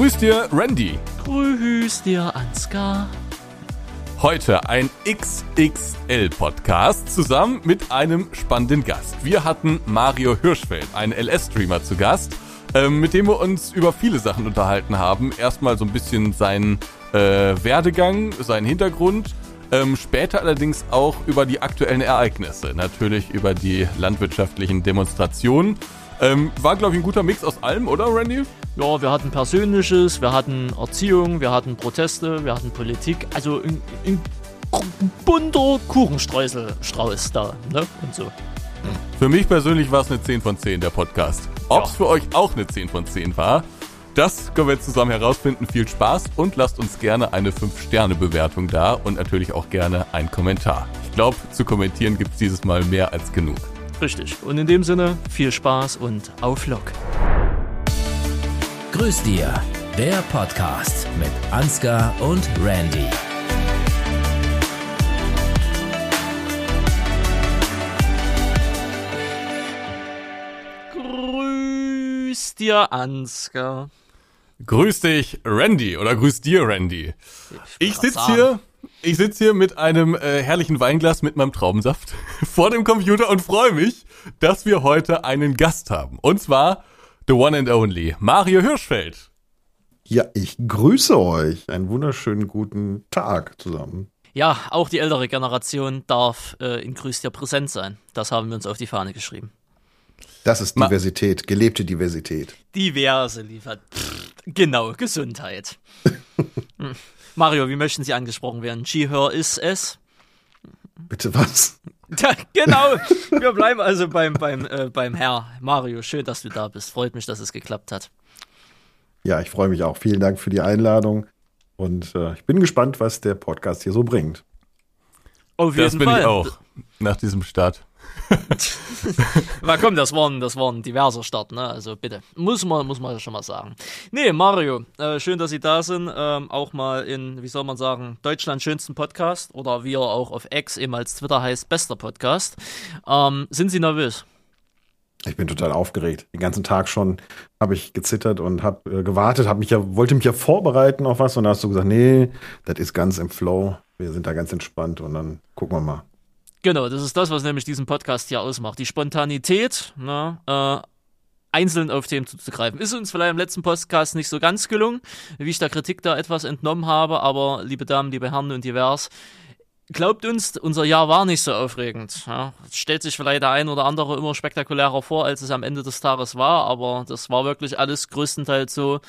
Grüß dir, Randy. Grüß dir, Ansgar. Heute ein XXL-Podcast zusammen mit einem spannenden Gast. Wir hatten Mario Hirschfeld, einen LS-Streamer, zu Gast, ähm, mit dem wir uns über viele Sachen unterhalten haben. Erstmal so ein bisschen seinen äh, Werdegang, seinen Hintergrund. Ähm, später allerdings auch über die aktuellen Ereignisse, natürlich über die landwirtschaftlichen Demonstrationen. Ähm, war, glaube ich, ein guter Mix aus allem, oder, Randy? Ja, wir hatten Persönliches, wir hatten Erziehung, wir hatten Proteste, wir hatten Politik. Also ein, ein bunter Kuchenstreuselstrauß da, ne? Und so. Für mich persönlich war es eine 10 von 10, der Podcast. Ob es ja. für euch auch eine 10 von 10 war, das können wir jetzt zusammen herausfinden. Viel Spaß und lasst uns gerne eine 5-Sterne-Bewertung da und natürlich auch gerne einen Kommentar. Ich glaube, zu kommentieren gibt es dieses Mal mehr als genug. Richtig. Und in dem Sinne, viel Spaß und auf Lock. Grüß dir, der Podcast mit Ansgar und Randy. Grüß dir, Ansgar. Grüß dich, Randy, oder grüß dir, Randy. Ich, ich sitze hier ich sitze hier mit einem äh, herrlichen Weinglas mit meinem Traubensaft vor dem Computer und freue mich, dass wir heute einen Gast haben. Und zwar the one and only Mario Hirschfeld. Ja, ich grüße euch. Einen wunderschönen guten Tag zusammen. Ja, auch die ältere Generation darf äh, in Grüß dir präsent sein. Das haben wir uns auf die Fahne geschrieben. Das ist Diversität, Ma gelebte Diversität. Diverse liefert. Pff, genau, Gesundheit. Mario, wie möchten Sie angesprochen werden? She, her, is, es? Bitte was? Ja, genau. Wir bleiben also beim, beim, äh, beim Herr. Mario, schön, dass du da bist. Freut mich, dass es geklappt hat. Ja, ich freue mich auch. Vielen Dank für die Einladung. Und äh, ich bin gespannt, was der Podcast hier so bringt. Auf jeden das bin Fall. ich auch. Nach diesem Start. Na komm, das waren, das waren diverser Start, ne? Also bitte. Muss man, muss man schon mal sagen. Nee, Mario, äh, schön, dass Sie da sind. Ähm, auch mal in, wie soll man sagen, Deutschlands schönsten Podcast oder wie er auch auf X eben als Twitter heißt, bester Podcast. Ähm, sind Sie nervös? Ich bin total aufgeregt. Den ganzen Tag schon habe ich gezittert und habe äh, gewartet, habe mich ja, wollte mich ja vorbereiten auf was und dann hast du gesagt, nee, das ist ganz im Flow. Wir sind da ganz entspannt und dann gucken wir mal. Genau, das ist das, was nämlich diesen Podcast hier ausmacht. Die Spontanität, ne, äh, einzeln auf Themen zuzugreifen. Ist uns vielleicht im letzten Podcast nicht so ganz gelungen, wie ich der Kritik da etwas entnommen habe, aber liebe Damen, liebe Herren und divers, glaubt uns, unser Jahr war nicht so aufregend. Ja. stellt sich vielleicht der ein oder andere immer spektakulärer vor, als es am Ende des Tages war, aber das war wirklich alles größtenteils so,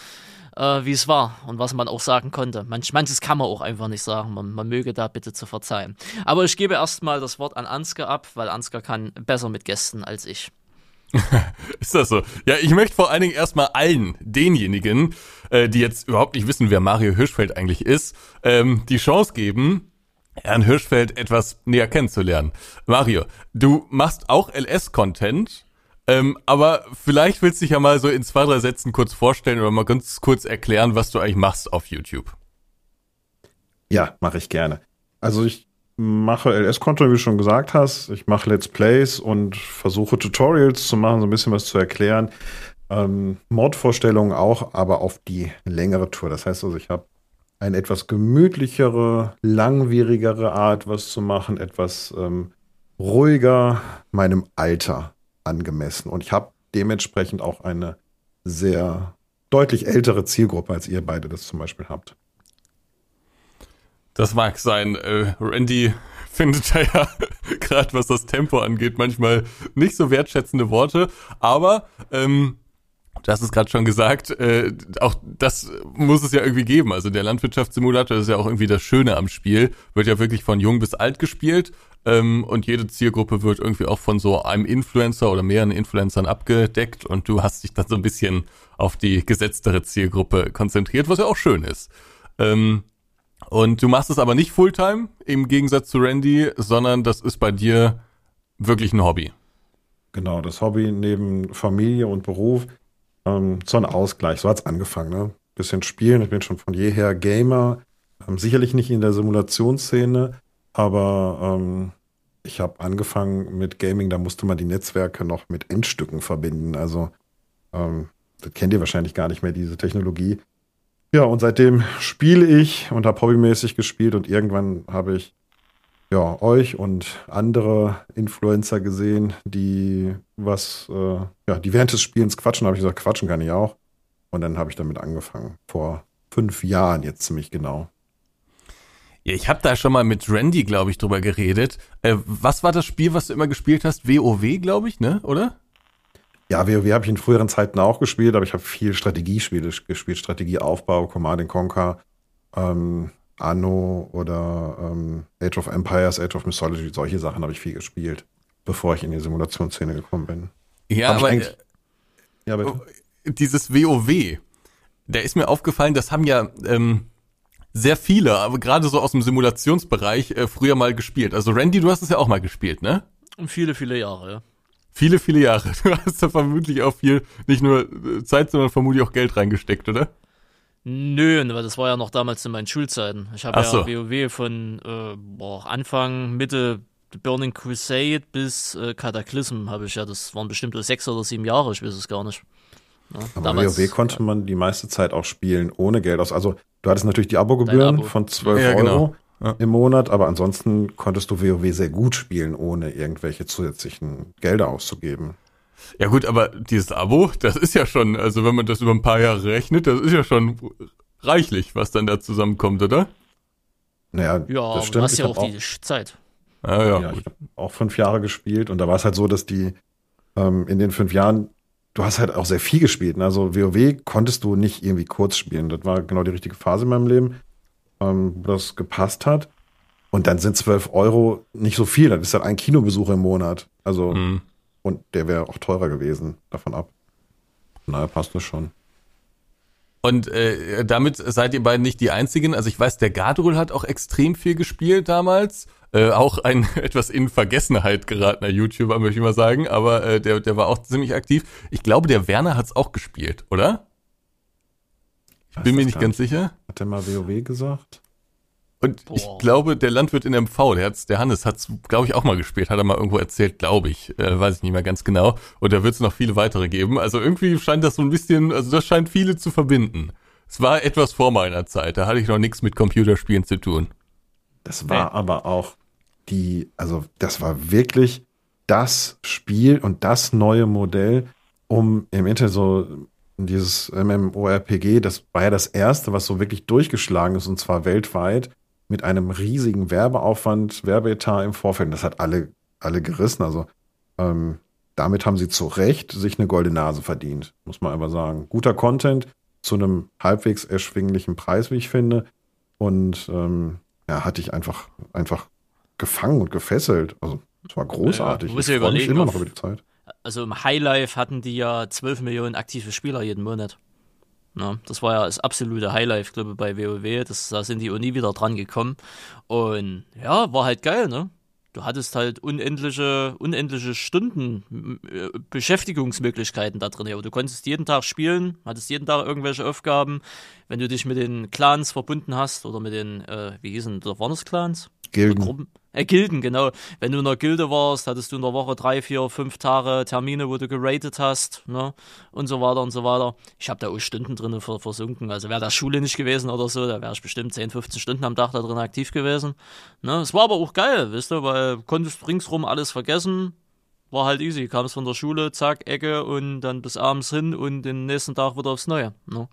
äh, wie es war und was man auch sagen konnte. Manch, manches kann man auch einfach nicht sagen. Man, man möge da bitte zu verzeihen. Aber ich gebe erstmal das Wort an Ansgar ab, weil Ansgar kann besser mit Gästen als ich. ist das so? Ja, ich möchte vor allen Dingen erstmal allen denjenigen, äh, die jetzt überhaupt nicht wissen, wer Mario Hirschfeld eigentlich ist, ähm, die Chance geben, Herrn Hirschfeld etwas näher kennenzulernen. Mario, du machst auch LS-Content ähm, aber vielleicht willst du dich ja mal so in zwei, drei Sätzen kurz vorstellen oder mal ganz kurz erklären, was du eigentlich machst auf YouTube. Ja, mache ich gerne. Also ich mache LS-Content, wie du schon gesagt hast. Ich mache Let's Plays und versuche Tutorials zu machen, so ein bisschen was zu erklären. Ähm, Mod-Vorstellungen auch, aber auf die längere Tour. Das heißt also, ich habe eine etwas gemütlichere, langwierigere Art, was zu machen, etwas ähm, ruhiger meinem Alter angemessen. Und ich habe dementsprechend auch eine sehr deutlich ältere Zielgruppe, als ihr beide das zum Beispiel habt. Das mag sein. Äh, Randy findet da ja gerade was das Tempo angeht manchmal nicht so wertschätzende Worte, aber ähm, Du hast es gerade schon gesagt, äh, auch das muss es ja irgendwie geben. Also der Landwirtschaftssimulator ist ja auch irgendwie das Schöne am Spiel. Wird ja wirklich von jung bis alt gespielt. Ähm, und jede Zielgruppe wird irgendwie auch von so einem Influencer oder mehreren Influencern abgedeckt. Und du hast dich dann so ein bisschen auf die gesetztere Zielgruppe konzentriert, was ja auch schön ist. Ähm, und du machst es aber nicht Fulltime, im Gegensatz zu Randy, sondern das ist bei dir wirklich ein Hobby. Genau, das Hobby neben Familie und Beruf ähm, so ein Ausgleich. So hat's angefangen. Ne? Bisschen spielen. Ich bin schon von jeher Gamer. Ähm, sicherlich nicht in der Simulationsszene, aber ähm, ich habe angefangen mit Gaming. Da musste man die Netzwerke noch mit Endstücken verbinden. Also ähm, das kennt ihr wahrscheinlich gar nicht mehr, diese Technologie. Ja, und seitdem spiele ich und habe hobbymäßig gespielt und irgendwann habe ich ja euch und andere Influencer gesehen, die was, äh, ja, die während des Spielens quatschen, habe ich gesagt, quatschen kann ich auch. Und dann habe ich damit angefangen. Vor fünf Jahren jetzt ziemlich genau. Ja, ich habe da schon mal mit Randy, glaube ich, drüber geredet. Äh, was war das Spiel, was du immer gespielt hast? WoW, glaube ich, ne? Oder? Ja, WoW habe ich in früheren Zeiten auch gespielt, aber ich habe viel Strategiespiele gespielt, Strategieaufbau, Command Conquer, ähm, Anno oder ähm, Age of Empires, Age of Mythology, solche Sachen habe ich viel gespielt, bevor ich in die Simulationsszene gekommen bin. Ja, Hab ich aber eigentlich- Ja, bitte. Oh, dieses WoW, da ist mir aufgefallen, das haben ja ähm, sehr viele, aber gerade so aus dem Simulationsbereich äh, früher mal gespielt. Also Randy, du hast es ja auch mal gespielt, ne? Viele, viele Jahre, ja. Viele, viele Jahre. Du hast da vermutlich auch viel, nicht nur äh, Zeit, sondern vermutlich auch Geld reingesteckt, oder? Nö, weil das war ja noch damals in meinen Schulzeiten. Ich habe Ach ja so. WoW von äh, boah, Anfang, Mitte Burning Crusade bis äh, Cataclysm habe ich ja, das waren bestimmt so sechs oder sieben Jahre, ich weiß es gar nicht. Ja, Aber WoW konnte man die meiste Zeit auch spielen ohne Geld aus. Also du hattest natürlich die Abogebühren Abo. von 12 Ja, genau. Euro Ja. im Monat, aber ansonsten konntest du WoW sehr gut spielen, ohne irgendwelche zusätzlichen Gelder auszugeben. Ja gut, aber dieses Abo, das ist ja schon, also wenn man das über ein paar Jahre rechnet, das ist ja schon reichlich, was dann da zusammenkommt, oder? Naja, Ja, das aber du stimmt. hast ja hab auch die Zeit. Ah, ja, Ja, gut. ich habe auch fünf Jahre gespielt und da war es halt so, dass die ähm, in den fünf Jahren, du hast halt auch sehr viel gespielt. Ne? Also WoW konntest du nicht irgendwie kurz spielen. Das war genau die richtige Phase in meinem Leben, ähm, wo das gepasst hat. Und dann sind 12 Euro nicht so viel. Das ist halt ein Kinobesuch im Monat. Also, Mhm. Und der wäre auch teurer gewesen, davon ab. Na, passt das schon. Und äh, damit seid ihr beiden nicht die einzigen. Also ich weiß, der Gadrul hat auch extrem viel gespielt damals. Äh, auch ein etwas in Vergessenheit geratener YouTuber, möchte ich mal sagen. Aber äh, der, der war auch ziemlich aktiv. Ich glaube, der Werner hat's auch gespielt, oder? Ich bin mir nicht ganz sicher. Hat der mal WoW gesagt? Und ich Boah. glaube, der Landwirt in MV, der hat's, der Hannes hat's, glaube ich, auch mal gespielt, hat er mal irgendwo erzählt, glaube ich, äh, weiß ich nicht mehr ganz genau. Und da wird's noch viele weitere geben. Also irgendwie scheint das so ein bisschen, also das scheint viele zu verbinden. Es war etwas vor meiner Zeit, da hatte ich noch nichts mit Computerspielen zu tun. Das war aber auch die, also das war wirklich das Spiel und das neue Modell, um im Internet so dieses MMORPG, das war ja das erste, was so wirklich durchgeschlagen ist und zwar weltweit mit einem riesigen Werbeaufwand, Werbeetat im Vorfeld. Und Das hat alle, alle gerissen. Also ähm, damit haben sie zu Recht sich eine goldene Nase verdient, muss man einfach sagen. Guter Content zu einem halbwegs erschwinglichen Preis, wie ich finde. Und ähm, ja, hatte ich einfach, einfach gefangen und gefesselt. Also, es war großartig. Ja, du musst ich ja freue mich überlegen, immer noch über die Zeit. Also im Highlife hatten die ja 12 Millionen aktive Spieler jeden Monat. Ja, das war ja das absolute Highlife, glaube ich, bei WoW. Das, da sind die auch nie wieder dran gekommen. Und ja, war halt geil, ne? Du hattest halt unendliche, unendliche Stunden äh, Beschäftigungsmöglichkeiten da drin. Aber du konntest jeden Tag spielen, hattest jeden Tag irgendwelche Aufgaben. Wenn du dich mit den Clans verbunden hast oder mit den, äh, wie hießen, waren das Clans? Gilden. Gruppen. Äh, Gilden, genau. Wenn du in der Gilde warst, hattest du in der Woche drei, vier, fünf Tage Termine, wo du geratet hast, ne? Und so weiter und so weiter. Ich habe da auch Stunden drin ver versunken. Also wäre das Schule nicht gewesen oder so, da wäre ich bestimmt 10, 15 Stunden am Tag da drin aktiv gewesen. Ne? Es war aber auch geil, wisst ihr, weil du konntest ringsrum alles vergessen. War halt easy. Kamst von der Schule, zack, Ecke und dann bis abends hin und den nächsten Tag wieder aufs Neue. Ne?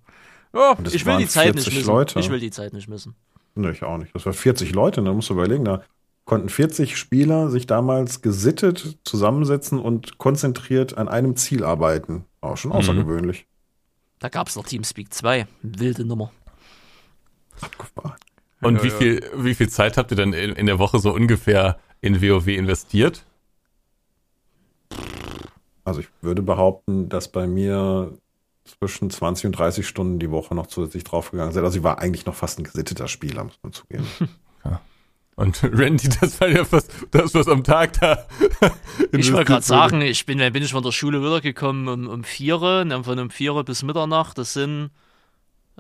Ja, ich will die Zeit nicht 40 missen. Leute. Ich will die Zeit nicht missen. Ne, ich auch nicht. Das war 40 Leute, da musst du überlegen, da konnten 40 Spieler sich damals gesittet zusammensetzen und konzentriert an einem Ziel arbeiten. Auch schon außergewöhnlich. Da gab's noch Teamspeak 2. Wilde Nummer. Abgefahren. Und Ja, wie ja. viel, wie viel Zeit habt ihr dann in, in der Woche so ungefähr in WoW investiert? Also ich würde behaupten, dass bei mir zwischen 20 und 30 Stunden die Woche noch zusätzlich draufgegangen sind. Also ich war eigentlich noch fast ein gesitteter Spieler, muss man zugeben. Und Randy, das war ja fast das, was am Tag da. Ich wollte gerade sagen, ich bin, bin ich von der Schule wiedergekommen um, um vier, dann von um vier bis Mitternacht, das sind,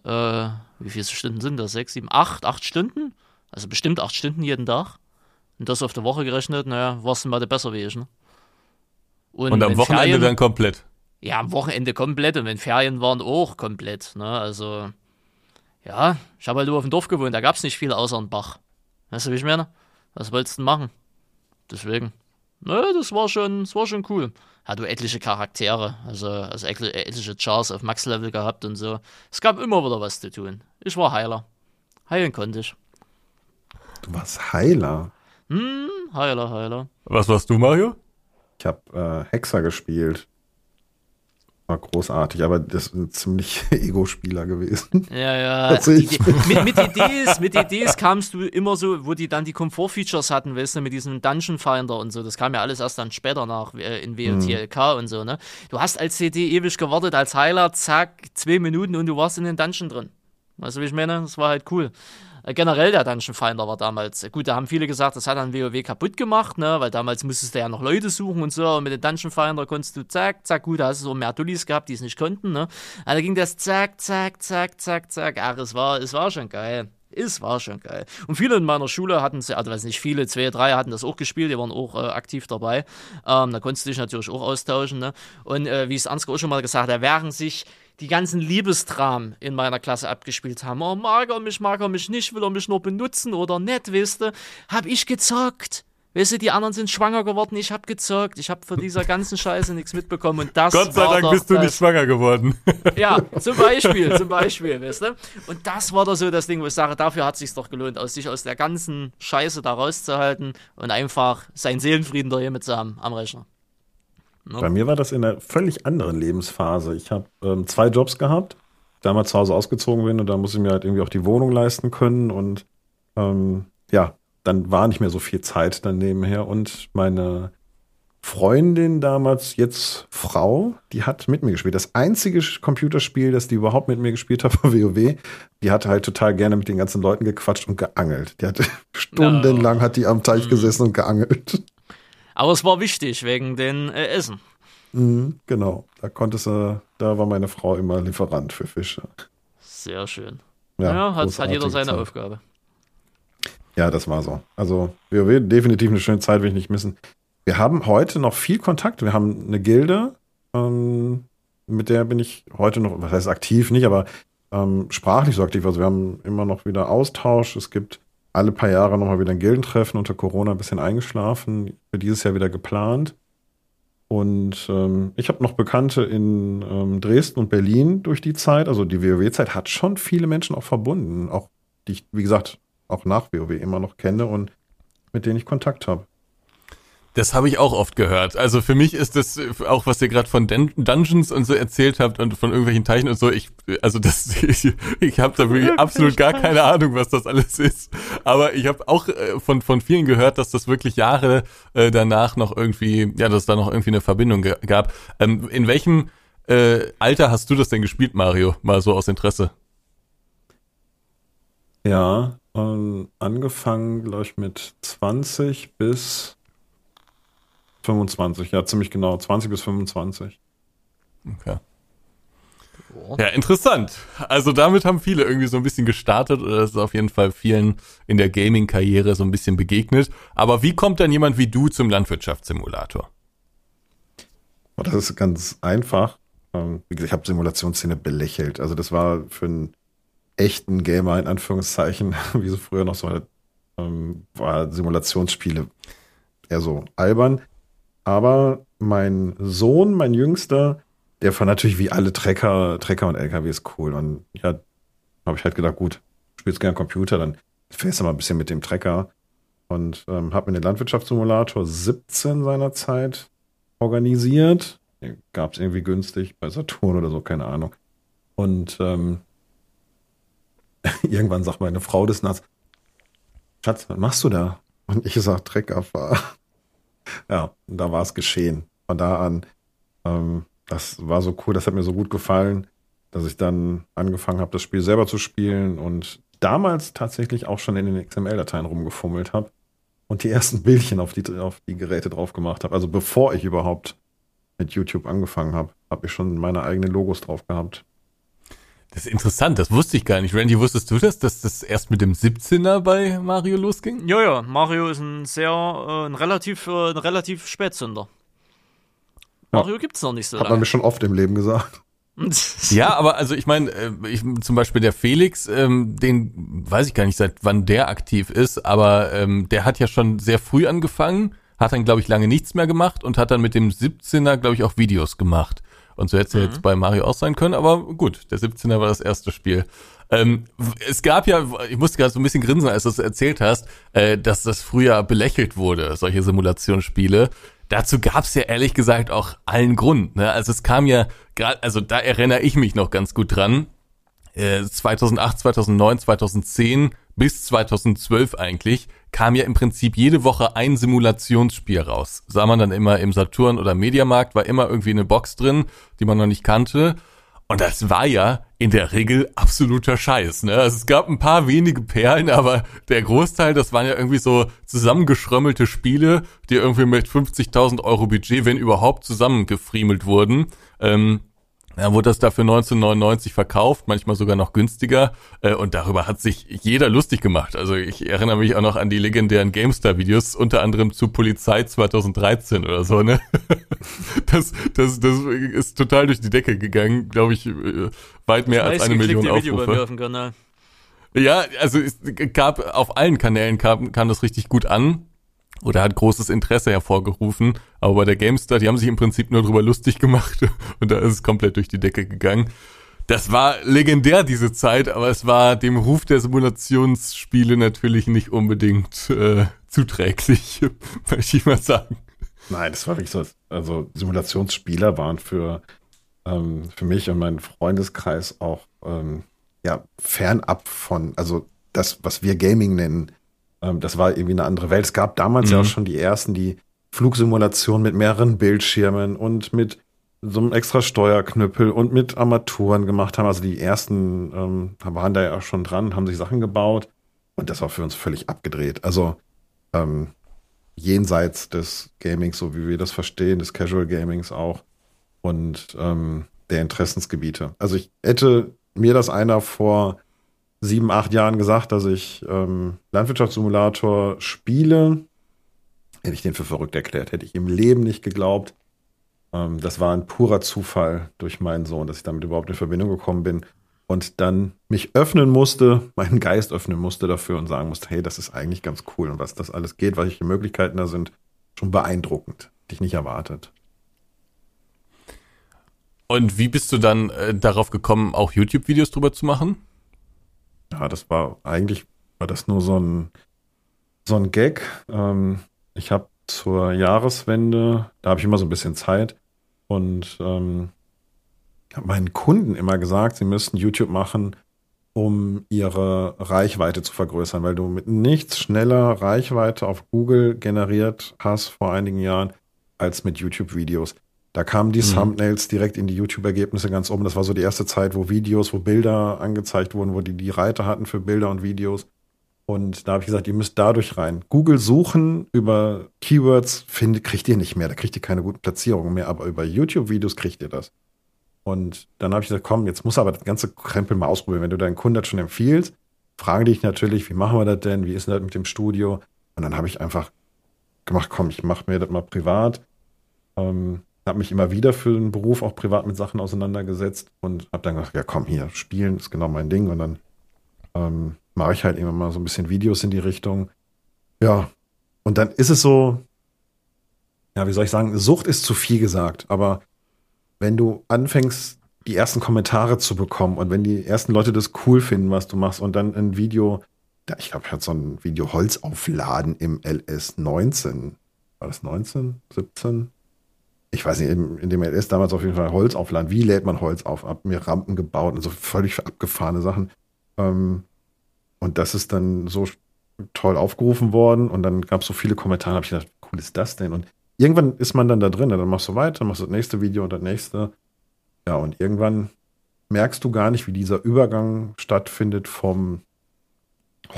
äh, wie viele Stunden sind das? Sechs, sieben, acht, acht Stunden? Also bestimmt acht Stunden jeden Tag. Und das auf der Woche gerechnet, naja, warst du mal besser wie ich, ne? Und am wenn Wochenende Ferien, dann komplett. Ja, am Wochenende komplett und wenn Ferien waren auch komplett, ne? Also, Ja, ich habe halt nur auf dem Dorf gewohnt, da gab es nicht viel außer einem Bach. Weißt du, wie ich meine? Was wolltest du denn machen? Deswegen. Nö, das war schon, das war schon cool. Hat du etliche Charaktere, also, also etliche Chars auf Max-Level gehabt und so. Es gab immer wieder was zu tun. Ich war Heiler. Heilen konnte ich. Du warst Heiler? Hm, Heiler, Heiler. Was warst du, Mario? Ich habe äh, Hexer gespielt. War großartig, aber das ist ein ziemlich Ego-Spieler gewesen. Ja, ja. Also mit, mit, Ideen, mit Ideen kamst du immer so, wo die dann die Komfort-Features hatten, weißt du, mit diesem Dungeon Finder und so. Das kam ja alles erst dann später nach äh, in WOTLK mhm. und so, ne? Du hast als CD ewig gewartet, als Heiler, zack, zwei Minuten und du warst in den Dungeon drin. Weißt du, wie ich meine? Das war halt cool. Äh, generell der Dungeon Finder war damals, äh, gut, da haben viele gesagt, das hat dann WoW kaputt gemacht, ne, weil damals musstest du ja noch Leute suchen und so, und mit dem Dungeon Finder konntest du zack, zack, gut, da hast du so mehr Dullis gehabt, die es nicht konnten, ne, also ging das zack, zack, zack, zack, zack, ach, es war, es war schon geil. Es war schon geil. Und viele in meiner Schule hatten es, also weiß nicht viele, zwei, drei hatten das auch gespielt, die waren auch äh, aktiv dabei. Ähm, da konntest du dich natürlich auch austauschen. Ne? Und äh, wie es Ansgar auch schon mal gesagt hat, während sich die ganzen Liebesdramen in meiner Klasse abgespielt haben. Oh, mag er mich, mag er mich nicht, will er mich nur benutzen oder nicht, weißt du, hab ich gezockt. Weißt du, die anderen sind schwanger geworden, ich hab gezockt, ich hab von dieser ganzen Scheiße nichts mitbekommen und das Gott sei war Dank bist du nicht schwanger geworden. Ja, zum Beispiel, zum Beispiel, weißt du. Und das war doch so das Ding, wo ich sage, dafür hat es sich doch gelohnt, aus sich aus der ganzen Scheiße da rauszuhalten und einfach seinen Seelenfrieden da hier mit zu haben am Rechner. No. Bei mir war das in einer völlig anderen Lebensphase. Ich habe ähm, zwei Jobs gehabt, damals zu Hause ausgezogen bin und da muss ich mir halt irgendwie auch die Wohnung leisten können und ähm, ja, dann war nicht mehr so viel Zeit dann nebenher und meine Freundin damals, jetzt Frau, die hat mit mir gespielt. Das einzige Computerspiel, das die überhaupt mit mir gespielt hat, war WoW. Die hat halt total gerne mit den ganzen Leuten gequatscht und geangelt. Die hatte stundenlang hat die am Teich mhm. gesessen und geangelt. Aber es war wichtig wegen den äh, Essen. Mhm, genau. Da konnte sie, da war meine Frau immer Lieferant für Fische. Sehr schön. Ja, ja hat, hat jeder seine Zeit. Aufgabe. Ja, das war so. Also, wir werden definitiv eine schöne Zeit, will ich nicht missen. Wir haben heute noch viel Kontakt. Wir haben eine Gilde, ähm, mit der bin ich heute noch, was heißt aktiv nicht, aber ähm, sprachlich so aktiv. Also wir haben immer noch wieder Austausch. Es gibt alle paar Jahre nochmal wieder ein Gildentreffen, unter Corona ein bisschen eingeschlafen, für dieses Jahr wieder geplant. Und ähm, ich habe noch Bekannte in ähm, Dresden und Berlin durch die Zeit. Also die WoW-Zeit hat schon viele Menschen auch verbunden, auch die ich, wie gesagt, auch nach WoW immer noch kenne und mit denen ich Kontakt habe. Das habe ich auch oft gehört. Also für mich ist das äh, auch, was ihr gerade von Dun Dungeons und so erzählt habt und von irgendwelchen Teichen und so. Ich, also das, ich, ich habe da wirklich absolut gar keine Ahnung, was das alles ist. Aber ich habe auch äh, von von vielen gehört, dass das wirklich Jahre äh, danach noch irgendwie, ja, dass da noch irgendwie eine Verbindung gab. Ähm, in welchem äh, Alter hast du das denn gespielt, Mario? Mal so aus Interesse. Ja, ähm, angefangen, glaube ich, mit 20 bis 25, ja, ziemlich genau. 20 bis 25. Okay. Ja, interessant. Also damit haben viele irgendwie so ein bisschen gestartet oder das ist auf jeden Fall vielen in der Gaming-Karriere so ein bisschen begegnet. Aber wie kommt dann jemand wie du zum Landwirtschaftssimulator? Oh, das ist ganz einfach. Ähm, wie gesagt, ich habe Simulationsszene belächelt. Also das war für einen echten Gamer in Anführungszeichen, wie so früher noch so, ähm, war Simulationsspiele eher so albern. Aber mein Sohn, mein Jüngster, der fand natürlich wie alle Trecker, Trecker und LKWs cool. Und ja, habe ich halt gedacht, gut, spielst gern Computer, dann fährst du mal ein bisschen mit dem Trecker. Und ähm, habe mir den Landwirtschaftssimulator 17 seinerzeit organisiert. Gab es irgendwie günstig bei Saturn oder so, keine Ahnung. Und ähm, irgendwann sagt meine Frau des Nachts, Schatz, was machst du da? Und ich sag Trecker fahr ja, da war es geschehen. Von da an, ähm, das war so cool, das hat mir so gut gefallen, dass ich dann angefangen habe, das Spiel selber zu spielen und damals tatsächlich auch schon in den XML-Dateien rumgefummelt habe und die ersten Bildchen auf die, auf die Geräte drauf gemacht habe. Also bevor ich überhaupt mit YouTube angefangen habe, habe ich schon meine eigenen Logos drauf gehabt. Das ist interessant, das wusste ich gar nicht. Randy, wusstest du das, dass das erst mit dem 17er bei Mario losging? Ja, ja, Mario ist ein sehr, äh, ein relativ, äh, ein relativ Spätzünder. Mario ja. gibt's noch nicht so Hat lange. man mir schon oft im Leben gesagt. ja, aber also ich meine, äh, ich, zum Beispiel der Felix, ähm, den weiß ich gar nicht, seit wann der aktiv ist, aber ähm, der hat ja schon sehr früh angefangen, hat dann, glaube ich, lange nichts mehr gemacht und hat dann mit dem 17er, glaube ich, auch Videos gemacht. Und so hätte es ja jetzt bei Mario auch sein können, aber gut, der 17er war das erste Spiel. Ähm, es gab ja, ich musste gerade so ein bisschen grinsen, als du es erzählt hast, äh, dass das früher belächelt wurde, solche Simulationsspiele. Dazu gab es ja ehrlich gesagt auch allen Grund. Ne? Also es kam ja gerade, also da erinnere ich mich noch ganz gut dran. Äh, 2008, 2009, 2010 bis 2012 eigentlich kam ja im Prinzip jede Woche ein Simulationsspiel raus. Sah man dann immer im Saturn oder Mediamarkt, war immer irgendwie eine Box drin, die man noch nicht kannte. Und das war ja in der Regel absoluter Scheiß. Ne? Also es gab ein paar wenige Perlen, aber der Großteil, das waren ja irgendwie so zusammengeschrömmelte Spiele, die irgendwie mit 50.000 Euro Budget, wenn überhaupt, zusammengefriemelt wurden. Ähm, ja, wurde das dafür 1999 verkauft, manchmal sogar noch günstiger. Äh, und darüber hat sich jeder lustig gemacht. Also ich erinnere mich auch noch an die legendären GameStar-Videos, unter anderem zu Polizei 2013 oder so, ne? Das, das, das ist total durch die Decke gegangen, glaube ich, äh, weit mehr als eine Million Aufrufe. Ja, also es gab auf allen Kanälen kam, kam das richtig gut an oder hat großes Interesse hervorgerufen. Aber bei der GameStar, die haben sich im Prinzip nur drüber lustig gemacht und da ist es komplett durch die Decke gegangen. Das war legendär, diese Zeit, aber es war dem Ruf der Simulationsspiele natürlich nicht unbedingt äh, zuträglich, möchte ich mal sagen. Nein, das war wirklich so. Also Simulationsspieler waren für, ähm, für mich und meinen Freundeskreis auch ähm, ja, fernab von, also das, was wir Gaming nennen, ähm, das war irgendwie eine andere Welt. Es gab damals mhm. ja auch schon die ersten, die Flugsimulationen mit mehreren Bildschirmen und mit so einem extra Steuerknüppel und mit Armaturen gemacht haben. Also die ersten ähm, waren da ja auch schon dran, haben sich Sachen gebaut und das war für uns völlig abgedreht. Also ähm, jenseits des Gamings, so wie wir das verstehen, des Casual Gamings auch und ähm, der Interessensgebiete. Also ich hätte mir das einer vor sieben, acht Jahren gesagt, dass ich ähm, Landwirtschaftssimulator spiele. Hätte ich den für verrückt erklärt, hätte ich im Leben nicht geglaubt. Ähm, das war ein purer Zufall durch meinen Sohn, dass ich damit überhaupt in Verbindung gekommen bin und dann mich öffnen musste, meinen Geist öffnen musste dafür und sagen musste, hey, das ist eigentlich ganz cool und was das alles geht, welche Möglichkeiten da sind, schon beeindruckend. Hätte ich nicht erwartet. Und wie bist du dann äh, darauf gekommen, auch YouTube-Videos drüber zu machen? Ja, das war eigentlich war das nur so ein so ein Gag. Ähm, ich habe zur Jahreswende, da habe ich immer so ein bisschen Zeit und ähm, habe meinen Kunden immer gesagt, sie müssten YouTube machen, um ihre Reichweite zu vergrößern, weil du mit nichts schneller Reichweite auf Google generiert hast vor einigen Jahren als mit YouTube-Videos. Da kamen die mhm. Thumbnails direkt in die YouTube-Ergebnisse ganz oben. Das war so die erste Zeit, wo Videos, wo Bilder angezeigt wurden, wo die die Reiter hatten für Bilder und Videos. Und da habe ich gesagt, ihr müsst dadurch rein. Google suchen über Keywords findet, kriegt ihr nicht mehr. Da kriegt ihr keine guten Platzierungen mehr. Aber über YouTube-Videos kriegt ihr das. Und dann habe ich gesagt, komm, jetzt muss aber das ganze Krempel mal ausprobieren. Wenn du deinen Kunden das schon empfiehlst, fragen dich natürlich, wie machen wir das denn? Wie ist denn das mit dem Studio? Und dann habe ich einfach gemacht, komm, ich mache mir das mal privat. Ähm, habe mich immer wieder für den Beruf auch privat mit Sachen auseinandergesetzt und habe dann gedacht, ja komm hier, spielen ist genau mein Ding und dann ähm, mache ich halt immer mal so ein bisschen Videos in die Richtung. Ja, und dann ist es so, ja, wie soll ich sagen, Sucht ist zu viel gesagt, aber wenn du anfängst, die ersten Kommentare zu bekommen und wenn die ersten Leute das cool finden, was du machst und dann ein Video, ich glaube, ich so ein Video Holz aufladen im LS 19. War das 19? 17? Ich weiß nicht, in, dem LS damals auf jeden Fall Holz aufladen. Wie lädt man Holz auf? Hab mir Rampen gebaut und so völlig abgefahrene Sachen. Ähm, und das ist dann so toll aufgerufen worden und dann gab es so viele Kommentare, habe ich gedacht, cool ist das denn? Und irgendwann ist man dann da drin, dann machst du weiter, machst das nächste Video und das nächste. Ja, und irgendwann merkst du gar nicht, wie dieser Übergang stattfindet vom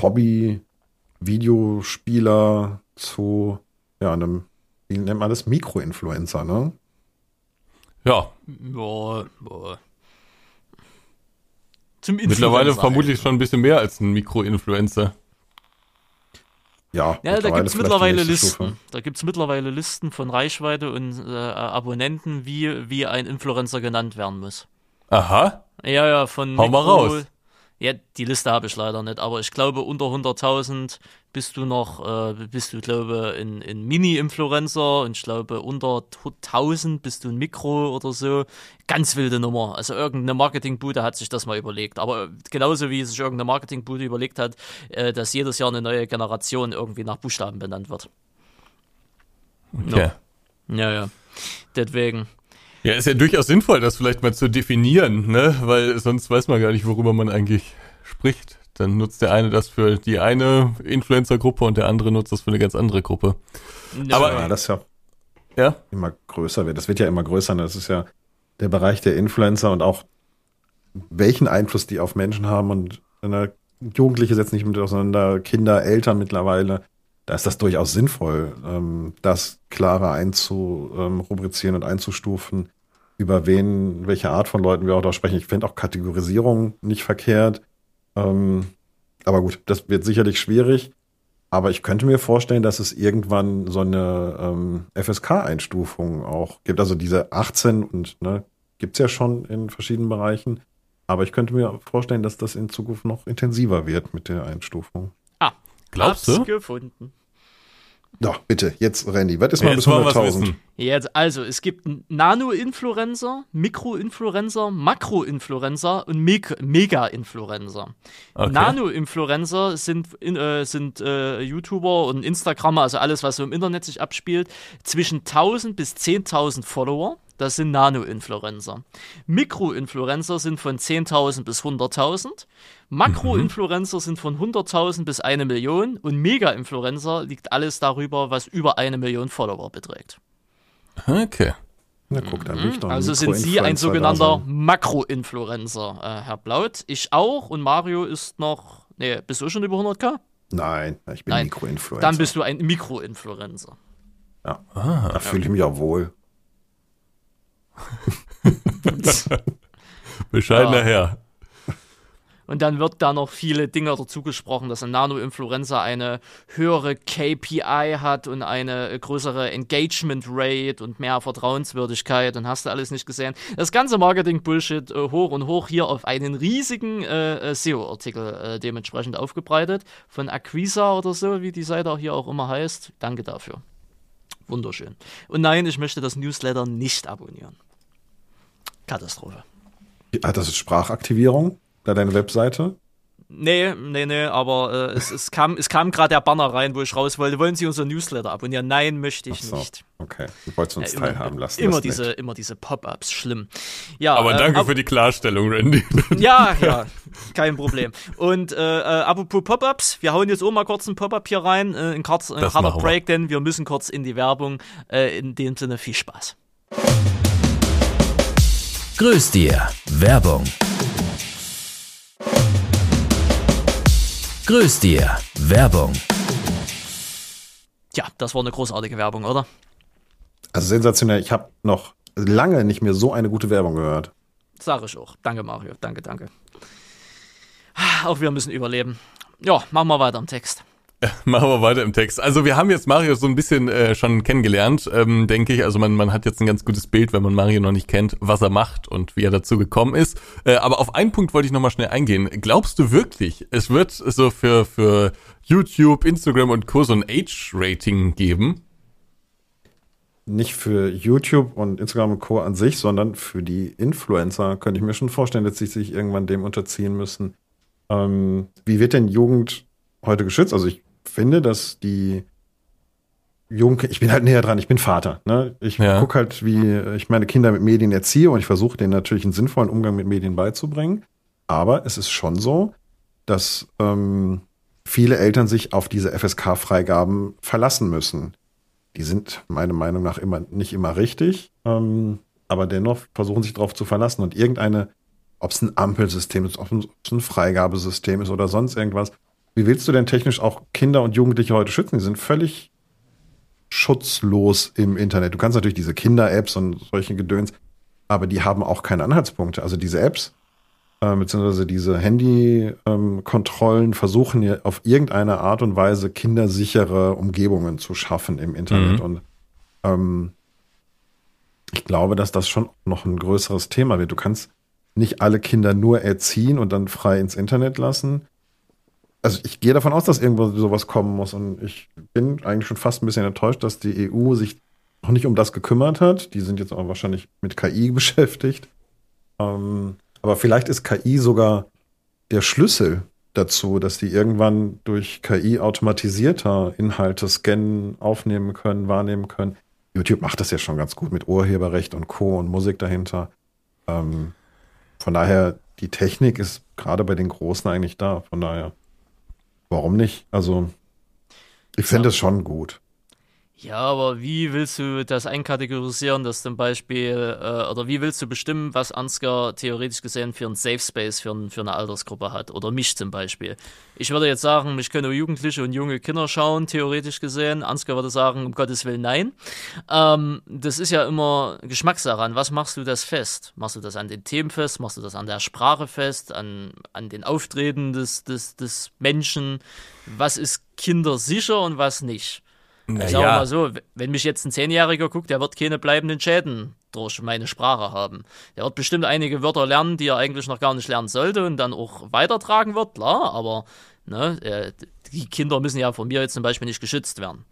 Hobby-Videospieler zu ja, einem wie nennt man das? Mikroinfluencer, ne? Ja. Boah, boah. Zum Mittlerweile vermutlich schon ein bisschen mehr als ein Mikroinfluencer. Ja, ja da gibt es mittlerweile Listen. Da gibt es mittlerweile Listen von Reichweite und äh, Abonnenten, wie, wie ein Influencer genannt werden muss. Aha. Ja, ja, von Hau mal raus. Ja, die Liste habe ich leider nicht, aber ich glaube, unter 100.000 bist du noch, äh, bist du, glaube in, in Mini-Influencer und ich glaube, unter 1000 bist du ein Mikro oder so. Ganz wilde Nummer. Also irgendeine Marketingbude hat sich das mal überlegt. Aber genauso wie sich irgendeine Marketingbude überlegt hat, äh, dass jedes Jahr eine neue Generation irgendwie nach Buchstaben benannt wird. Okay. Ja, ja. Deswegen. Ja, ist ja durchaus sinnvoll, das vielleicht mal zu definieren, ne? Weil sonst weiß man gar nicht, worüber man eigentlich spricht. Dann nutzt der eine das für die eine Influencer-Gruppe und der andere nutzt das für eine ganz andere Gruppe. Ja, Aber- Ja, das ja Ja? immer größer wird. Das wird ja immer größer. ne? Das ist ja der Bereich der Influencer und auch welchen Einfluss die auf Menschen haben und eine Jugendliche setzen nicht mit auseinander, Kinder, Eltern mittlerweile. Da ist das durchaus sinnvoll, ähm, das klarer einzurubrizieren und einzustufen, über wen, welche Art von Leuten wir auch da sprechen. Ich finde auch Kategorisierung nicht verkehrt. Ähm, aber gut, das wird sicherlich schwierig. Aber ich könnte mir vorstellen, dass es irgendwann so eine ähm, FSK-Einstufung auch gibt. Also diese 18 und ne, gibt's ja schon in verschiedenen Bereichen. Aber ich könnte mir vorstellen, dass das in Zukunft noch intensiver wird mit der Einstufung. Ah, Glaubst du? gefunden. Doch, bitte, jetzt Randy, was ist mal bis Jetzt wollen wir's 100.000? wissen. Jetzt, also, es gibt Nano-Influencer, Mikro-Influencer, Makro-Influencer und Meg- Mega-Influencer. Okay. Nano-Influencer sind, in, äh, sind äh, YouTuber und Instagrammer, also alles, was so im Internet sich abspielt, zwischen 1000 bis 10.000 Follower. Das sind Nano-Influencer. Mikro-Influencer sind von 10.000 bis 100.000. Makro-Influencer sind von 100.000 bis eine Million. Und Mega-Influencer liegt alles darüber, was über eine Million Follower beträgt. Okay. Na guck, dann will ich doch Also sind Sie ein sogenannter. Makro-Influencer, äh, Herr Blaut. Ich auch und Mario ist noch. Nee, bist du schon über 100k? Nein, ich bin. Mikroinfluencer. Dann bist du ein Mikro-Influencer. ja. Ah. Da fühle ich mich auch wohl. Bescheidener Ja. Herr. Und dann wird da noch viele Dinge dazu gesprochen, dass ein Nano-Influencer eine höhere KPI hat und eine größere Engagement-Rate und mehr Vertrauenswürdigkeit. Und hast du alles nicht gesehen. Das ganze Marketing-Bullshit äh, hoch und hoch hier auf einen riesigen äh, äh, SEO-Artikel äh, dementsprechend aufgebreitet. Von Acquisa oder so, wie die Seite auch hier auch immer heißt. Danke dafür. Wunderschön. Und nein, ich möchte das Newsletter nicht abonnieren. Katastrophe. Ah, das ist Sprachaktivierung, da deine Webseite. Nee, nee, nee, aber äh, es, es kam, es kam gerade der Banner rein, wo ich raus wollte. Wollen Sie unser Newsletter abonnieren? Nein, möchte ich so, nicht. Okay, du wolltest uns Ja, immer teilhaben lassen. immer diese, nett. immer diese Pop-ups, schlimm. Ja, Aber äh, danke ab- für die Klarstellung, Randy. Ja, ja, kein Problem. Und äh, äh, apropos Pop-ups, wir hauen jetzt auch mal kurz ein Pop-up hier rein, äh, ein, kurz, ein harter. Break, denn wir müssen kurz in die Werbung. Äh, in dem Sinne viel Spaß. Grüß dir. Werbung. Grüß dir. Werbung. Tja, das war eine großartige Werbung, oder? Also sensationell. Ich habe noch lange nicht mehr so eine gute Werbung gehört. Sag ich auch. Danke, Mario. Danke, danke. Auch wir müssen überleben. Ja, machen wir weiter im Text. Machen wir weiter im Text. Also wir haben jetzt Mario so ein bisschen äh, schon kennengelernt, ähm, denke ich. Also man, man hat jetzt ein ganz gutes Bild, wenn man Mario noch nicht kennt, was er macht und wie er dazu gekommen ist. Äh, aber auf einen Punkt wollte ich nochmal schnell eingehen. Glaubst du wirklich, es wird so für, für YouTube, Instagram und Co. so ein Age-Rating geben? Nicht für YouTube und Instagram und Co. an sich, sondern für die Influencer könnte ich mir schon vorstellen, dass sie sich irgendwann dem unterziehen müssen. Ähm, wie wird denn Jugend heute geschützt? Also ich finde, dass die Jugend, ich bin halt näher dran, ich bin Vater. Ne? Ich Ja. gucke halt, wie ich meine Kinder mit Medien erziehe und ich versuche denen natürlich einen sinnvollen Umgang mit Medien beizubringen. Aber es ist schon so, dass ähm, viele Eltern sich auf diese FSK-Freigaben verlassen müssen. Die sind meiner Meinung nach immer nicht immer richtig, ähm, aber dennoch versuchen sich darauf zu verlassen und irgendeine, ob es ein Ampelsystem ist, ob es ein Freigabesystem ist oder sonst irgendwas. Wie willst du denn technisch auch Kinder und Jugendliche heute schützen? Die sind völlig schutzlos im Internet. Du kannst natürlich diese Kinder-Apps und solche Gedöns, aber die haben auch keine Anhaltspunkte. Also diese Apps, äh, beziehungsweise diese Handy-Kontrollen versuchen ja auf irgendeine Art und Weise kindersichere Umgebungen zu schaffen im Internet. Mhm. Und ähm, ich glaube, dass das schon noch ein größeres Thema wird. Du kannst nicht alle Kinder nur erziehen und dann frei ins Internet lassen. Also ich gehe davon aus, dass irgendwo sowas kommen muss und ich bin eigentlich schon fast ein bisschen enttäuscht, dass die EU sich noch nicht um das gekümmert hat. Die sind jetzt auch wahrscheinlich mit KI beschäftigt. Ähm, aber vielleicht ist KI sogar der Schlüssel dazu, dass die irgendwann durch KI automatisierter Inhalte scannen, aufnehmen können, wahrnehmen können. YouTube macht das ja schon ganz gut mit Urheberrecht und Co. und Musik dahinter. Ähm, von daher, die Technik ist gerade bei den Großen eigentlich da. Von daher, warum nicht? Also, ich fände es schon gut. Ja, aber wie willst du das einkategorisieren, dass zum Beispiel, äh, oder wie willst du bestimmen, was Ansgar theoretisch gesehen für ein Safe Space für, ein, für eine Altersgruppe hat? Oder mich zum Beispiel. Ich würde jetzt sagen, mich können Jugendliche und junge Kinder schauen, theoretisch gesehen. Ansgar würde sagen, um Gottes Willen, nein. Ähm, das ist ja immer Geschmackssache. An was machst du das fest? Machst du das an den Themen fest? Machst du das an der Sprache fest? An, an den Auftreten des, des, des Menschen? Was ist kindersicher und was nicht? Ich sage ja. mal so, wenn mich jetzt ein Zehnjähriger guckt, der wird keine bleibenden Schäden durch meine Sprache haben. Der wird bestimmt einige Wörter lernen, die er eigentlich noch gar nicht lernen sollte und dann auch weitertragen wird, klar, aber ne, äh, die Kinder müssen ja von mir jetzt zum Beispiel nicht geschützt werden.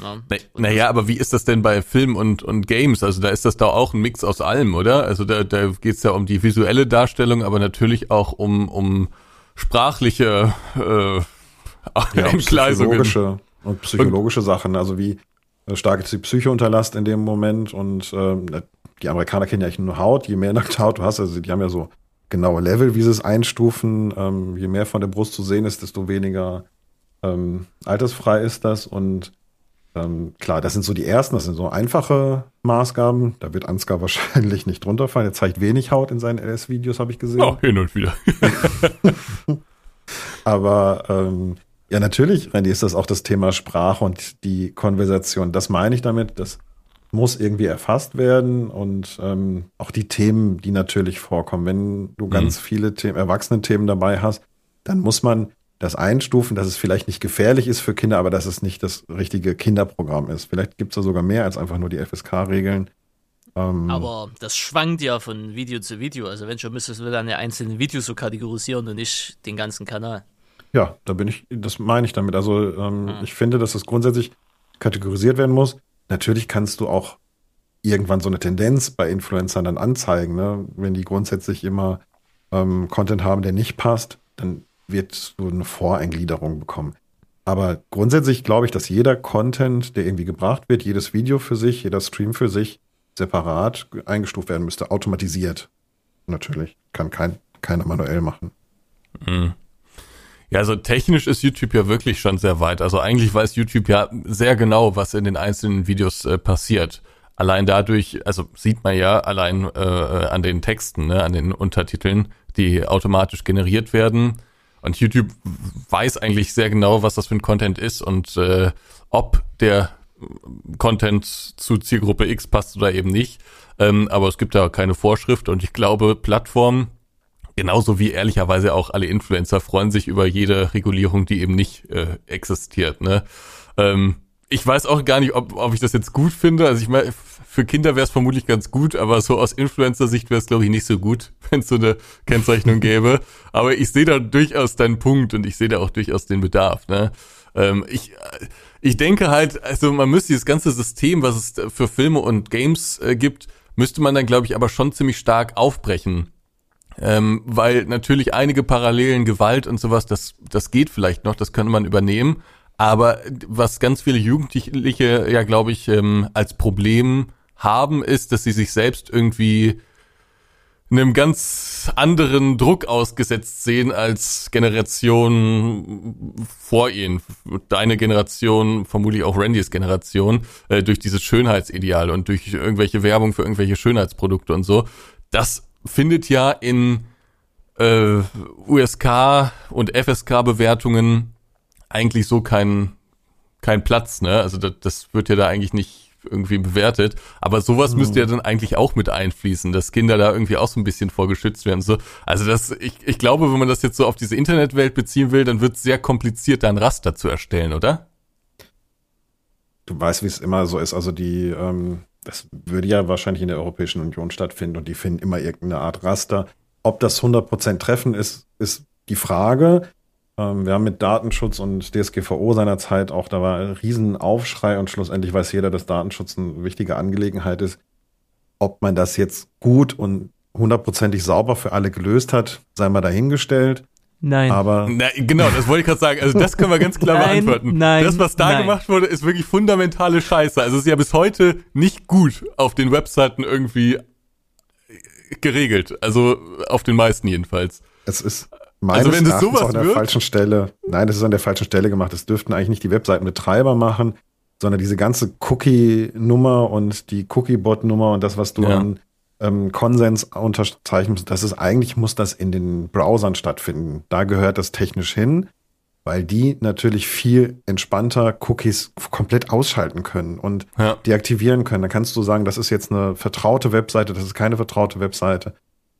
Ne? naja, aber wie ist das denn bei Film und, und Games? Also da ist das da auch ein Mix aus allem, oder? Also da, da geht es ja um die visuelle Darstellung, aber natürlich auch um, um sprachliche äh, ja, Entgleisungen. Und psychologische und, Sachen, also wie äh, stark ist die Psyche unterlasst in dem Moment und ähm, die Amerikaner kennen ja eigentlich nur Haut, je mehr nackte Haut du hast, also die haben ja so genaue Level, wie sie es einstufen, ähm, je mehr von der Brust zu sehen ist, desto weniger ähm, altersfrei ist das und ähm, klar, das sind so die ersten, das sind so einfache Maßgaben. Da wird Ansgar wahrscheinlich nicht drunter fallen. Er zeigt wenig Haut in seinen LS-Videos, habe ich gesehen. Oh, hin und wieder. Aber ähm, ja, natürlich, Randy, ist das auch das Thema Sprache und die Konversation. Das meine ich damit. Das muss irgendwie erfasst werden und ähm, auch die Themen, die natürlich vorkommen. Wenn du mhm. ganz viele Themen, Erwachsenen-Themen dabei hast, dann muss man das einstufen, dass es vielleicht nicht gefährlich ist für Kinder, aber dass es nicht das richtige Kinderprogramm ist. Vielleicht gibt es da sogar mehr als einfach nur die FSK-Regeln. Ähm, aber das schwankt ja von Video zu Video. Also wenn schon müsstest du dann einzelne Videos so kategorisieren und nicht den ganzen Kanal. Ja, da bin ich, das meine ich damit. Also ähm, ah. ich finde, dass das grundsätzlich kategorisiert werden muss. Natürlich kannst du auch irgendwann so eine Tendenz bei Influencern dann anzeigen, ne? Wenn die grundsätzlich immer ähm, Content haben, der nicht passt, dann wird du eine Voreingliederung bekommen. Aber grundsätzlich glaube ich, dass jeder Content, der irgendwie gebracht wird, jedes Video für sich, jeder Stream für sich separat eingestuft werden müsste, automatisiert. Natürlich. Kann kein, keiner manuell machen. Mhm. Ja, also technisch ist YouTube ja wirklich schon sehr weit. Also eigentlich weiß YouTube ja sehr genau, was in den einzelnen Videos äh, passiert. Allein dadurch, also sieht man ja allein äh, an den Texten, ne, an den Untertiteln, die automatisch generiert werden. Und YouTube weiß eigentlich sehr genau, was das für ein Content ist und äh, ob der Content zu Zielgruppe X passt oder eben nicht. Ähm, aber es gibt da keine Vorschrift und ich glaube, Plattformen Genauso wie ehrlicherweise auch alle Influencer freuen sich über jede Regulierung, die eben nicht äh, existiert. Ne? Ähm, ich weiß auch gar nicht, ob, ob ich das jetzt gut finde. Also ich meine, für Kinder wäre es vermutlich ganz gut, aber so aus Influencer-Sicht wäre es, glaube ich, nicht so gut, wenn es so eine Kennzeichnung gäbe. Aber ich sehe da durchaus deinen Punkt und ich sehe da auch durchaus den Bedarf. Ne? Ähm, ich, ich denke halt, also man müsste dieses ganze System, was es für Filme und Games äh, gibt, müsste man dann, glaube ich, aber schon ziemlich stark aufbrechen ähm, weil natürlich einige Parallelen, Gewalt und sowas, das, das geht vielleicht noch, das könnte man übernehmen. Aber was ganz viele Jugendliche ja, glaube ich, ähm, als Problem haben, ist, dass sie sich selbst irgendwie einem ganz anderen Druck ausgesetzt sehen als Generation vor ihnen. Deine Generation, vermutlich auch Randys Generation, äh, durch dieses Schönheitsideal und durch irgendwelche Werbung für irgendwelche Schönheitsprodukte und so. Das findet ja in äh, USK und FSK-Bewertungen eigentlich so keinen kein Platz, ne? Also das, das wird ja da eigentlich nicht irgendwie bewertet. Aber sowas mhm. müsste ja dann eigentlich auch mit einfließen, dass Kinder da irgendwie auch so ein bisschen vorgeschützt werden. So. Also das, ich, ich glaube, wenn man das jetzt so auf diese Internetwelt beziehen will, dann wird es sehr kompliziert, da ein Raster zu erstellen, oder? Du weißt, wie es immer so ist. Also die, ähm, das würde ja wahrscheinlich in der Europäischen Union stattfinden und die finden immer irgendeine Art Raster. ob das 100% treffen ist, ist die Frage. Ähm, wir haben mit Datenschutz und DSGVO seinerzeit auch, da war ein Riesenaufschrei und schlussendlich weiß jeder, dass Datenschutz eine wichtige Angelegenheit ist. Ob man das jetzt gut und hundertprozentig sauber für alle gelöst hat, sei mal dahingestellt. Nein. Aber Na, genau, das wollte ich gerade sagen. Also das können wir ganz klar Nein, beantworten. nein, das, was da nein. gemacht wurde, ist wirklich fundamentale Scheiße. Also es ist ja bis heute nicht gut auf den Webseiten irgendwie geregelt. Also auf den meisten jedenfalls. es ist meines Also wenn das Erachtens sowas auch an der wird- falschen Stelle. Nein, das ist an der falschen Stelle gemacht. Das dürften eigentlich nicht die Webseitenbetreiber machen, sondern diese ganze Cookie-Nummer und die Cookie-Bot-Nummer und das, was du Ja. an ähm, Konsens unterzeichnen musst, das ist eigentlich muss das in den Browsern stattfinden. Da gehört das technisch hin, weil die natürlich viel entspannter Cookies komplett ausschalten können und Ja. deaktivieren können. Dann kannst du sagen, das ist jetzt eine vertraute Webseite, das ist keine vertraute Webseite.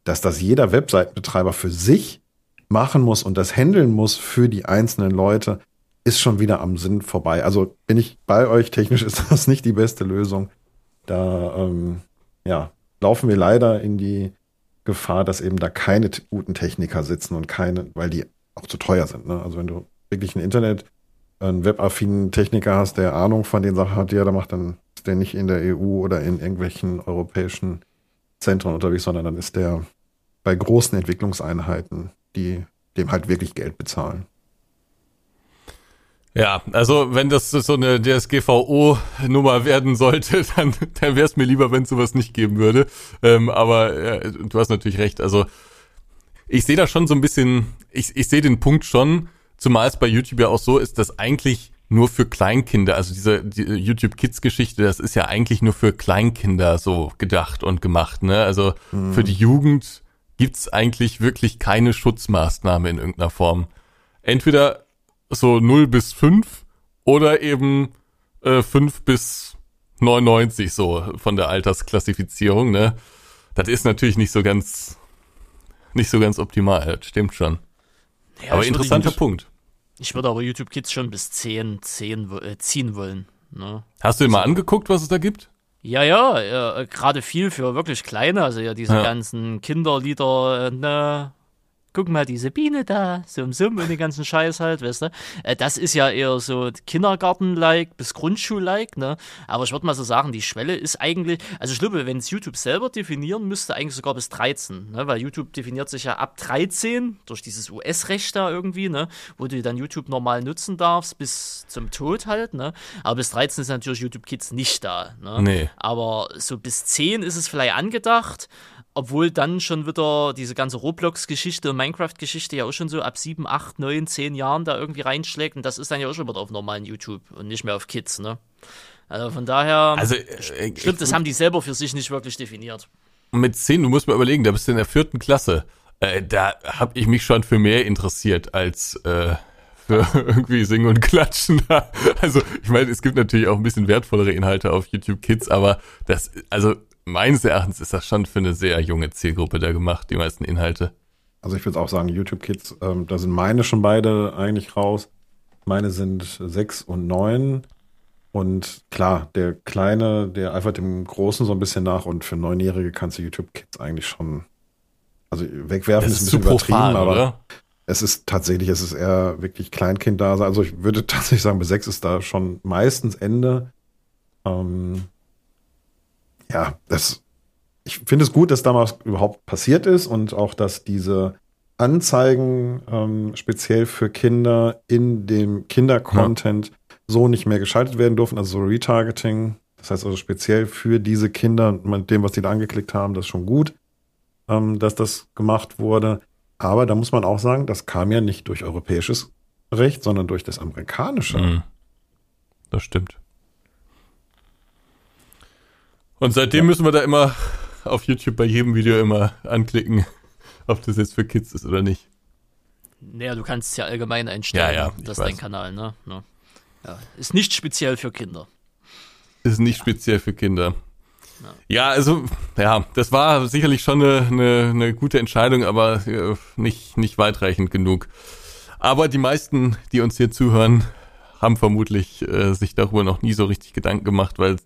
Dass das jeder Webseitenbetreiber für sich machen muss und das handeln muss für die einzelnen Leute, ist schon wieder am Sinn vorbei. Also bin ich bei euch, technisch ist das nicht die beste Lösung. Da ähm, ja, laufen wir leider in die Gefahr, dass eben da keine guten Techniker sitzen und keine, weil die auch zu teuer sind. Ne? Also wenn du wirklich ein Internet, einen webaffinen Techniker hast, der Ahnung von den Sachen hat, die er da macht, dann ist der nicht in der EU oder in irgendwelchen europäischen Zentren unterwegs, sondern dann ist der bei großen Entwicklungseinheiten, die dem halt wirklich Geld bezahlen. Ja, also wenn das so eine DSGVO-Nummer werden sollte, dann, dann wäre es mir lieber, wenn es sowas nicht geben würde. Ähm, aber äh, du hast natürlich recht. Also ich sehe da schon so ein bisschen, ich, ich sehe den Punkt schon, zumal es bei YouTube ja auch so ist, dass eigentlich nur für Kleinkinder, also diese die YouTube Kids Geschichte, das ist ja eigentlich nur für Kleinkinder so gedacht und gemacht. Ne? Also für die Jugend gibt's eigentlich wirklich keine Schutzmaßnahme in irgendeiner Form. Entweder so 0 bis 5 oder eben äh, 5 bis 99 so von der Altersklassifizierung, ne? Das ist natürlich nicht so ganz nicht so ganz optimal, das stimmt schon. Ja, aber interessanter YouTube- Punkt. Ich würde aber YouTube Kids schon bis 10, 10 wo- äh, ziehen wollen. Ne? Hast du dir mal angeguckt, was es da gibt? Ja, ja, äh, gerade viel für wirklich Kleine, also ja diese Ja. ganzen Kinderlieder, äh, ne, guck mal, diese Biene da, Sum Sum und den ganzen Scheiß halt, weißt du. Äh, das ist ja eher so Kindergarten-like bis Grundschul-like, ne. Aber ich würde mal so sagen, die Schwelle ist eigentlich, also ich glaube, wenn es YouTube selber definieren müsste, eigentlich sogar bis 13, ne, weil YouTube definiert sich ja ab 13 durch dieses US-Recht da irgendwie, ne, wo du dann YouTube normal nutzen darfst bis zum Tod halt, ne. Aber bis 13 ist natürlich YouTube Kids nicht da, ne. Nee. Aber so bis 10 ist es vielleicht angedacht, obwohl dann schon wieder diese ganze Roblox-Geschichte und Minecraft-Geschichte ja auch schon so ab 7, 8, 9, 10 Jahren da irgendwie reinschlägt. Und das ist dann ja auch schon wieder auf normalen YouTube und nicht mehr auf Kids, ne? Also von daher, Also äh, stimmt, das haben die selber für sich nicht wirklich definiert. mit 10, du musst mal überlegen, da bist du in der vierten Klasse. Äh, da habe ich mich schon für mehr interessiert als äh, für irgendwie Singen und Klatschen. Also ich meine, es gibt natürlich auch ein bisschen wertvollere Inhalte auf YouTube Kids, aber das, also meines Erachtens ist das schon für eine sehr junge Zielgruppe da gemacht, die meisten Inhalte. Also ich würde auch sagen, YouTube Kids, ähm, da sind meine schon beide eigentlich raus. Meine sind sechs und neun. Und klar, der Kleine, der eifert dem Großen so ein bisschen nach und für Neunjährige kannst du YouTube Kids eigentlich schon, also wegwerfen Das ist ist ein zu bisschen übertrieben, profan, aber oder? es ist tatsächlich, es ist eher wirklich Kleinkind da. Also ich würde tatsächlich sagen, bis sechs ist da schon meistens Ende. Ähm, ja, das, ich finde es gut, dass damals überhaupt passiert ist und auch, dass diese Anzeigen ähm, speziell für Kinder in dem Kindercontent so nicht mehr geschaltet werden dürfen, also so Retargeting. Das heißt also speziell für diese Kinder mit dem, was die da angeklickt haben, das ist schon gut, ähm, dass das gemacht wurde. Aber da muss man auch sagen, das kam ja nicht durch europäisches Recht, sondern durch das amerikanische. Mhm. Das stimmt. Und seitdem müssen wir da immer auf YouTube bei jedem Video immer anklicken, ob das jetzt für Kids ist oder nicht. Naja, du kannst es ja allgemein einstellen. Ja, ja, das ist dein weiß. Kanal, ne? Ja. Ist nicht speziell für Kinder. Ist nicht speziell für Kinder. Ja, also, ja, das war sicherlich schon eine, eine, eine gute Entscheidung, aber äh, nicht, nicht weitreichend genug. Aber die meisten, die uns hier zuhören, haben vermutlich äh, sich darüber noch nie so richtig Gedanken gemacht, weil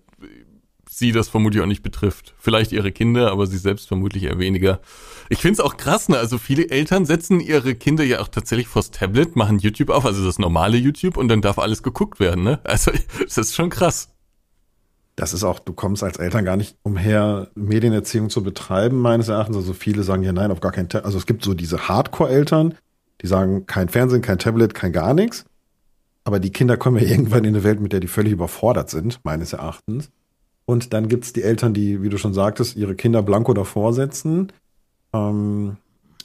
sie das vermutlich auch nicht betrifft. Vielleicht ihre Kinder, aber sie selbst vermutlich eher weniger. Ich finde es auch krass, ne? Also viele Eltern setzen ihre Kinder ja auch tatsächlich vors Tablet, machen YouTube auf, also das normale YouTube, und dann darf alles geguckt werden, ne? Also das ist schon krass. Das ist auch, du kommst als Eltern gar nicht umher, Medienerziehung zu betreiben, meines Erachtens. Also viele sagen ja nein, auf gar keinen Tablet. Also es gibt so diese Hardcore-Eltern, die sagen kein Fernsehen, kein Tablet, kein gar nichts. Aber die Kinder kommen ja irgendwann in eine Welt, mit der die völlig überfordert sind, meines Erachtens. Und dann gibt's die Eltern, die, wie du schon sagtest, ihre Kinder blanko davor setzen. Ähm,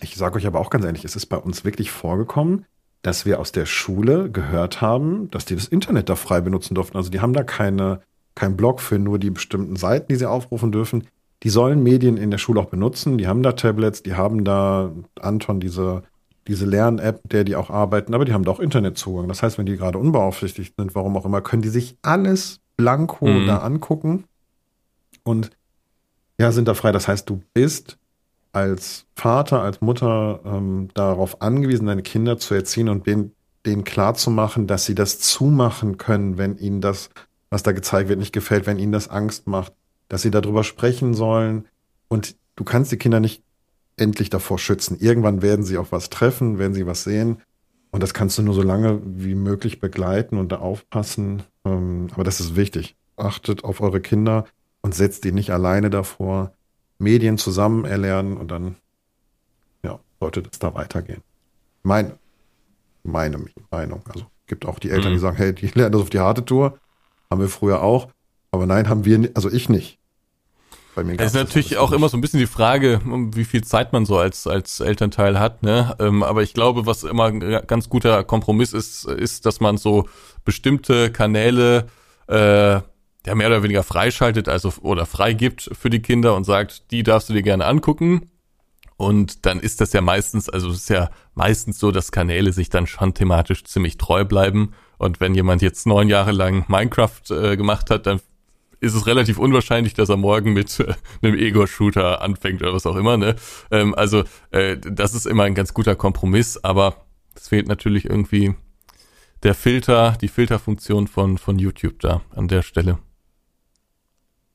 ich sage euch aber auch ganz ehrlich, es ist bei uns wirklich vorgekommen, dass wir aus der Schule gehört haben, dass die das Internet da frei benutzen durften. Also die haben da keine, kein Blog für nur die bestimmten Seiten, die sie aufrufen dürfen. Die sollen Medien in der Schule auch benutzen. Die haben da Tablets, die haben da, Anton, diese, diese Lern-App, der die auch arbeiten, aber die haben da auch Internetzugang. Das heißt, wenn die gerade unbeaufsichtigt sind, warum auch immer, können die sich alles blanko mhm. da angucken und ja, sind da frei. Das heißt, du bist als Vater, als Mutter ähm, darauf angewiesen, deine Kinder zu erziehen und denen, denen klar zu machen, dass sie das zumachen können, wenn ihnen das, was da gezeigt wird, nicht gefällt, wenn ihnen das Angst macht, dass sie darüber sprechen sollen. Und du kannst die Kinder nicht endlich davor schützen. Irgendwann werden sie auf was treffen, werden sie was sehen. Und das kannst du nur so lange wie möglich begleiten und da aufpassen. Ähm, aber das ist wichtig. Achtet auf eure Kinder und setzt die nicht alleine davor. Medien zusammen erlernen und dann ja, sollte das da weitergehen. Mein, meine Meinung. Also gibt auch die Eltern, mhm. die sagen, hey, die lernen das auf die harte Tour. Haben wir früher auch. Aber nein, haben wir, also ich nicht. Bei mir es ist natürlich auch immer so ein bisschen die Frage, wie viel Zeit man so als, als Elternteil hat, ne? Ähm, aber ich glaube, was immer ein ganz guter Kompromiss ist, ist, dass man so bestimmte Kanäle äh, der mehr oder weniger freischaltet, also oder freigibt für die Kinder und sagt, die darfst du dir gerne angucken. Und dann ist das ja meistens, also es ist ja meistens so, dass Kanäle sich dann schon thematisch ziemlich treu bleiben. Und wenn jemand jetzt neun Jahre lang Minecraft äh, gemacht hat, dann ist es relativ unwahrscheinlich, dass er morgen mit äh, einem Ego-Shooter anfängt oder was auch immer. Ne? Ähm, also äh, das ist immer ein ganz guter Kompromiss, aber es fehlt natürlich irgendwie der Filter, die Filterfunktion von, von YouTube da an der Stelle.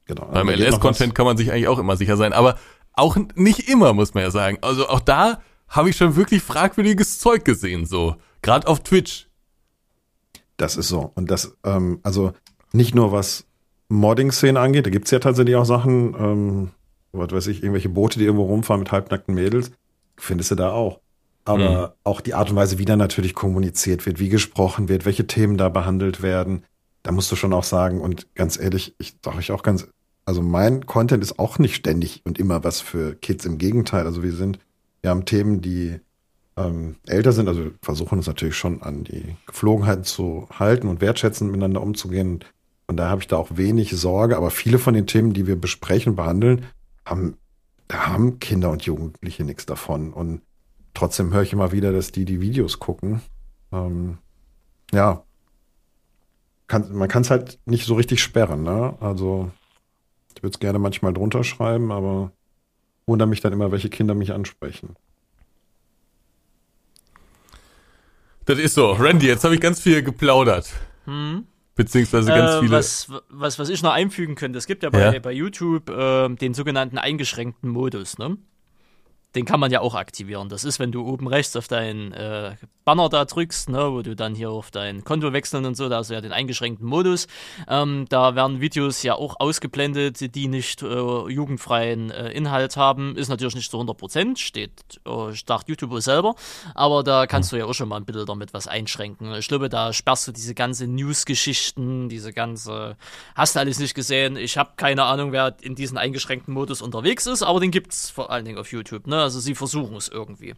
Genau. Beim LS-Content kann man sich eigentlich auch immer sicher sein, aber auch nicht immer, muss man ja sagen. Also auch da habe ich schon wirklich fragwürdiges Zeug gesehen, so. Gerade auf Twitch. Das ist so. Und das, ähm, also nicht nur was Modding-Szene angeht, da gibt's ja tatsächlich auch Sachen, ähm, was weiß ich, irgendwelche Boote, die irgendwo rumfahren mit halbnackten Mädels, findest du da auch. Aber mhm. auch die Art und Weise, wie da natürlich kommuniziert wird, wie gesprochen wird, welche Themen da behandelt werden, da musst du schon auch sagen, und ganz ehrlich, ich sage euch auch ganz also mein Content ist auch nicht ständig und immer was für Kids. Im Gegenteil, also wir sind, wir haben Themen, die ähm, älter sind, also versuchen uns natürlich schon an die Geflogenheiten zu halten und wertschätzend miteinander umzugehen. Und da habe ich da auch wenig Sorge, aber viele von den Themen, die wir besprechen, behandeln, haben, da haben Kinder und Jugendliche nichts davon. Und trotzdem höre ich immer wieder, dass die die Videos gucken. Ähm, ja, kann, man kann es halt nicht so richtig sperren, ne? Also ich würde es gerne manchmal drunter schreiben, aber wundere mich dann immer, welche Kinder mich ansprechen. Das ist so. Randy, jetzt habe ich ganz viel geplaudert. Hm? Beziehungsweise ganz äh, viele. Was, was, was ich noch einfügen könnte, es gibt ja bei, ja. bei YouTube äh, den sogenannten eingeschränkten Modus, ne? Den kann man ja auch aktivieren. Das ist, wenn du oben rechts auf deinen äh, Banner da drückst, ne, wo du dann hier auf dein Konto wechseln und so, da hast du ja den eingeschränkten Modus. Ähm, da werden Videos ja auch ausgeblendet, die nicht äh, jugendfreien äh, Inhalt haben. Ist natürlich nicht zu 100 Prozent, steht, äh, sagt YouTube selber, aber da kannst du ja auch schon mal ein bisschen damit was einschränken. Ich glaube, da sperrst du diese ganze News-Geschichten, diese ganze, hast du alles nicht gesehen. Ich habe keine Ahnung, wer in diesem eingeschränkten Modus unterwegs ist, aber den gibt's vor allen Dingen auf YouTube. Ne? Also sie versuchen es irgendwie.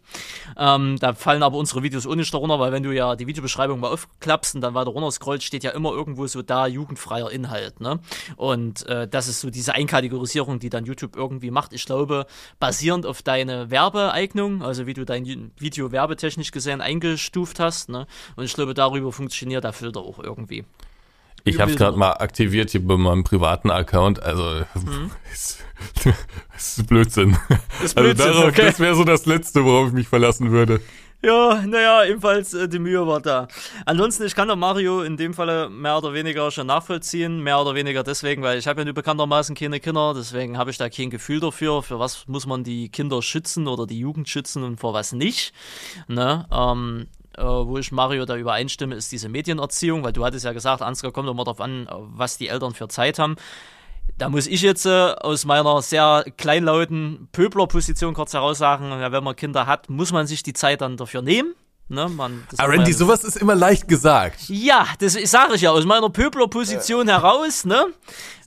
Ähm, da fallen aber unsere Videos ohne nicht darunter, weil wenn du ja die Videobeschreibung mal aufklappst und dann weiter runter scrollst, steht ja immer irgendwo so da jugendfreier Inhalt, ne? Und äh, das ist so diese Einkategorisierung, die dann YouTube irgendwie macht. Ich glaube, basierend auf deine Werbeeignung, also wie du dein Video werbetechnisch gesehen eingestuft hast, ne? Und ich glaube, darüber funktioniert der Filter auch irgendwie. Ich habe es gerade mal aktiviert hier bei meinem privaten Account. Also mhm. ist, ist Blödsinn. Ist also Blödsinn also darauf, okay. das wäre so das Letzte, worauf ich mich verlassen würde. Ja, naja, ebenfalls äh, die Mühe war da. Ansonsten, ich kann doch Mario in dem Falle mehr oder weniger schon nachvollziehen. Mehr oder weniger deswegen, weil ich habe ja nur bekanntermaßen keine Kinder, deswegen habe ich da kein Gefühl dafür, für was muss man die Kinder schützen oder die Jugend schützen und vor was nicht. Ne? Ähm, äh, wo ich Mario da übereinstimme, ist diese Medienerziehung, weil du hattest ja gesagt, Ansgar kommt immer darauf an, was die Eltern für Zeit haben. Da muss ich jetzt äh, aus meiner sehr kleinlauten Pöbler-Position kurz heraus sagen, ja, wenn man Kinder hat, muss man sich die Zeit dann dafür nehmen. Ne, man, das Aber Randy, sowas ist immer leicht gesagt. Ja, das sage ich ja aus meiner Pöbler-Position äh. heraus. Ne?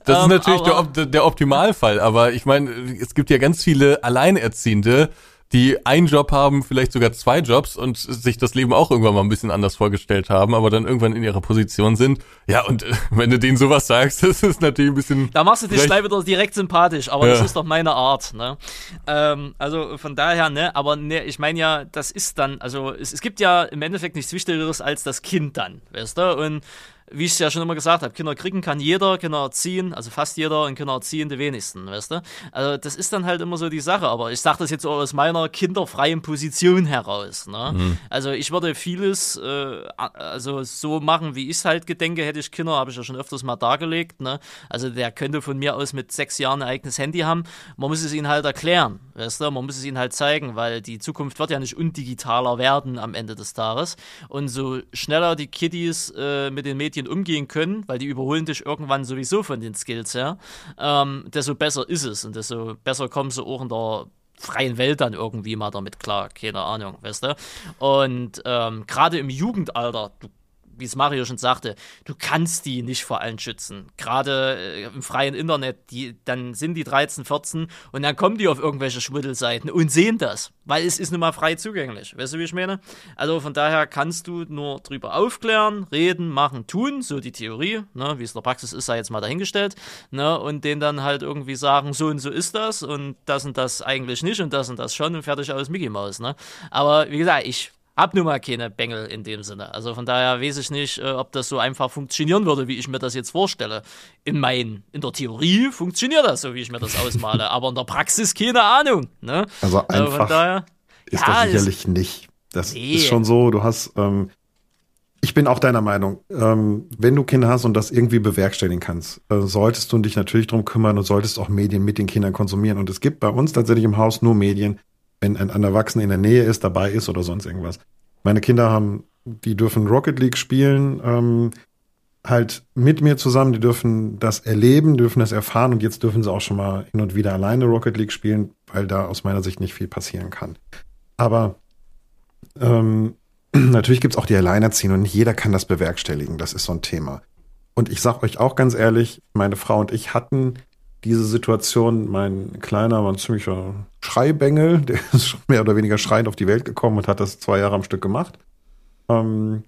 Das ähm, ist natürlich der, der Optimalfall, aber ich meine, es gibt ja ganz viele Alleinerziehende, die einen Job haben, vielleicht sogar zwei Jobs und sich das Leben auch irgendwann mal ein bisschen anders vorgestellt haben, aber dann irgendwann in ihrer Position sind. Ja, und äh, wenn du denen sowas sagst, das ist natürlich ein bisschen. Da machst du dich gleich wieder direkt sympathisch, aber ja. das ist doch meine Art, ne? Ähm, also von daher, ne, aber ne, ich meine ja, das ist dann, also es, es gibt ja im Endeffekt nichts Wichtigeres als das Kind dann, weißt du? Und wie ich es ja schon immer gesagt habe, Kinder kriegen kann jeder, Kinder erziehen, also fast jeder und Kinder erziehen die wenigsten, weißt du? Also das ist dann halt immer so die Sache, aber ich sage das jetzt auch aus meiner kinderfreien Position heraus, ne? Mhm. Also ich würde vieles äh, also so machen, wie ich es halt gedenke, hätte ich Kinder, habe ich ja schon öfters mal dargelegt, ne? Also der könnte von mir aus mit sechs Jahren ein eigenes Handy haben, man muss es ihnen halt erklären, weißt du? Man muss es ihnen halt zeigen, weil die Zukunft wird ja nicht undigitaler werden am Ende des Tages und so schneller die Kiddies äh, mit den Medien umgehen können, weil die überholen dich irgendwann sowieso von den Skills her, ähm, desto besser ist es und desto besser kommen sie auch in der freien Welt dann irgendwie mal damit klar, keine Ahnung, weißt du? Und ähm, gerade im Jugendalter, du wie es Mario schon sagte, du kannst die nicht vor allen schützen. Gerade äh, im freien Internet, die, dann sind die 13, 14 und dann kommen die auf irgendwelche Schmuddelseiten und sehen das, weil es ist nun mal frei zugänglich. Weißt du, wie ich meine? Also von daher kannst du nur drüber aufklären, reden, machen, tun, so die Theorie, ne, wie es in der Praxis ist, sei jetzt mal dahingestellt, ne, und denen dann halt irgendwie sagen, so und so ist das und das und das eigentlich nicht und das und das schon und fertig aus Mickey Mouse, ne. Aber wie gesagt, ich hab nun mal keine Bengel in dem Sinne. Also von daher weiß ich nicht, äh, ob das so einfach funktionieren würde, wie ich mir das jetzt vorstelle. In mein, in der Theorie funktioniert das so, wie ich mir das ausmale, aber in der Praxis keine Ahnung. Ne? Also einfach also von daher, ist ja, das sicherlich ist, nicht. Das nee. ist schon so, du hast, ähm, ich bin auch deiner Meinung, ähm, wenn du Kinder hast und das irgendwie bewerkstelligen kannst, äh, solltest du dich natürlich drum kümmern und solltest auch Medien mit den Kindern konsumieren. Und es gibt bei uns tatsächlich im Haus nur Medien, wenn ein, ein Erwachsener in der Nähe ist, dabei ist oder sonst irgendwas. Meine Kinder haben, die dürfen Rocket League spielen, ähm, halt mit mir zusammen, die dürfen das erleben, dürfen das erfahren und jetzt dürfen sie auch schon mal hin und wieder alleine Rocket League spielen, weil da aus meiner Sicht nicht viel passieren kann. Aber ähm, natürlich gibt's auch die Alleinerziehenden und nicht jeder kann das bewerkstelligen. Das ist so ein Thema. Und ich sag euch auch ganz ehrlich, meine Frau und ich hatten diese Situation, mein Kleiner war ein ziemlicher Schreibengel, der ist mehr oder weniger schreiend auf die Welt gekommen und hat das zwei Jahre am Stück gemacht. Ähm,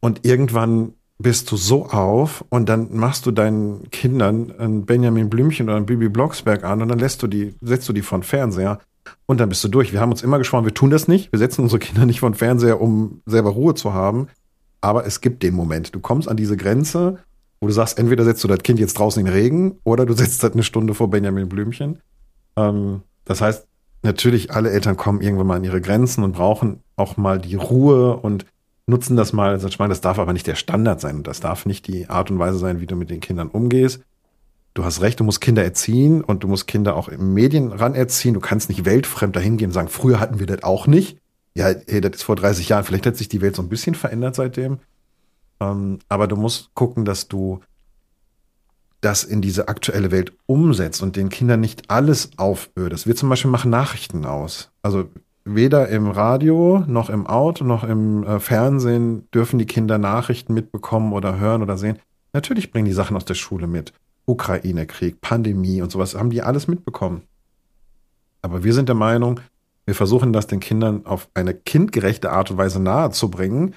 und irgendwann bist du so auf und dann machst du deinen Kindern ein Benjamin Blümchen oder ein Bibi Blocksberg an und dann lässt du die, setzt du die von Fernseher und dann bist du durch. Wir haben uns immer geschworen, wir tun das nicht. Wir setzen unsere Kinder nicht von Fernseher, um selber Ruhe zu haben. Aber es gibt den Moment. Du kommst an diese Grenze wo du sagst, entweder setzt du das Kind jetzt draußen in den Regen oder du setzt das eine Stunde vor Benjamin Blümchen. Ähm, das heißt, natürlich, alle Eltern kommen irgendwann mal an ihre Grenzen und brauchen auch mal die Ruhe und nutzen das mal. Also ich meine, das darf aber nicht der Standard sein und das darf nicht die Art und Weise sein, wie du mit den Kindern umgehst. Du hast recht, du musst Kinder erziehen und du musst Kinder auch im Medien ran erziehen. Du kannst nicht weltfremd dahin gehen und sagen, früher hatten wir das auch nicht. Ja, hey, das ist vor 30 Jahren. Vielleicht hat sich die Welt so ein bisschen verändert seitdem. Ähm, aber du musst gucken, dass du das in diese aktuelle Welt umsetzt und den Kindern nicht alles aufbürdest. Wir zum Beispiel machen Nachrichten aus. Also weder im Radio noch im Auto noch im äh, Fernsehen dürfen die Kinder Nachrichten mitbekommen oder hören oder sehen. Natürlich bringen die Sachen aus der Schule mit. Ukraine-Krieg, Pandemie und sowas haben die alles mitbekommen. Aber wir sind der Meinung, wir versuchen das den Kindern auf eine kindgerechte Art und Weise nahezubringen,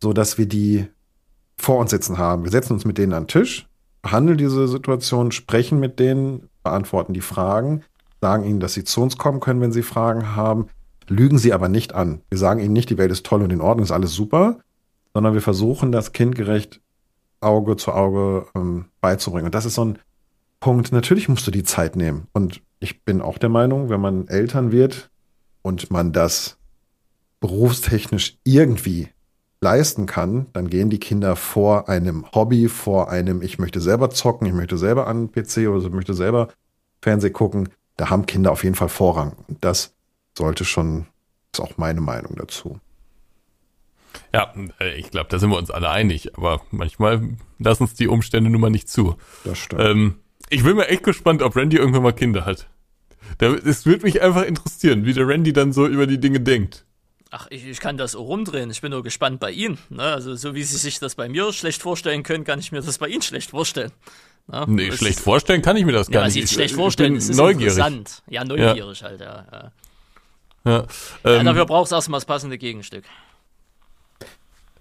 so dass wir die vor uns sitzen haben. Wir setzen uns mit denen an den Tisch, behandeln diese Situation, sprechen mit denen, beantworten die Fragen, sagen ihnen, dass sie zu uns kommen können, wenn sie Fragen haben, lügen sie aber nicht an. Wir sagen ihnen nicht, die Welt ist toll und in Ordnung, ist alles super, sondern wir versuchen, das kindgerecht Auge zu Auge ähm, beizubringen. Und das ist so ein Punkt, natürlich musst du die Zeit nehmen. Und ich bin auch der Meinung, wenn man Eltern wird und man das berufstechnisch irgendwie leisten kann, dann gehen die Kinder vor einem Hobby, vor einem, ich möchte selber zocken, ich möchte selber an PC oder ich möchte selber Fernseh gucken. Da haben Kinder auf jeden Fall Vorrang. Und das sollte schon, ist auch meine Meinung dazu. Ja, äh, ich glaube, da sind wir uns alle einig, aber manchmal lassen es die Umstände nun mal nicht zu. Das stimmt. Ähm, ich bin mir echt gespannt, ob Randy irgendwann mal Kinder hat. Es würde mich einfach interessieren, wie der Randy dann so über die Dinge denkt. Ach, ich, ich kann das auch rumdrehen. Ich bin nur gespannt bei Ihnen. Ne? Also, so wie Sie sich das bei mir schlecht vorstellen können, kann ich mir das bei Ihnen schlecht vorstellen. Ne? Nee, das schlecht vorstellen kann ich mir das gar ja, nicht. Ja, Sie schlecht vorstellen, es ist neugierig. interessant. Ja, neugierig ja. halt, ja. Ja, ja ähm, dafür braucht es erstmal das passende Gegenstück.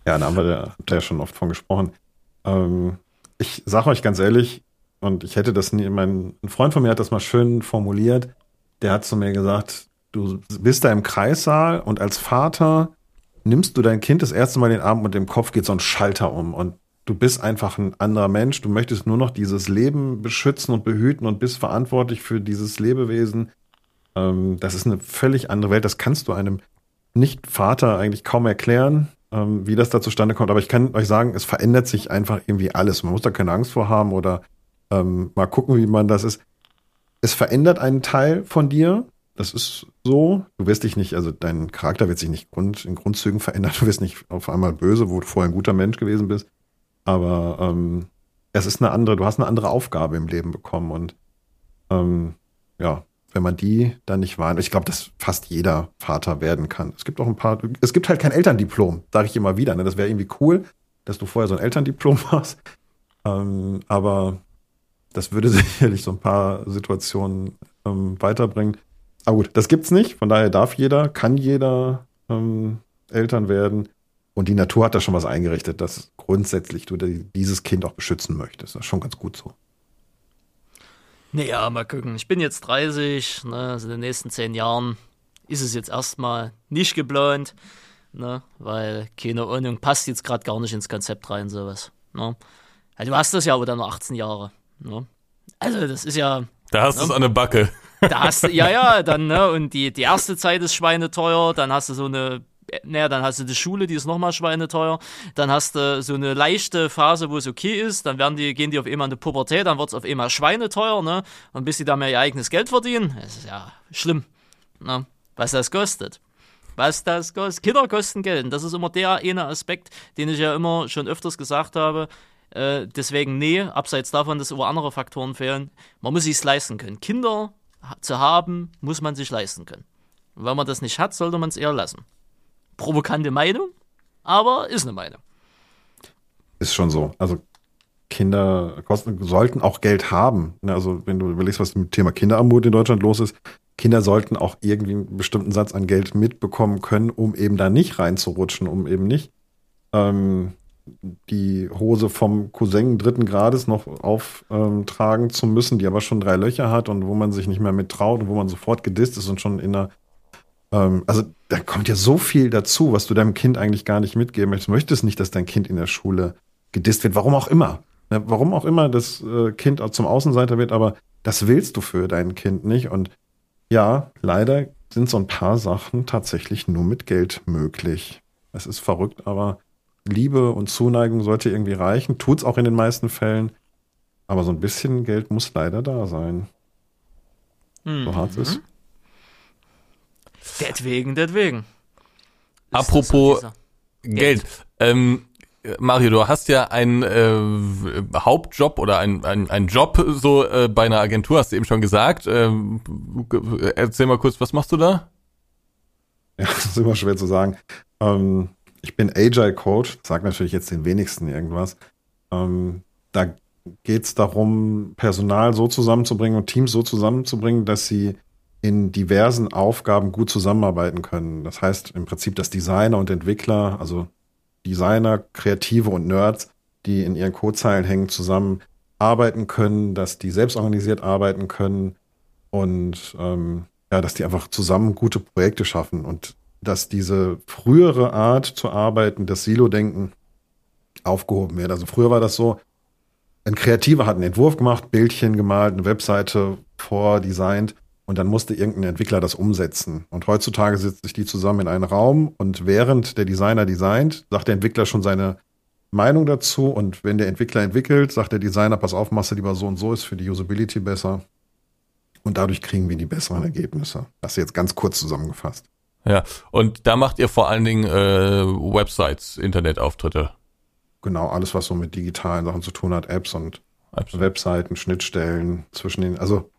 Ja, da haben wir da, habt ihr ja schon oft von gesprochen. Ähm, ich sage euch ganz ehrlich, und ich hätte das nie, mein ein Freund von mir hat das mal schön formuliert. Der hat zu mir gesagt, du bist da im Kreissaal und als Vater nimmst du dein Kind das erste Mal den Arm und im Kopf geht so ein Schalter um und du bist einfach ein anderer Mensch. Du möchtest nur noch dieses Leben beschützen und behüten und bist verantwortlich für dieses Lebewesen. Ähm, das ist eine völlig andere Welt. Das kannst du einem Nicht-Vater eigentlich kaum erklären ähm, wie das da zustande kommt. Aber ich kann euch sagen, es verändert sich einfach irgendwie alles. Man muss da keine Angst vor haben oder ähm, mal gucken, wie man das ist. Es verändert einen Teil von dir. Das ist so. Du wirst dich nicht, also dein Charakter wird sich nicht Grund, in Grundzügen verändern. Du wirst nicht auf einmal böse, wo du vorher ein guter Mensch gewesen bist. Aber ähm, es ist eine andere, du hast eine andere Aufgabe im Leben bekommen und ähm, ja, wenn man die dann nicht wahrnimmt. Ich glaube, dass fast jeder Vater werden kann. Es gibt auch ein paar, es gibt halt kein Elterndiplom, sage ich immer wieder. Ne? Das wäre irgendwie cool, dass du vorher so ein Elterndiplom hast. Ähm, aber das würde sicherlich so ein paar Situationen ähm, weiterbringen. Aber gut, das gibt's nicht. Von daher darf jeder, kann jeder ähm, Eltern werden. Und die Natur hat da schon was eingerichtet, dass grundsätzlich du dieses Kind auch beschützen möchtest. Das ist schon ganz gut so. Naja, mal gucken. Ich bin jetzt 30, ne, also in den nächsten zehn Jahren ist es jetzt erstmal nicht geplant, ne, weil keine Ahnung, passt jetzt gerade gar nicht ins Konzept rein, sowas. Ne. Also, du hast das ja aber dann nur 18 Jahre. Ne. Also, das ist ja. Da hast ne, du es an der Backe. Da ja, ja, dann, ne, und die, die erste Zeit ist schweineteuer, dann hast du so eine naja, dann hast du die Schule, die ist nochmal schweineteuer. Dann hast du so eine leichte Phase, wo es okay ist. Dann werden die, gehen die auf einmal in die Pubertät, dann wird es auf einmal schweineteuer, ne? Und bis die da mehr ihr eigenes Geld verdienen, das ist ja schlimm. Ne? Was das kostet. Was das kostet. Kinder kosten Geld. Und das ist immer der eine Aspekt, den ich ja immer schon öfters gesagt habe. Äh, deswegen, nee, abseits davon, dass über andere Faktoren fehlen, man muss sich leisten können. Kinder zu haben, muss man sich leisten können. Und wenn man das nicht hat, sollte man es eher lassen provokante Meinung, aber ist eine Meinung. Ist schon so. Also Kinder kosten, sollten auch Geld haben. Ne, also wenn du überlegst, was mit dem Thema Kinderarmut in Deutschland los ist, Kinder sollten auch irgendwie einen bestimmten Satz an Geld mitbekommen können, um eben da nicht reinzurutschen, um eben nicht ähm, die Hose vom Cousin dritten Grades noch auftragen zu müssen, die aber schon drei Löcher hat und wo man sich nicht mehr mit traut und wo man sofort gedisst ist und schon in einer ähm, also da kommt ja so viel dazu, was du deinem Kind eigentlich gar nicht mitgeben möchtest. Du möchtest nicht, dass dein Kind in der Schule gedisst wird, warum auch immer. Ne, warum auch immer das äh, Kind zum Außenseiter wird, aber das willst du für dein Kind nicht. Und ja, leider sind so ein paar Sachen tatsächlich nur mit Geld möglich. Es ist verrückt, aber Liebe und Zuneigung sollte irgendwie reichen. Tut's auch in den meisten Fällen. Aber so ein bisschen Geld muss leider da sein. Mhm. So hart es ist. Deswegen, deswegen. Apropos Geld. Geld. Ähm, Mario, du hast ja einen äh, Hauptjob oder einen ein Job so äh, bei einer Agentur, hast du eben schon gesagt. Ähm, erzähl mal kurz, was machst du da? Ja, das ist immer schwer zu sagen. Ähm, ich bin Agile Coach, sag natürlich jetzt den wenigsten irgendwas. Ähm, da geht es darum, Personal so zusammenzubringen und Teams so zusammenzubringen, dass sie in diversen Aufgaben gut zusammenarbeiten können. Das heißt im Prinzip, dass Designer und Entwickler, also Designer, Kreative und Nerds, die in ihren Codezeilen hängen, zusammen arbeiten können, dass die selbst organisiert arbeiten können und ähm, ja, dass die einfach zusammen gute Projekte schaffen und dass diese frühere Art zu arbeiten, das Silo-Denken, aufgehoben wird. Also früher war das so, ein Kreativer hat einen Entwurf gemacht, Bildchen gemalt, eine Webseite vordesignt Und dann musste irgendein Entwickler das umsetzen. Und heutzutage setzt sich die zusammen in einen Raum und während der Designer designt, sagt der Entwickler schon seine Meinung dazu. Und wenn der Entwickler entwickelt, sagt der Designer, pass auf, machst du lieber so und so, ist für die Usability besser. Und dadurch kriegen wir die besseren Ergebnisse. Das jetzt ganz kurz zusammengefasst. Ja, und da macht ihr vor allen Dingen äh, Websites, Internetauftritte. Genau, alles, was so mit digitalen Sachen zu tun hat, Apps und Apps. Webseiten, Schnittstellen zwischen den, also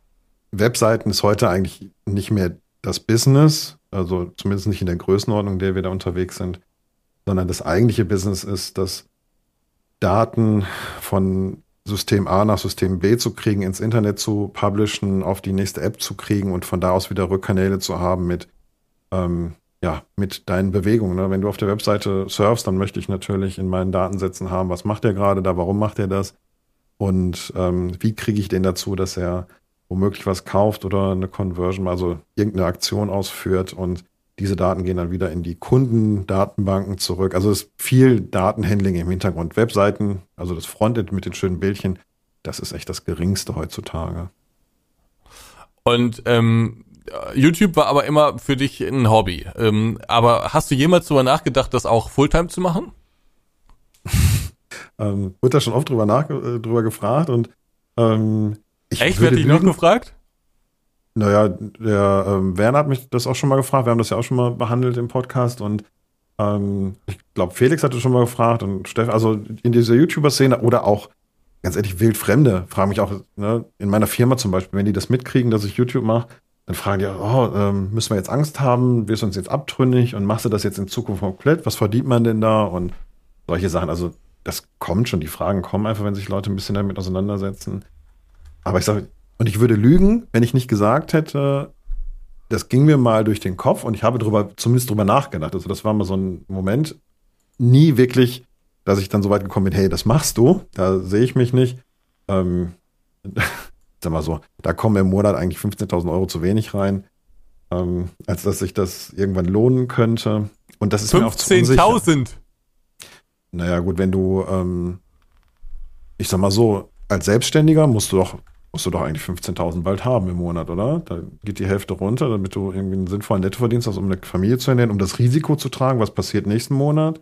Webseiten ist heute eigentlich nicht mehr das Business, also zumindest nicht in der Größenordnung, in der wir da unterwegs sind, sondern das eigentliche Business ist, dass Daten von System A nach System B zu kriegen, ins Internet zu publishen, auf die nächste App zu kriegen und von da aus wieder Rückkanäle zu haben mit, ähm, ja, mit deinen Bewegungen. Ne? Wenn du auf der Webseite surfst, dann möchte ich natürlich in meinen Datensätzen haben, was macht er gerade da, warum macht er das und ähm, wie kriege ich den dazu, dass er womöglich was kauft oder eine Conversion, also irgendeine Aktion ausführt und diese Daten gehen dann wieder in die Kundendatenbanken zurück. Also es ist viel Datenhandling im Hintergrund. Webseiten, also das Frontend mit den schönen Bildchen, das ist echt das Geringste heutzutage. Und ähm, YouTube war aber immer für dich ein Hobby. Ähm, aber hast du jemals darüber nachgedacht, das auch Fulltime zu machen? ähm, wird da schon oft drüber, nach, äh, drüber gefragt und ähm, ich Echt? Werde ich noch gefragt? Naja, der ähm, Werner hat mich das auch schon mal gefragt. Wir haben das ja auch schon mal behandelt im Podcast und ähm, ich glaube, Felix hatte schon mal gefragt und Steff, also in dieser YouTuber-Szene oder auch ganz ehrlich, Wildfremde fragen mich auch, ne, in meiner Firma zum Beispiel, wenn die das mitkriegen, dass ich YouTube mache, dann fragen die, oh, ähm, müssen wir jetzt Angst haben? Wirst du uns jetzt abtrünnig und machst du das jetzt in Zukunft komplett? Was verdient man denn da? Und solche Sachen. Also, das kommt schon. Die Fragen kommen einfach, wenn sich Leute ein bisschen damit auseinandersetzen. Aber ich sage, und ich würde lügen, wenn ich nicht gesagt hätte, das ging mir mal durch den Kopf und ich habe drüber, zumindest drüber nachgedacht. Also das war mal so ein Moment, nie wirklich, dass ich dann so weit gekommen bin, hey, das machst du, da sehe ich mich nicht. Ähm, sag mal so, da kommen im Monat eigentlich 15.000 Euro zu wenig rein, ähm, als dass sich das irgendwann lohnen könnte. Und das ist 15.000? Naja, gut, wenn du, ähm, ich sag mal so, als Selbstständiger musst du doch musst du doch eigentlich 15.000 bald haben im Monat, oder? Da geht die Hälfte runter, damit du irgendwie einen sinnvollen Nettoverdienst hast, um eine Familie zu ernähren, um das Risiko zu tragen, was passiert nächsten Monat.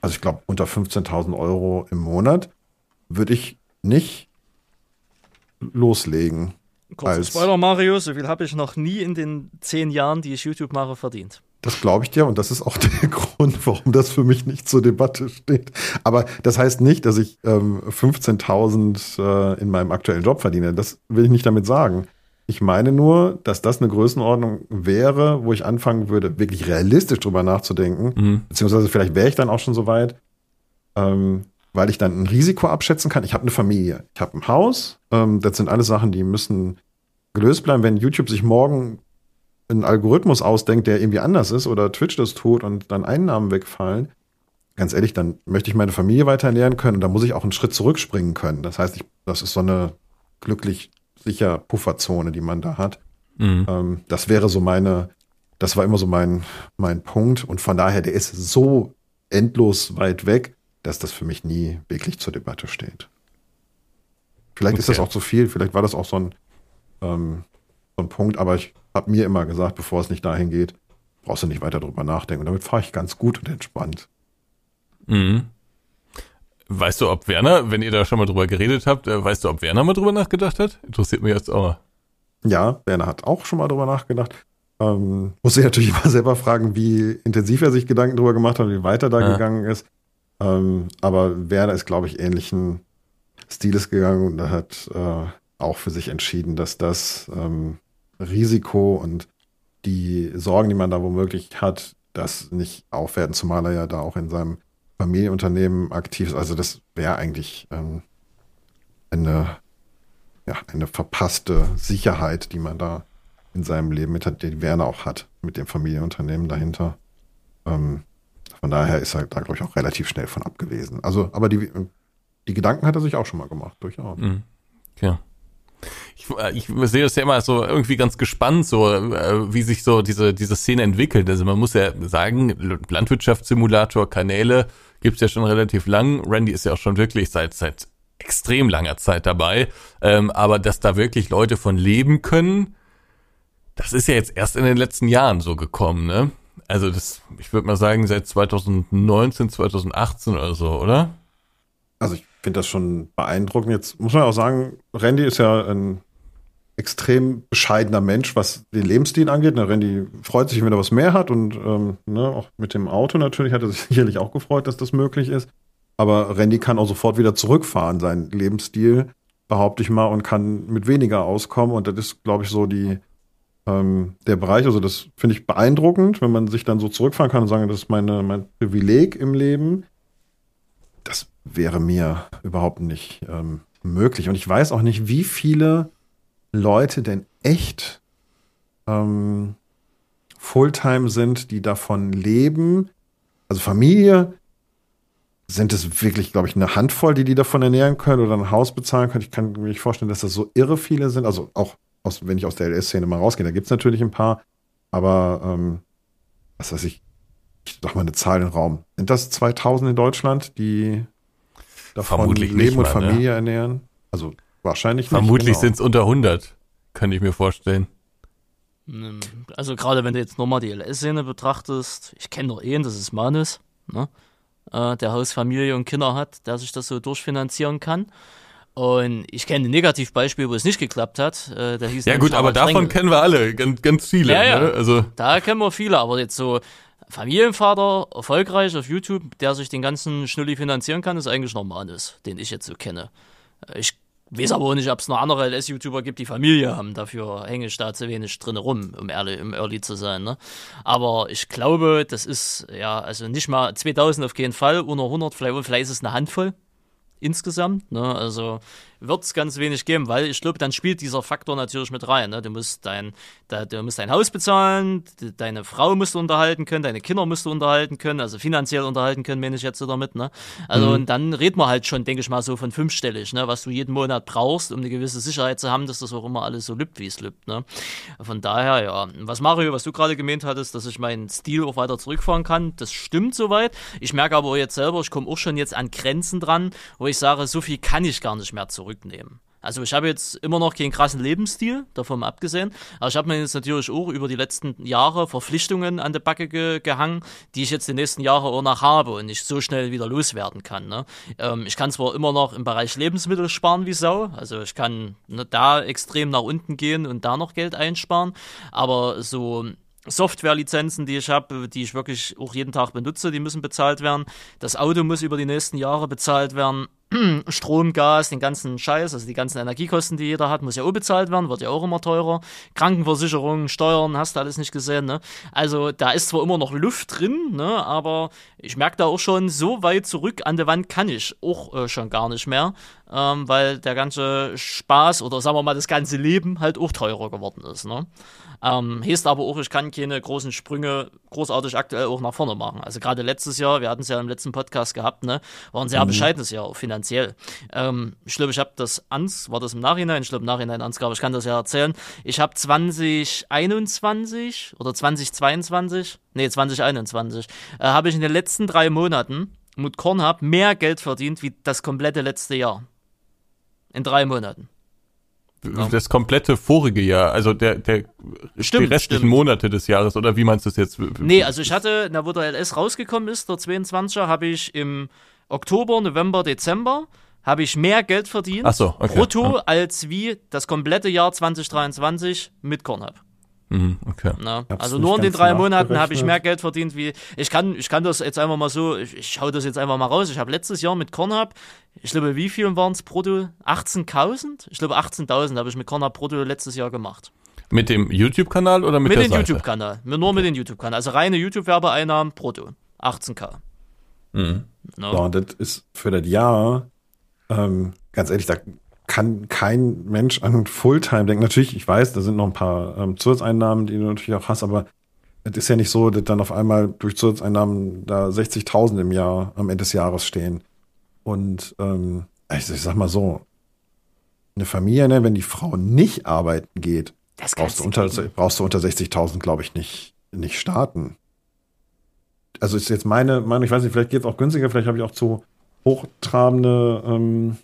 Also ich glaube, unter 15.000 Euro im Monat würde ich nicht loslegen. Kurzer Spoiler, Mario, so viel habe ich noch nie in den zehn Jahren, die ich YouTube mache, verdient. Das glaube ich dir und das ist auch der Grund, warum das für mich nicht zur Debatte steht. Aber das heißt nicht, dass ich ähm, 15.000 äh, in meinem aktuellen Job verdiene. Das will ich nicht damit sagen. Ich meine nur, dass das eine Größenordnung wäre, wo ich anfangen würde, wirklich realistisch drüber nachzudenken. Mhm. Beziehungsweise vielleicht wäre ich dann auch schon so weit, ähm, weil ich dann ein Risiko abschätzen kann. Ich habe eine Familie, ich habe ein Haus. Ähm, das sind alles Sachen, die müssen gelöst bleiben. Wenn YouTube sich morgen einen Algorithmus ausdenkt, der irgendwie anders ist oder Twitch das tut und dann Einnahmen wegfallen, ganz ehrlich, dann möchte ich meine Familie weiter ernähren können und da muss ich auch einen Schritt zurückspringen können. Das heißt, ich, das ist so eine glücklich sicher Pufferzone, die man da hat. Mhm. Ähm, das wäre so meine, das war immer so mein, mein Punkt und von daher, der ist so endlos weit weg, dass das für mich nie wirklich zur Debatte steht. Vielleicht okay. ist das auch zu viel, vielleicht war das auch so ein, ähm, so ein Punkt, aber ich habe mir immer gesagt, bevor es nicht dahin geht, brauchst du nicht weiter drüber nachdenken. Und damit fahre ich ganz gut und entspannt. Mhm. Weißt du, ob Werner, wenn ihr da schon mal drüber geredet habt, äh, weißt du, ob Werner mal drüber nachgedacht hat? Interessiert mich jetzt auch. Ja, Werner hat auch schon mal drüber nachgedacht. Ähm, muss ich natürlich immer selber fragen, wie intensiv er sich Gedanken drüber gemacht hat und wie weiter da ja. gegangen ist. Ähm, aber Werner ist, glaube ich, ähnlichen Stiles gegangen und hat äh, auch für sich entschieden, dass das ähm, Risiko und die Sorgen, die man da womöglich hat, das nicht aufwerten, zumal er ja da auch in seinem Familienunternehmen aktiv ist. Also das wäre eigentlich ähm, eine, ja, eine verpasste Sicherheit, die man da in seinem Leben mit hat, die Werner auch hat, mit dem Familienunternehmen dahinter. Ähm, von daher ist er da, glaube ich, auch relativ schnell von abgewesen. Also, aber die, die Gedanken hat er sich auch schon mal gemacht, durchaus. Mhm. Ja ich, äh, ich sehe das ja immer so irgendwie ganz gespannt, so äh, wie sich so diese, diese Szene entwickelt. Also man muss ja sagen, Landwirtschaftssimulator, Kanäle gibt's ja schon relativ lang. Randy ist ja auch schon wirklich seit, seit extrem langer Zeit dabei. Ähm, aber dass da wirklich Leute von leben können, Das ist ja jetzt erst in den letzten Jahren so gekommen, ne? Also das, ich würde mal sagen, seit 2019, 2018 oder so, oder? Also ich finde das schon beeindruckend. Jetzt muss man auch sagen, Randy ist ja ein extrem bescheidener Mensch, was den Lebensstil angeht. Na, Randy freut sich, wenn er was mehr hat und ähm, ne, auch mit dem Auto natürlich hat er sich sicherlich auch gefreut, dass das möglich ist. Aber Randy kann auch sofort wieder zurückfahren, seinen Lebensstil, behaupte ich mal, und kann mit weniger auskommen. Und das ist, glaube ich, so die ähm, der Bereich. Also das finde ich beeindruckend, wenn man sich dann so zurückfahren kann und sagen, das ist meine, mein Privileg im Leben. Das wäre mir überhaupt nicht ähm, möglich. Und ich weiß auch nicht, wie viele Leute denn echt ähm, Fulltime sind, die davon leben. Also Familie, sind es wirklich, glaube ich, eine Handvoll, die die davon ernähren können oder ein Haus bezahlen können. Ich kann mir nicht vorstellen, dass das so irre viele sind. Also auch, aus, wenn ich aus der LS-Szene mal rausgehe, da gibt es natürlich ein paar. Aber, ähm, was weiß ich, ich sag mal eine Zahl im Raum. Sind das 2000 in Deutschland, die davon Vermutlich Leben und ne? Familie ernähren? Also wahrscheinlich Vermutlich nicht. genau. sind es unter 100, kann ich mir vorstellen. Ähm, Also gerade wenn du jetzt nochmal die LS-Szene betrachtest, ich kenne nur einen, das ist Manus, ne? äh, der Haus, Familie und Kinder hat, der sich das so durchfinanzieren kann. Und ich kenne ein Negativbeispiel, wo es nicht geklappt hat. Äh, der hieß Ja gut, aber davon kennen wir alle, ganz, ganz viele. Ja, ja. Ne? Also Da kennen wir viele, aber jetzt so Familienvater, erfolgreich auf YouTube, der sich den ganzen Schnulli finanzieren kann, ist eigentlich noch Manus, den ich jetzt so kenne. Äh, Ich weiß aber auch nicht, ob es noch andere LS-YouTuber gibt, die Familie haben. Dafür hänge ich da zu wenig drin rum, um ehrlich, um early zu sein. Ne? Aber ich glaube, das ist, ja, also nicht mal 2000 auf keinen Fall, unter 100, vielleicht, vielleicht ist es eine Handvoll insgesamt. Ne? Also wird es ganz wenig geben, weil ich glaube, dann spielt dieser Faktor natürlich mit rein. Ne? Du musst dein, da, du musst dein Haus bezahlen, de- deine Frau musst du unterhalten können, deine Kinder musst du unterhalten können, also finanziell unterhalten können, meine ich jetzt so damit. Ne? Also und dann redet man halt schon, denke ich mal, so von fünfstellig, ne? was du jeden Monat brauchst, um eine gewisse Sicherheit zu haben, dass das auch immer alles so lübt, wie es lübt. Ne? Von daher, ja. Was Mario, was du gerade gemeint hattest, dass ich meinen Stil auch weiter zurückfahren kann, das stimmt soweit. Ich merke aber auch jetzt selber, ich komme auch schon jetzt an Grenzen dran, wo ich sage, so viel kann ich gar nicht mehr zurücknehmen. Also ich habe jetzt immer noch keinen krassen Lebensstil, davon abgesehen, aber ich habe mir jetzt natürlich auch über die letzten Jahre Verpflichtungen an die Backe ge gehangen, die ich jetzt die nächsten Jahre auch noch habe und nicht so schnell wieder loswerden kann. Ne? Ähm, ich kann zwar immer noch im Bereich Lebensmittel sparen wie Sau, also ich kann ne, da extrem nach unten gehen und da noch Geld einsparen, aber so Softwarelizenzen, die ich habe, die ich wirklich auch jeden Tag benutze, die müssen bezahlt werden. Das Auto muss über die nächsten Jahre bezahlt werden. Strom, Gas, den ganzen Scheiß, also die ganzen Energiekosten, die jeder hat, muss ja auch bezahlt werden, wird ja auch immer teurer. Krankenversicherung, Steuern, hast du alles nicht gesehen, ne? Also da ist zwar immer noch Luft drin, ne? Aber ich merke da auch schon, so weit zurück an der Wand kann ich auch äh, schon gar nicht mehr, ähm, weil der ganze Spaß oder sagen wir mal das ganze Leben halt auch teurer geworden ist, ne? Ähm, heißt aber auch, ich kann keine großen Sprünge großartig aktuell auch nach vorne machen. Also gerade letztes Jahr, wir hatten es ja im letzten Podcast gehabt, ne, war ein sehr bescheidenes Jahr, auch finanziell. Ähm, ich glaube, ich habe das ans, war das im Nachhinein? Ich glaube im Nachhinein ans, aber ich kann das ja erzählen. Ich habe 2021 oder 2022, nee 2021, äh, habe ich in den letzten drei Monaten mit Kornhub mehr Geld verdient wie das komplette letzte Jahr. In drei Monaten. das komplette vorige Jahr, also der, der Stimmt, die restlichen stimmt. Monate des Jahres, oder wie meinst du das jetzt? Nee, also ich hatte, na, wo der LS rausgekommen ist, der 22er, habe ich im Oktober, November, Dezember, habe ich mehr Geld verdient, Ach so, okay. brutto, als wie das komplette Jahr 2023 mit Kornhub. Mhm, okay. Na, also nur in den drei Monaten habe ich mehr Geld verdient wie. Ich kann, ich kann das jetzt einfach mal so, ich, ich hau das jetzt einfach mal raus. Ich habe letztes Jahr mit Kornhub, ich glaube, wie viel waren es brutto? 18.000? Ich glaube, 18.000 habe ich mit Kornhub brutto letztes Jahr gemacht. Mit dem YouTube-Kanal oder mit, Mit dem Seite? YouTube-Kanal. Nur mit dem YouTube-Kanal. Also reine YouTube-Werbeeinnahmen brutto. 18k. Mhm. No. Ja, und das ist für das Jahr, ähm, ganz ehrlich, da kann kein Mensch an Fulltime denken. Natürlich, ich weiß, da sind noch ein paar ähm, Zusatzeinnahmen, die du natürlich auch hast, aber es ist ja nicht so, dass dann auf einmal durch Zusatzeinnahmen da 60.000 im Jahr am Ende des Jahres stehen. Und ähm, ich, ich sag mal so, eine Familie, ne, wenn die Frau nicht arbeiten geht, brauchst du unter, brauchst du unter 60.000, glaube ich, nicht, nicht starten. Also ist jetzt meine Meinung, ich weiß nicht, vielleicht geht es auch günstiger, vielleicht habe ich auch zu hochtrabende ähm,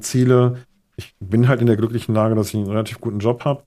Ziele. Ich bin halt in der glücklichen Lage, dass ich einen relativ guten Job habe.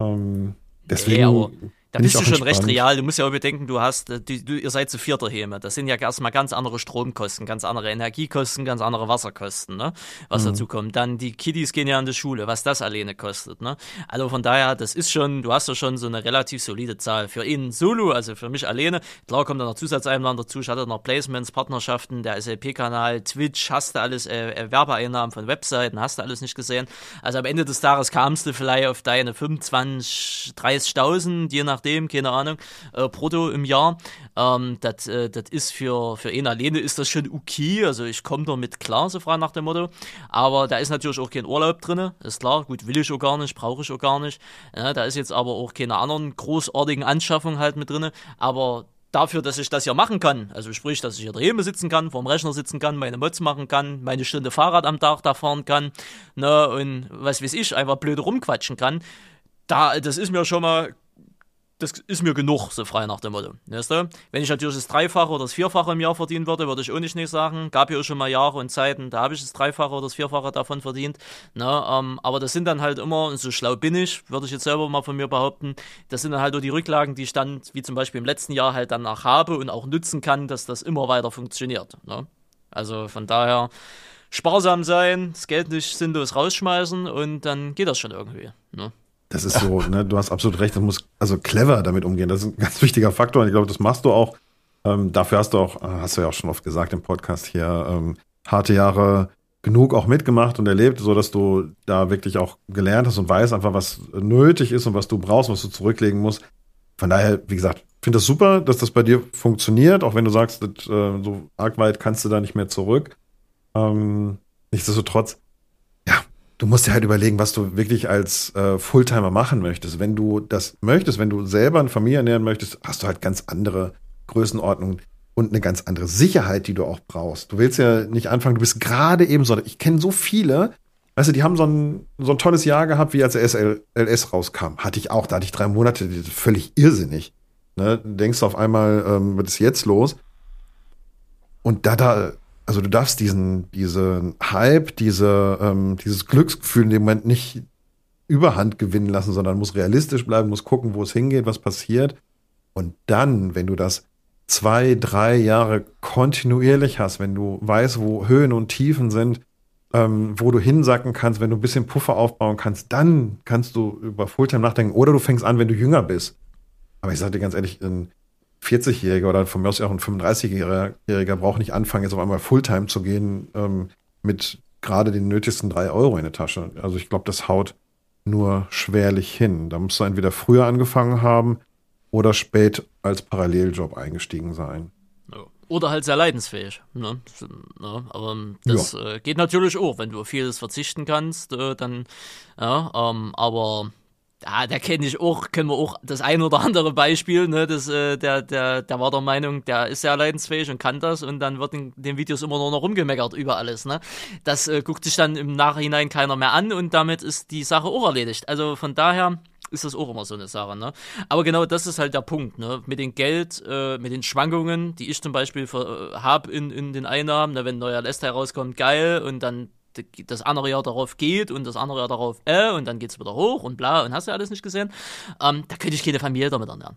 Ähm, Deswegen. Da bin bist du schon recht entspannt. real. Du musst ja auch bedenken, du hast, äh, du, du, ihr seid zu vierter Häme. Das sind ja erstmal ganz andere Stromkosten, ganz andere Energiekosten, ganz andere Wasserkosten, ne? Was Mhm. dazu kommt. Dann die Kiddies gehen ja in die Schule, was das alleine kostet, ne? Also von daher, das ist schon, du hast ja schon so eine relativ solide Zahl. Für ihn solo, also für mich alleine, klar kommt da noch Zusatzeinnahmen dazu, ich hatte noch Placements, Partnerschaften, der SLP-Kanal, Twitch, hast du alles, äh, äh, Werbeeinnahmen von Webseiten, hast du alles nicht gesehen. Also am Ende des Tages kamst du vielleicht auf deine 25, 30.000, je nachdem, keine Ahnung, äh, brutto im Jahr. Ähm, das äh, ist für, für ihn alleine ist das schon okay. Also ich komme damit klar, so frei nach dem Motto. Aber da ist natürlich auch kein Urlaub drin, ist klar. Gut, will ich auch gar nicht, brauche ich auch gar nicht. Ja, da ist jetzt aber auch keine anderen großartigen Anschaffungen halt mit drin. Aber dafür, dass ich das ja machen kann, also sprich, dass ich hier daheim sitzen kann, vorm Rechner sitzen kann, meine Mods machen kann, meine Stunde Fahrrad am Tag da fahren kann, ne, und was weiß ich, einfach blöd rumquatschen kann, da, das ist mir schon mal, das ist mir genug, so frei nach dem Motto. Weißt du? Wenn ich natürlich das Dreifache oder das Vierfache im Jahr verdienen würde, würde ich auch nicht, nicht sagen. Gab ja auch schon mal Jahre und Zeiten, da habe ich das Dreifache oder das Vierfache davon verdient. Ne? Ähm, aber das sind dann halt immer, und so schlau bin ich, würde ich jetzt selber mal von mir behaupten, das sind dann halt nur die Rücklagen, die ich dann, wie zum Beispiel im letzten Jahr, halt danach habe und auch nutzen kann, dass das immer weiter funktioniert. Ne? Also von daher sparsam sein, das Geld nicht sinnlos rausschmeißen und dann geht das schon irgendwie. Ne? Das ist so, ne, du hast absolut recht, du musst also clever damit umgehen. Das ist ein ganz wichtiger Faktor und ich glaube, das machst du auch. Ähm, dafür hast du auch, äh, hast du ja auch schon oft gesagt im Podcast hier, ähm, harte Jahre genug auch mitgemacht und erlebt, so dass du da wirklich auch gelernt hast und weißt einfach, was nötig ist und was du brauchst, was du zurücklegen musst. Von daher, wie gesagt, finde das super, dass das bei dir funktioniert, auch wenn du sagst, das, äh, so arg weit kannst du da nicht mehr zurück. Ähm, nichtsdestotrotz, du musst dir halt überlegen, was du wirklich als äh, Fulltimer machen möchtest. Wenn du das möchtest, wenn du selber eine Familie ernähren möchtest, hast du halt ganz andere Größenordnungen und eine ganz andere Sicherheit, die du auch brauchst. Du willst ja nicht anfangen, du bist gerade eben so, ich kenne so viele, weißt du, die haben so ein, so ein tolles Jahr gehabt, wie als der SLS rauskam. Hatte ich auch, da hatte ich drei Monate, völlig irrsinnig. Ne? Du denkst auf einmal, ähm, was ist jetzt los? Und da, da, also du darfst diesen, diesen Hype, diese, ähm, dieses Glücksgefühl in dem Moment nicht überhand gewinnen lassen, sondern muss realistisch bleiben, muss gucken, wo es hingeht, was passiert. Und dann, wenn du das zwei, drei Jahre kontinuierlich hast, wenn du weißt, wo Höhen und Tiefen sind, ähm, wo du hinsacken kannst, wenn du ein bisschen Puffer aufbauen kannst, dann kannst du über Fulltime nachdenken. Oder du fängst an, wenn du jünger bist. Aber ich sage dir ganz ehrlich, ein 40-Jähriger oder von mir aus auch ein 35-Jähriger braucht nicht anfangen, jetzt auf einmal Fulltime zu gehen ähm, mit gerade den nötigsten drei Euro in der Tasche. Also ich glaube, das haut nur schwerlich hin. Da musst du entweder früher angefangen haben oder spät als Paralleljob eingestiegen sein. Ja. Oder halt sehr leidensfähig. Ne? Ne? Aber das äh, geht natürlich auch, wenn du auf vieles verzichten kannst, äh, dann, ja, ähm, aber ja, da kenne ich auch, können wir auch das ein oder andere Beispiel, ne, das, äh, der, der, der war der Meinung, der ist sehr leidensfähig und kann das und dann wird in den Videos immer nur noch rumgemeckert über alles, ne. Das äh, guckt sich dann im Nachhinein keiner mehr an und damit ist die Sache auch erledigt. Also von daher ist das auch immer so eine Sache, ne? Aber genau das ist halt der Punkt, ne? Mit dem Geld, äh, mit den Schwankungen, die ich zum Beispiel äh, habe in, in den Einnahmen, ne? wenn ein neuer Lest herauskommt, geil, und dann das andere Jahr darauf geht und das andere Jahr darauf äh, und dann geht's wieder hoch und bla und hast du alles nicht gesehen, ähm, da könnte ich keine Familie damit ernähren.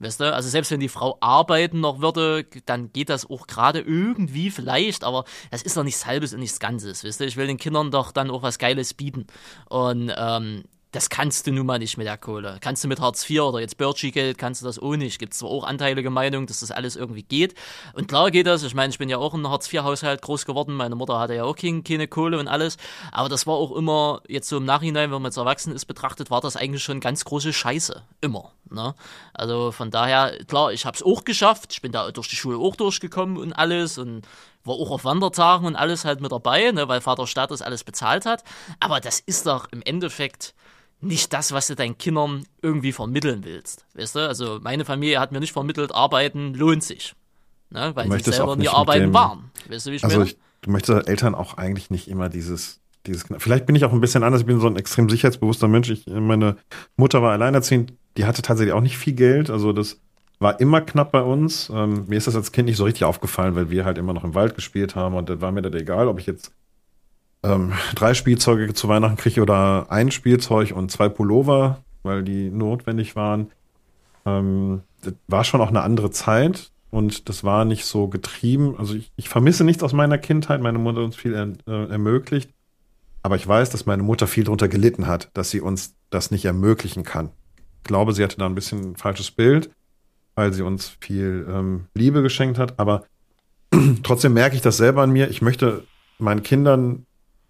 Weißt du, also selbst wenn die Frau arbeiten noch würde, dann geht das auch gerade irgendwie vielleicht, aber das ist doch nichts Halbes und nichts Ganzes, weißt du. Ich will den Kindern doch dann auch was Geiles bieten. Und ähm, das kannst du nun mal nicht mit der Kohle. Kannst du mit Hartz IV oder jetzt Birchie-Geld, kannst du das auch nicht. Gibt zwar auch anteilige Meinung, dass das alles irgendwie geht. Und klar geht das. Ich meine, ich bin ja auch in einem Hartz-IV-Haushalt groß geworden. Meine Mutter hatte ja auch keine, keine Kohle und alles. Aber das war auch immer, jetzt so im Nachhinein, wenn man jetzt erwachsen ist, betrachtet, war das eigentlich schon ganz große Scheiße. Immer. Ne? Also von daher, klar, ich habe es auch geschafft. Ich bin da durch die Schule auch durchgekommen und alles und war auch auf Wandertagen und alles halt mit dabei, ne, weil Vater Staat das alles bezahlt hat. Aber das ist doch im Endeffekt nicht das, was du deinen Kindern irgendwie vermitteln willst. Weißt du? Also meine Familie hat mir nicht vermittelt, arbeiten lohnt sich. Ne? Weil sie selber nie arbeiten dem, waren. Weißt du, wie ich also meine? ich möchte Eltern auch eigentlich nicht immer dieses, dieses. Vielleicht bin ich auch ein bisschen anders, ich bin so ein extrem sicherheitsbewusster Mensch. Ich, meine Mutter war alleinerziehend, die hatte tatsächlich auch nicht viel Geld. Also das war immer knapp bei uns. Ähm, mir ist das als Kind nicht so richtig aufgefallen, weil wir halt immer noch im Wald gespielt haben und das war mir dann egal, ob ich jetzt ähm, drei Spielzeuge zu Weihnachten kriege oder ein Spielzeug und zwei Pullover. weil die notwendig waren. Ähm, das war schon auch eine andere Zeit und das war nicht so getrieben. Also ich, ich vermisse nichts aus meiner Kindheit. Meine Mutter hat uns viel er, äh, ermöglicht. Aber ich weiß, dass meine Mutter viel darunter gelitten hat, dass sie uns das nicht ermöglichen kann. Ich glaube, sie hatte da ein bisschen ein falsches Bild, weil sie uns viel ähm, Liebe geschenkt hat. Aber trotzdem merke ich das selber an mir. Ich möchte meinen Kindern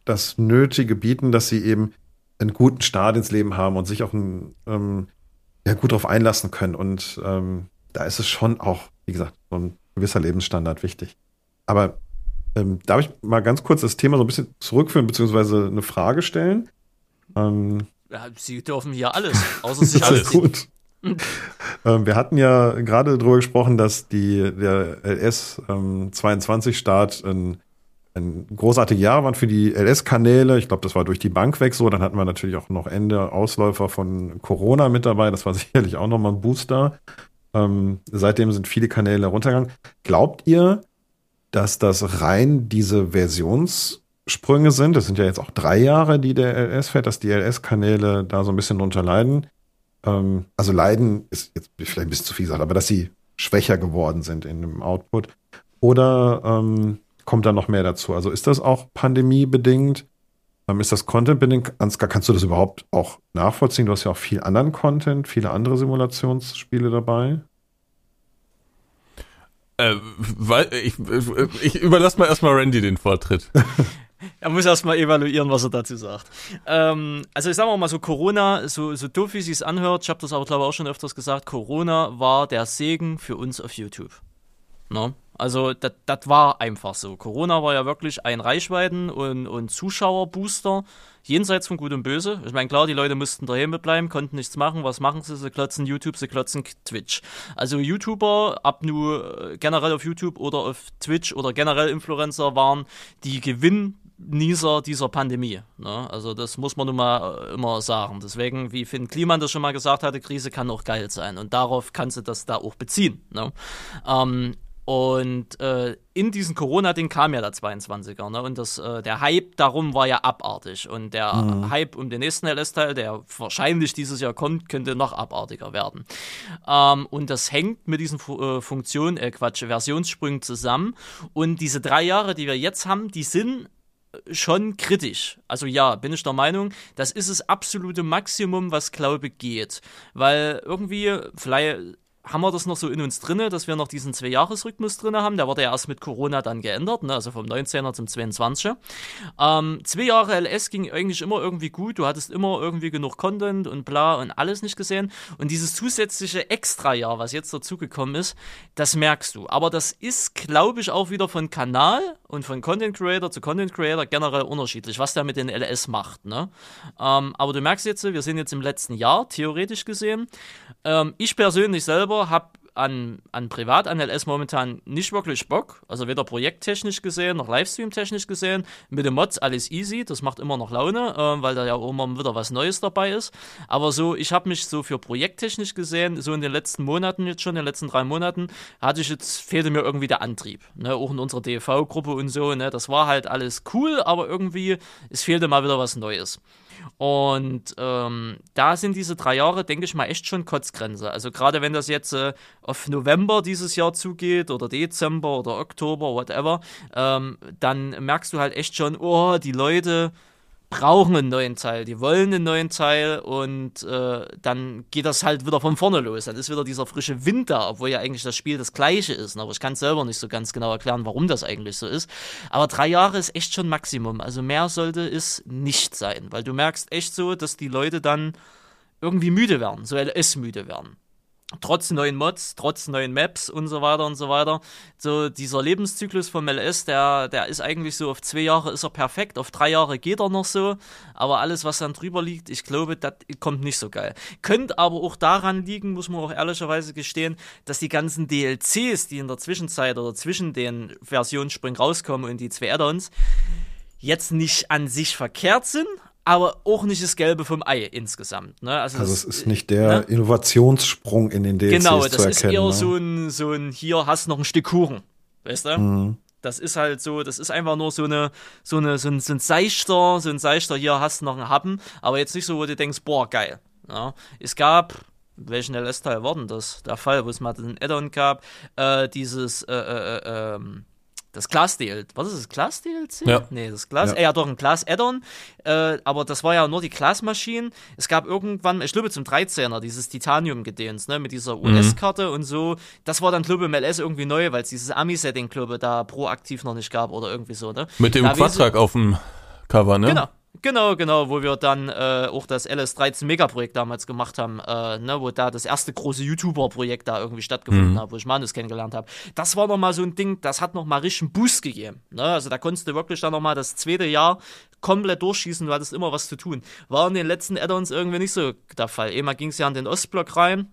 das Nötige bieten, dass sie eben einen guten Start ins Leben haben und sich auch ein, ähm, ja, gut darauf einlassen können. Und ähm, da ist es schon auch, wie gesagt, so ein gewisser Lebensstandard wichtig. Aber ähm, darf ich mal ganz kurz das Thema so ein bisschen zurückführen, beziehungsweise eine Frage stellen? Ähm, ja, Sie dürfen hier alles, außer sich alles. gut. ähm, wir hatten ja gerade darüber gesprochen, dass die, der LS ähm, 22 Start ein, ein großartiges Jahr war für die LS-Kanäle. Ich glaube, das war durch die Bank weg so. Dann hatten wir natürlich auch noch Ende Ausläufer von Corona mit dabei. Das war sicherlich auch nochmal ein Booster. Ähm, seitdem sind viele Kanäle runtergegangen. Glaubt ihr, dass das rein diese Versionssprünge sind? Das sind ja jetzt auch drei Jahre, die der LS fährt, dass die LS-Kanäle da so ein bisschen drunter leiden. Ähm, also leiden ist jetzt vielleicht ein bisschen zu viel gesagt, aber dass sie schwächer geworden sind in dem Output. Oder ähm, kommt da noch mehr dazu? Also ist das auch pandemiebedingt? Ähm, ist das Content-bedingt? Ansgar, kannst du das überhaupt auch nachvollziehen? Du hast ja auch viel anderen Content, viele andere Simulationsspiele dabei. Äh, weil ich, ich überlasse mal erstmal Randy den Vortritt. Er muss erstmal evaluieren, was er dazu sagt. Ähm, also ich sage mal so, Corona, so, so doof wie es sich anhört, ich habe das aber glaube ich auch schon öfters gesagt, Corona war der Segen für uns auf YouTube. No? Also das war einfach so. Corona war ja wirklich ein Reichweiten- und, und Zuschauerbooster jenseits von Gut und Böse. Ich meine, klar, die Leute mussten daheim bleiben, konnten nichts machen. Was machen sie? Sie klotzen YouTube, sie klotzen Twitch. Also YouTuber, ab nur äh, generell auf YouTube oder auf Twitch oder generell Influencer waren die Gewinnnießer dieser Pandemie. Ne? Also das muss man nun mal äh, immer sagen. Deswegen, wie Finn Kliman das schon mal gesagt hatte, Krise kann auch geil sein. Und darauf kannst du das da auch beziehen. Ne? Ähm, und äh, in diesen Corona-Ding kam ja der 22er, ne? Und das, äh, der Hype darum war ja abartig. Und der mhm. Hype um den nächsten LS-Teil, der wahrscheinlich dieses Jahr kommt, könnte noch abartiger werden. Ähm, und das hängt mit diesen Fu äh, Funktionen, äh, Quatsch, Versionssprüngen zusammen. Und diese drei Jahre, die wir jetzt haben, die sind schon kritisch. Also ja, bin ich der Meinung, das ist das absolute Maximum, was Glaube geht. Weil irgendwie, vielleicht haben wir das noch so in uns drinne, dass wir noch diesen Zwei-Jahres-Rhythmus drinne haben. Der wurde ja erst mit Corona dann geändert, ne? also vom 19er zum 22er. Ähm, zwei Jahre LS ging eigentlich immer irgendwie gut. Du hattest immer irgendwie genug Content und bla und alles nicht gesehen. Und dieses zusätzliche Extra-Jahr, was jetzt dazugekommen ist, das merkst du. Aber das ist, glaube ich, auch wieder von Kanal und von Content Creator zu Content Creator generell unterschiedlich, was der mit den LS macht. Ne? Ähm, aber du merkst jetzt, wir sind jetzt im letzten Jahr, theoretisch gesehen. Ähm, ich persönlich selber habe an, an privat an LS momentan nicht wirklich Bock. Also weder projekttechnisch gesehen noch Livestream-technisch gesehen. Mit den Mods alles easy, das macht immer noch Laune, äh, weil da ja auch immer wieder was Neues dabei ist. Aber so, ich habe mich so für projekttechnisch gesehen, so in den letzten Monaten jetzt schon, in den letzten drei Monaten, hatte ich jetzt, fehlte mir irgendwie der Antrieb. Ne? Auch in unserer DV-Gruppe und so, ne? Das war halt alles cool, aber irgendwie, es fehlte mal wieder was Neues. Und ähm, da sind diese drei Jahre, denke ich mal, echt schon Kotzgrenze. Also gerade wenn das jetzt äh, auf November dieses Jahr zugeht oder Dezember oder Oktober, whatever, ähm, dann merkst du halt echt schon, oh, die Leute brauchen einen neuen Teil, die wollen einen neuen Teil und äh, dann geht das halt wieder von vorne los. Dann ist wieder dieser frische Wind da, obwohl ja eigentlich das Spiel das gleiche ist. Aber ich kann es selber nicht so ganz genau erklären, warum das eigentlich so ist. Aber drei Jahre ist echt schon Maximum. Also mehr sollte es nicht sein, weil du merkst echt so, dass die Leute dann irgendwie müde werden, so LS müde werden trotz neuen Mods, trotz neuen Maps und so weiter und so weiter. So dieser Lebenszyklus vom LS, der, der ist eigentlich so auf zwei Jahre ist er perfekt, auf drei Jahre geht er noch so, aber alles, was dann drüber liegt, ich glaube, das kommt nicht so geil. Könnte aber auch daran liegen, muss man auch ehrlicherweise gestehen, dass die ganzen DLCs, die in der Zwischenzeit oder zwischen den Versionssprüngen rauskommen und die zwei Add-ons, jetzt nicht an sich verkehrt sind, aber auch nicht das Gelbe vom Ei insgesamt. Ne? Also, also es ist nicht der ne? Innovationssprung in den DLCs Genau, das zu ist eher ne? so, ein, so ein, hier hast du noch ein Stück Kuchen, weißt du? Mhm. Das ist halt so, das ist einfach nur so eine, so eine, so ein, so ein Seichter, so ein Seichter, hier hast du noch einen Happen, aber jetzt nicht so, wo du denkst, boah, geil. Ja. Es gab, welchen LS-Teil war denn das? Der Fall, wo es mal den Add-on gab, äh, dieses, äh, äh, äh, ähm, das Class DLC. Was ist das? Class DLC? Ja. Nee, das Class. Ja. Ja, ja doch, ein Class Add-on. Äh, aber das war ja nur die Class-Maschinen. Es gab irgendwann, ich glaube zum 13er, dieses Titanium-Gedöns, ne, mit dieser US-Karte und so. Das war dann, glaube ich, im LS irgendwie neu, weil es dieses Ami-Setting, glaube ich, da proaktiv noch nicht gab oder irgendwie so, ne? Mit dem Quadtrack auf dem Cover, ne? Genau. Genau, genau, wo wir dann äh, auch das LS13 Megaprojekt damals gemacht haben, äh, ne, wo da das erste große YouTuber-Projekt da irgendwie stattgefunden Mhm. hat, wo ich Manus kennengelernt habe. Das war nochmal so ein Ding, das hat nochmal richtig einen Boost gegeben. Ne? Also da konntest du wirklich dann nochmal das zweite Jahr komplett durchschießen, du hattest immer was zu tun. War in den letzten Add-ons irgendwie nicht so der Fall. Einmal ging es ja an den Ostblock rein,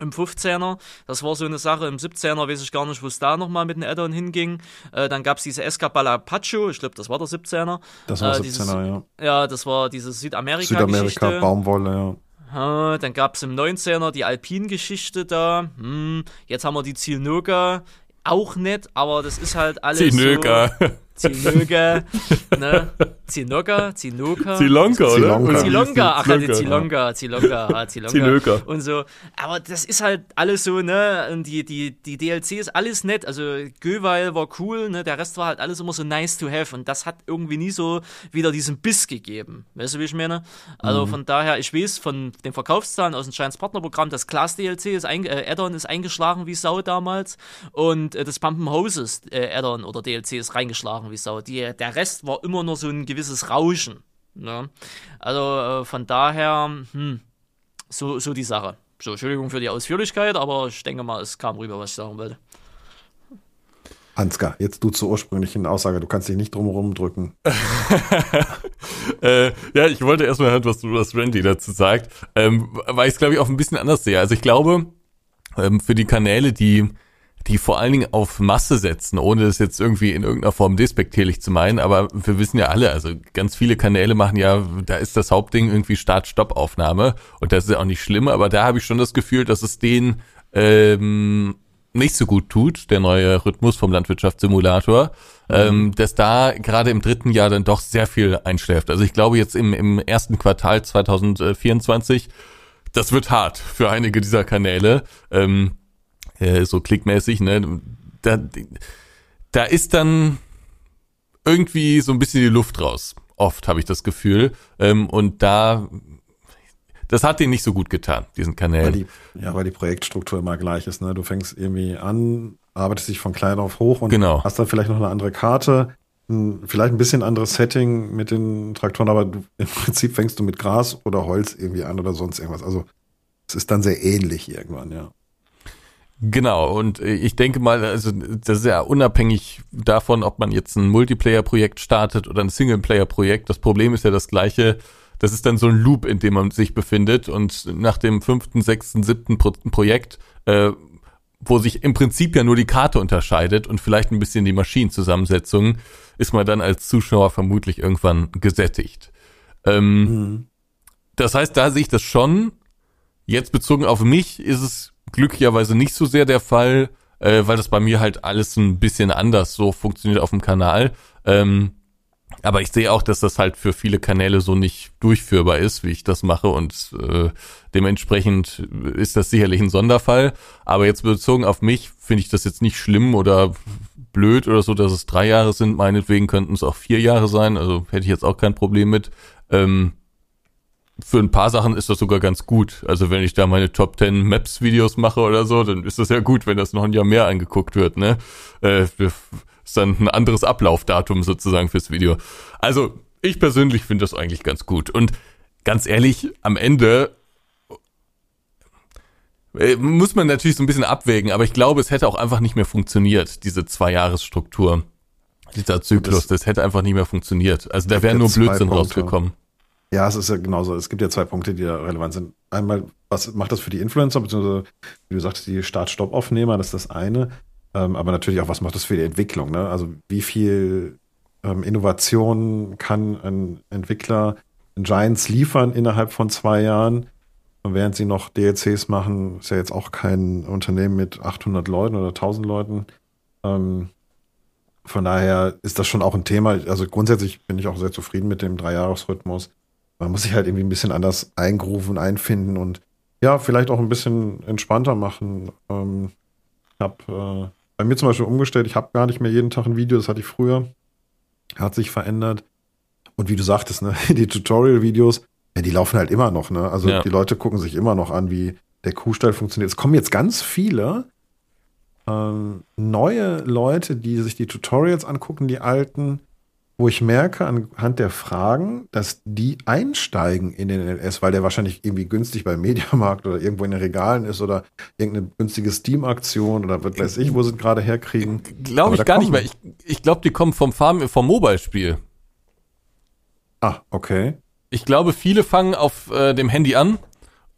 im 15er. Das war so eine Sache. Im 17er weiß ich gar nicht, wo es da nochmal mit den Add-on hinging. Äh, dann gab es diese Escapala Pacho, ich glaube, das war der 17er. Das war Äh, 17er, dieses- ja. Ja, das war diese Südamerika-Geschichte. Südamerika, Baumwolle, ja. Dann gab es im 19er die Alpin-Geschichte da. Hm, jetzt haben wir die Zielnoga. Auch nett, aber das ist halt alles Zinöka. so... Zielnoga, ne? Zinoga, Zinoka. Zilonka, oder? Zilonga, ach, Zilonka. die Zilonga, Zilonga, ah, Zilonga. Zilonga. Und so. Aber das ist halt alles so, ne? Und die, die, die DLC ist alles nett. Also, Göweil war cool, ne? Der Rest war halt alles immer so nice to have. Und das hat irgendwie nie so wieder diesen Biss gegeben. Weißt du, wie ich meine? Also, von daher, ich weiß von den Verkaufszahlen aus dem Giants Partnerprogramm, das Class DLC ist, ein, äh, Add-on ist eingeschlagen wie Sau damals. Und äh, das Pump Hoses äh, Add-on oder DLC ist reingeschlagen wie Sau. Die, der Rest war immer nur so ein gewisses Rauschen. Ne? Also, äh, von daher, hm, so, so die Sache. So, Entschuldigung für die Ausführlichkeit, aber ich denke mal, es kam rüber, was ich sagen wollte. Ansgar, jetzt du zur ursprünglichen Aussage, du kannst dich nicht drumherum drücken. Äh, ja, ich wollte erstmal hören, was, du- was Randy dazu sagt, ähm, weil ich es, glaube ich, auch ein bisschen anders sehe. Also ich glaube, ähm, für die Kanäle, die die vor allen Dingen auf Masse setzen, ohne das jetzt irgendwie in irgendeiner Form despektierlich zu meinen, aber wir wissen ja alle, also ganz viele Kanäle machen ja, da ist das Hauptding irgendwie Start-Stopp-Aufnahme und das ist ja auch nicht schlimm, aber da habe ich schon das Gefühl, dass es denen ähm, nicht so gut tut, der neue Rhythmus vom Landwirtschaftssimulator, ähm, dass da gerade im dritten Jahr dann doch sehr viel einschläft. Also ich glaube jetzt im, im ersten Quartal 2024, das wird hart für einige dieser Kanäle, ähm, äh, so klickmäßig, ne? Da, da ist dann irgendwie so ein bisschen die Luft raus. Oft habe ich das Gefühl. Ähm, und da, das hat denen nicht so gut getan, diesen Weil Kanälen. die, ja, weil die Projektstruktur immer gleich ist. Ne? Du fängst irgendwie an, arbeitest dich von klein auf hoch und Genau. hast dann vielleicht noch eine andere Karte, vielleicht ein bisschen anderes Setting mit den Traktoren, aber du, im Prinzip fängst du mit Gras oder Holz irgendwie an oder sonst irgendwas. Also es ist dann sehr ähnlich irgendwann, ja. Genau, und äh, ich denke mal, also das ist ja unabhängig davon, ob man jetzt ein Multiplayer-Projekt startet oder ein Singleplayer-Projekt. Das Problem ist ja das gleiche. Das ist dann so ein Loop, in dem man sich befindet. Und nach dem fünften, sechsten, siebten Pro Projekt, äh, wo sich im Prinzip ja nur die Karte unterscheidet und vielleicht ein bisschen die Maschinenzusammensetzung, ist man dann als Zuschauer vermutlich irgendwann gesättigt. Ähm, Das heißt, da sehe ich das schon. Jetzt bezogen auf mich ist es glücklicherweise nicht so sehr der Fall, äh, weil das bei mir halt alles ein bisschen anders so funktioniert auf dem Kanal. Ähm, aber ich sehe auch, dass das halt für viele Kanäle so nicht durchführbar ist, wie ich das mache und äh, dementsprechend ist das sicherlich ein Sonderfall. Aber jetzt bezogen auf mich finde ich das jetzt nicht schlimm oder blöd oder so, dass es drei Jahre sind. Meinetwegen könnten es auch vier Jahre sein. Also hätte ich jetzt auch kein Problem mit. Ähm, für ein paar Sachen ist das sogar ganz gut. Also wenn ich da meine Top 10 Maps Videos mache oder so, dann ist das ja gut, wenn das noch ein Jahr mehr angeguckt wird, ne? Äh, ist dann ein anderes Ablaufdatum sozusagen fürs Video. Also ich persönlich finde das eigentlich ganz gut. Und ganz ehrlich, am Ende äh, muss man natürlich so ein bisschen abwägen, aber ich glaube, es hätte auch einfach nicht mehr funktioniert, diese Zwei-Jahres-Struktur. Dieser Zyklus, das hätte einfach nicht mehr funktioniert. Also da wäre nur Blödsinn rausgekommen. Ja, es ist ja genauso. Es gibt ja zwei Punkte, die da relevant sind. Einmal, was macht das für die Influencer, beziehungsweise, wie du sagtest, die Start-Stopp-Aufnehmer, das ist das eine. Ähm, aber natürlich auch, was macht das für die Entwicklung? Ne? Also wie viel ähm, Innovation kann ein Entwickler in Giants liefern innerhalb von zwei Jahren? Und während sie noch DLCs machen, ist ja jetzt auch kein Unternehmen mit 800 Leuten oder 1000 Leuten. Ähm, von daher ist das schon auch ein Thema. Also grundsätzlich bin ich auch sehr zufrieden mit dem Dreijahresrhythmus. Man muss sich halt irgendwie ein bisschen anders eingrufen, einfinden und ja, vielleicht auch ein bisschen entspannter machen. Ähm, ich habe äh, bei mir zum Beispiel umgestellt, ich habe gar nicht mehr jeden Tag ein Video, das hatte ich früher. Hat sich verändert. Und wie du sagtest, ne, die Tutorial-Videos, ja, die laufen halt immer noch, ne? Also Ja. die Leute gucken sich immer noch an, wie der Kuhstall funktioniert. Es kommen jetzt ganz viele ähm, neue Leute, die sich die Tutorials angucken, die alten, wo ich merke anhand der Fragen, dass die einsteigen in den LS, weil der wahrscheinlich irgendwie günstig beim Mediamarkt oder irgendwo in den Regalen ist oder irgendeine günstige Steam-Aktion oder was weiß ich, wo sie gerade herkriegen. Glaube ich gar nicht mehr. Ich, ich glaube, die kommen vom Farm, vom Mobile-Spiel. Ah, okay. Ich glaube, viele fangen auf äh, dem Handy an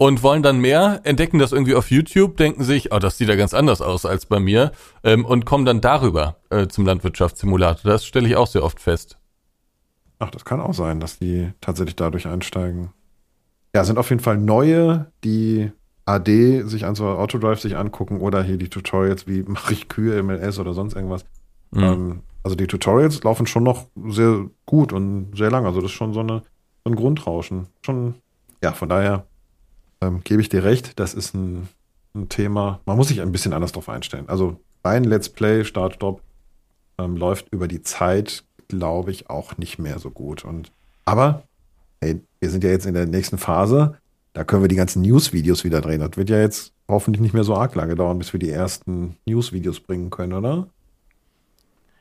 und wollen dann mehr, entdecken das irgendwie auf YouTube, denken sich, oh, das sieht ja ganz anders aus als bei mir ähm, und kommen dann darüber äh, zum Landwirtschaftssimulator. Das stelle ich auch sehr oft fest. Ach, das kann auch sein, dass die tatsächlich dadurch einsteigen. Ja, sind auf jeden Fall neue, die AD sich an so Autodrive sich angucken oder hier die Tutorials, wie mache ich Kühe MLS oder sonst irgendwas. Mhm. Ähm, also die Tutorials laufen schon noch sehr gut und sehr lang. Also das ist schon so, eine, so ein Grundrauschen. Schon, ja, von daher ähm, gebe ich dir recht, das ist ein, ein Thema. Man muss sich ein bisschen anders drauf einstellen. Also rein Let's Play, Start, Stop ähm, läuft über die Zeit, glaube ich, auch nicht mehr so gut. Und aber, hey, wir sind ja jetzt in der nächsten Phase. Da können wir die ganzen News-Videos wieder drehen. Das wird ja jetzt hoffentlich nicht mehr so arg lange dauern, bis wir die ersten News-Videos bringen können, oder?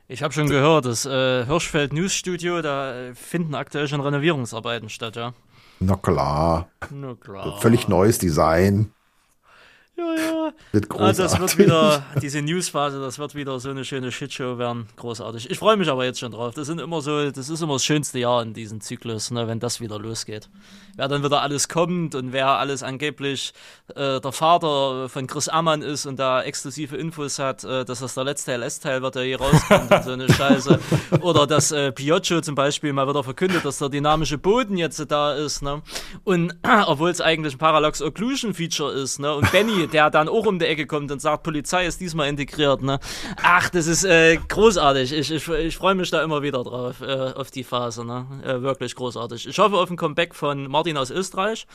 Ich habe schon gehört, das äh, Hirschfeld News Studio, da äh, finden aktuell schon Renovierungsarbeiten statt, ja. Na klar. Na klar. Völlig neues Design. Ja, ja. Wird großartig. das wird wieder, diese Newsphase, das wird wieder so eine schöne Shitshow werden. Großartig. Ich freue mich aber jetzt schon drauf. Das sind immer so, das ist immer das schönste Jahr in diesem Zyklus, ne, wenn das wieder losgeht. Wer dann wieder alles kommt und wer alles angeblich äh, der Vater von Chris Ammann ist und da exklusive Infos hat, äh, dass das der letzte LS-Teil wird, der hier rauskommt und so eine Scheiße. Oder dass äh, Pioccio zum Beispiel mal wieder verkündet, dass der dynamische Boden jetzt da ist, ne? Und obwohl es eigentlich ein Parallax Occlusion Feature ist, ne? Und Benny, der dann auch um die Ecke kommt und sagt, Polizei ist diesmal integriert, ne? Ach, das ist äh, großartig. Ich, ich, ich freue mich da immer wieder drauf, äh, auf die Phase, ne? Äh, wirklich großartig. Ich hoffe auf ein Comeback von Martin aus Österreich,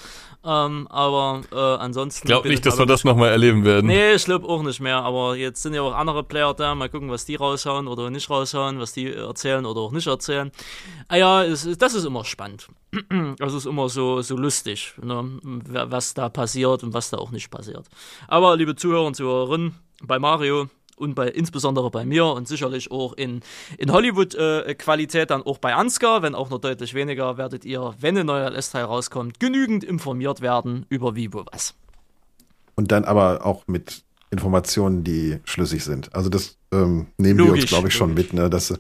ähm, aber äh, ansonsten. Ich glaube nicht, dass wir das nochmal erleben werden. Nee, ich glaube auch nicht mehr, aber jetzt sind ja auch andere Player da, mal gucken, was die raushauen oder nicht raushauen, was die erzählen oder auch nicht erzählen. Ah ja, es, das ist immer spannend. Das ist immer so, so lustig, ne? was da passiert und was da auch nicht passiert. Aber liebe Zuhörer und Zuhörerinnen, bei Mario und bei, insbesondere bei mir und sicherlich auch in, in Hollywood-Qualität dann auch bei Ansgar, wenn auch noch deutlich weniger, werdet ihr, wenn ein neuer LS-Teil rauskommt, genügend informiert werden über wie, wo, was. Und dann aber auch mit Informationen, die schlüssig sind. Also das ähm, nehmen wir uns, Logisch, glaube ich, schon logisch. mit, ne? dass,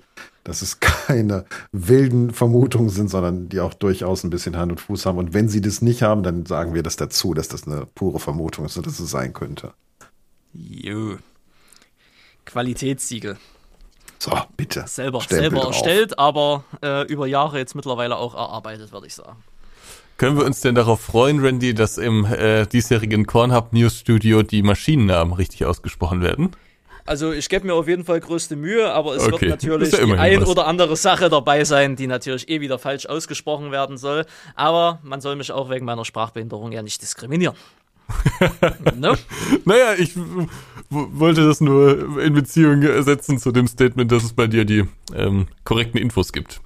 dass es keine wilden Vermutungen sind, sondern die auch durchaus ein bisschen Hand und Fuß haben. Und wenn sie das nicht haben, dann sagen wir das dazu, dass das eine pure Vermutung ist, dass es sein könnte. Jo. Qualitätssiegel. So, bitte. Selber, Stempel selber drauf. erstellt, aber äh, über Jahre jetzt mittlerweile auch erarbeitet, würde ich sagen. Können wir uns denn darauf freuen, Randy, dass im äh, diesjährigen Cornhub News Studio die Maschinennamen richtig ausgesprochen werden? Also ich gebe mir auf jeden Fall größte Mühe, aber es Okay, wird natürlich ja die ein was. oder andere Sache dabei sein, die natürlich eh wieder falsch ausgesprochen werden soll. Aber man soll mich auch wegen meiner Sprachbehinderung ja nicht diskriminieren. ne? Naja, ich wollte das nur in Beziehung setzen zu dem Statement, dass es bei dir die ähm, korrekten Infos gibt.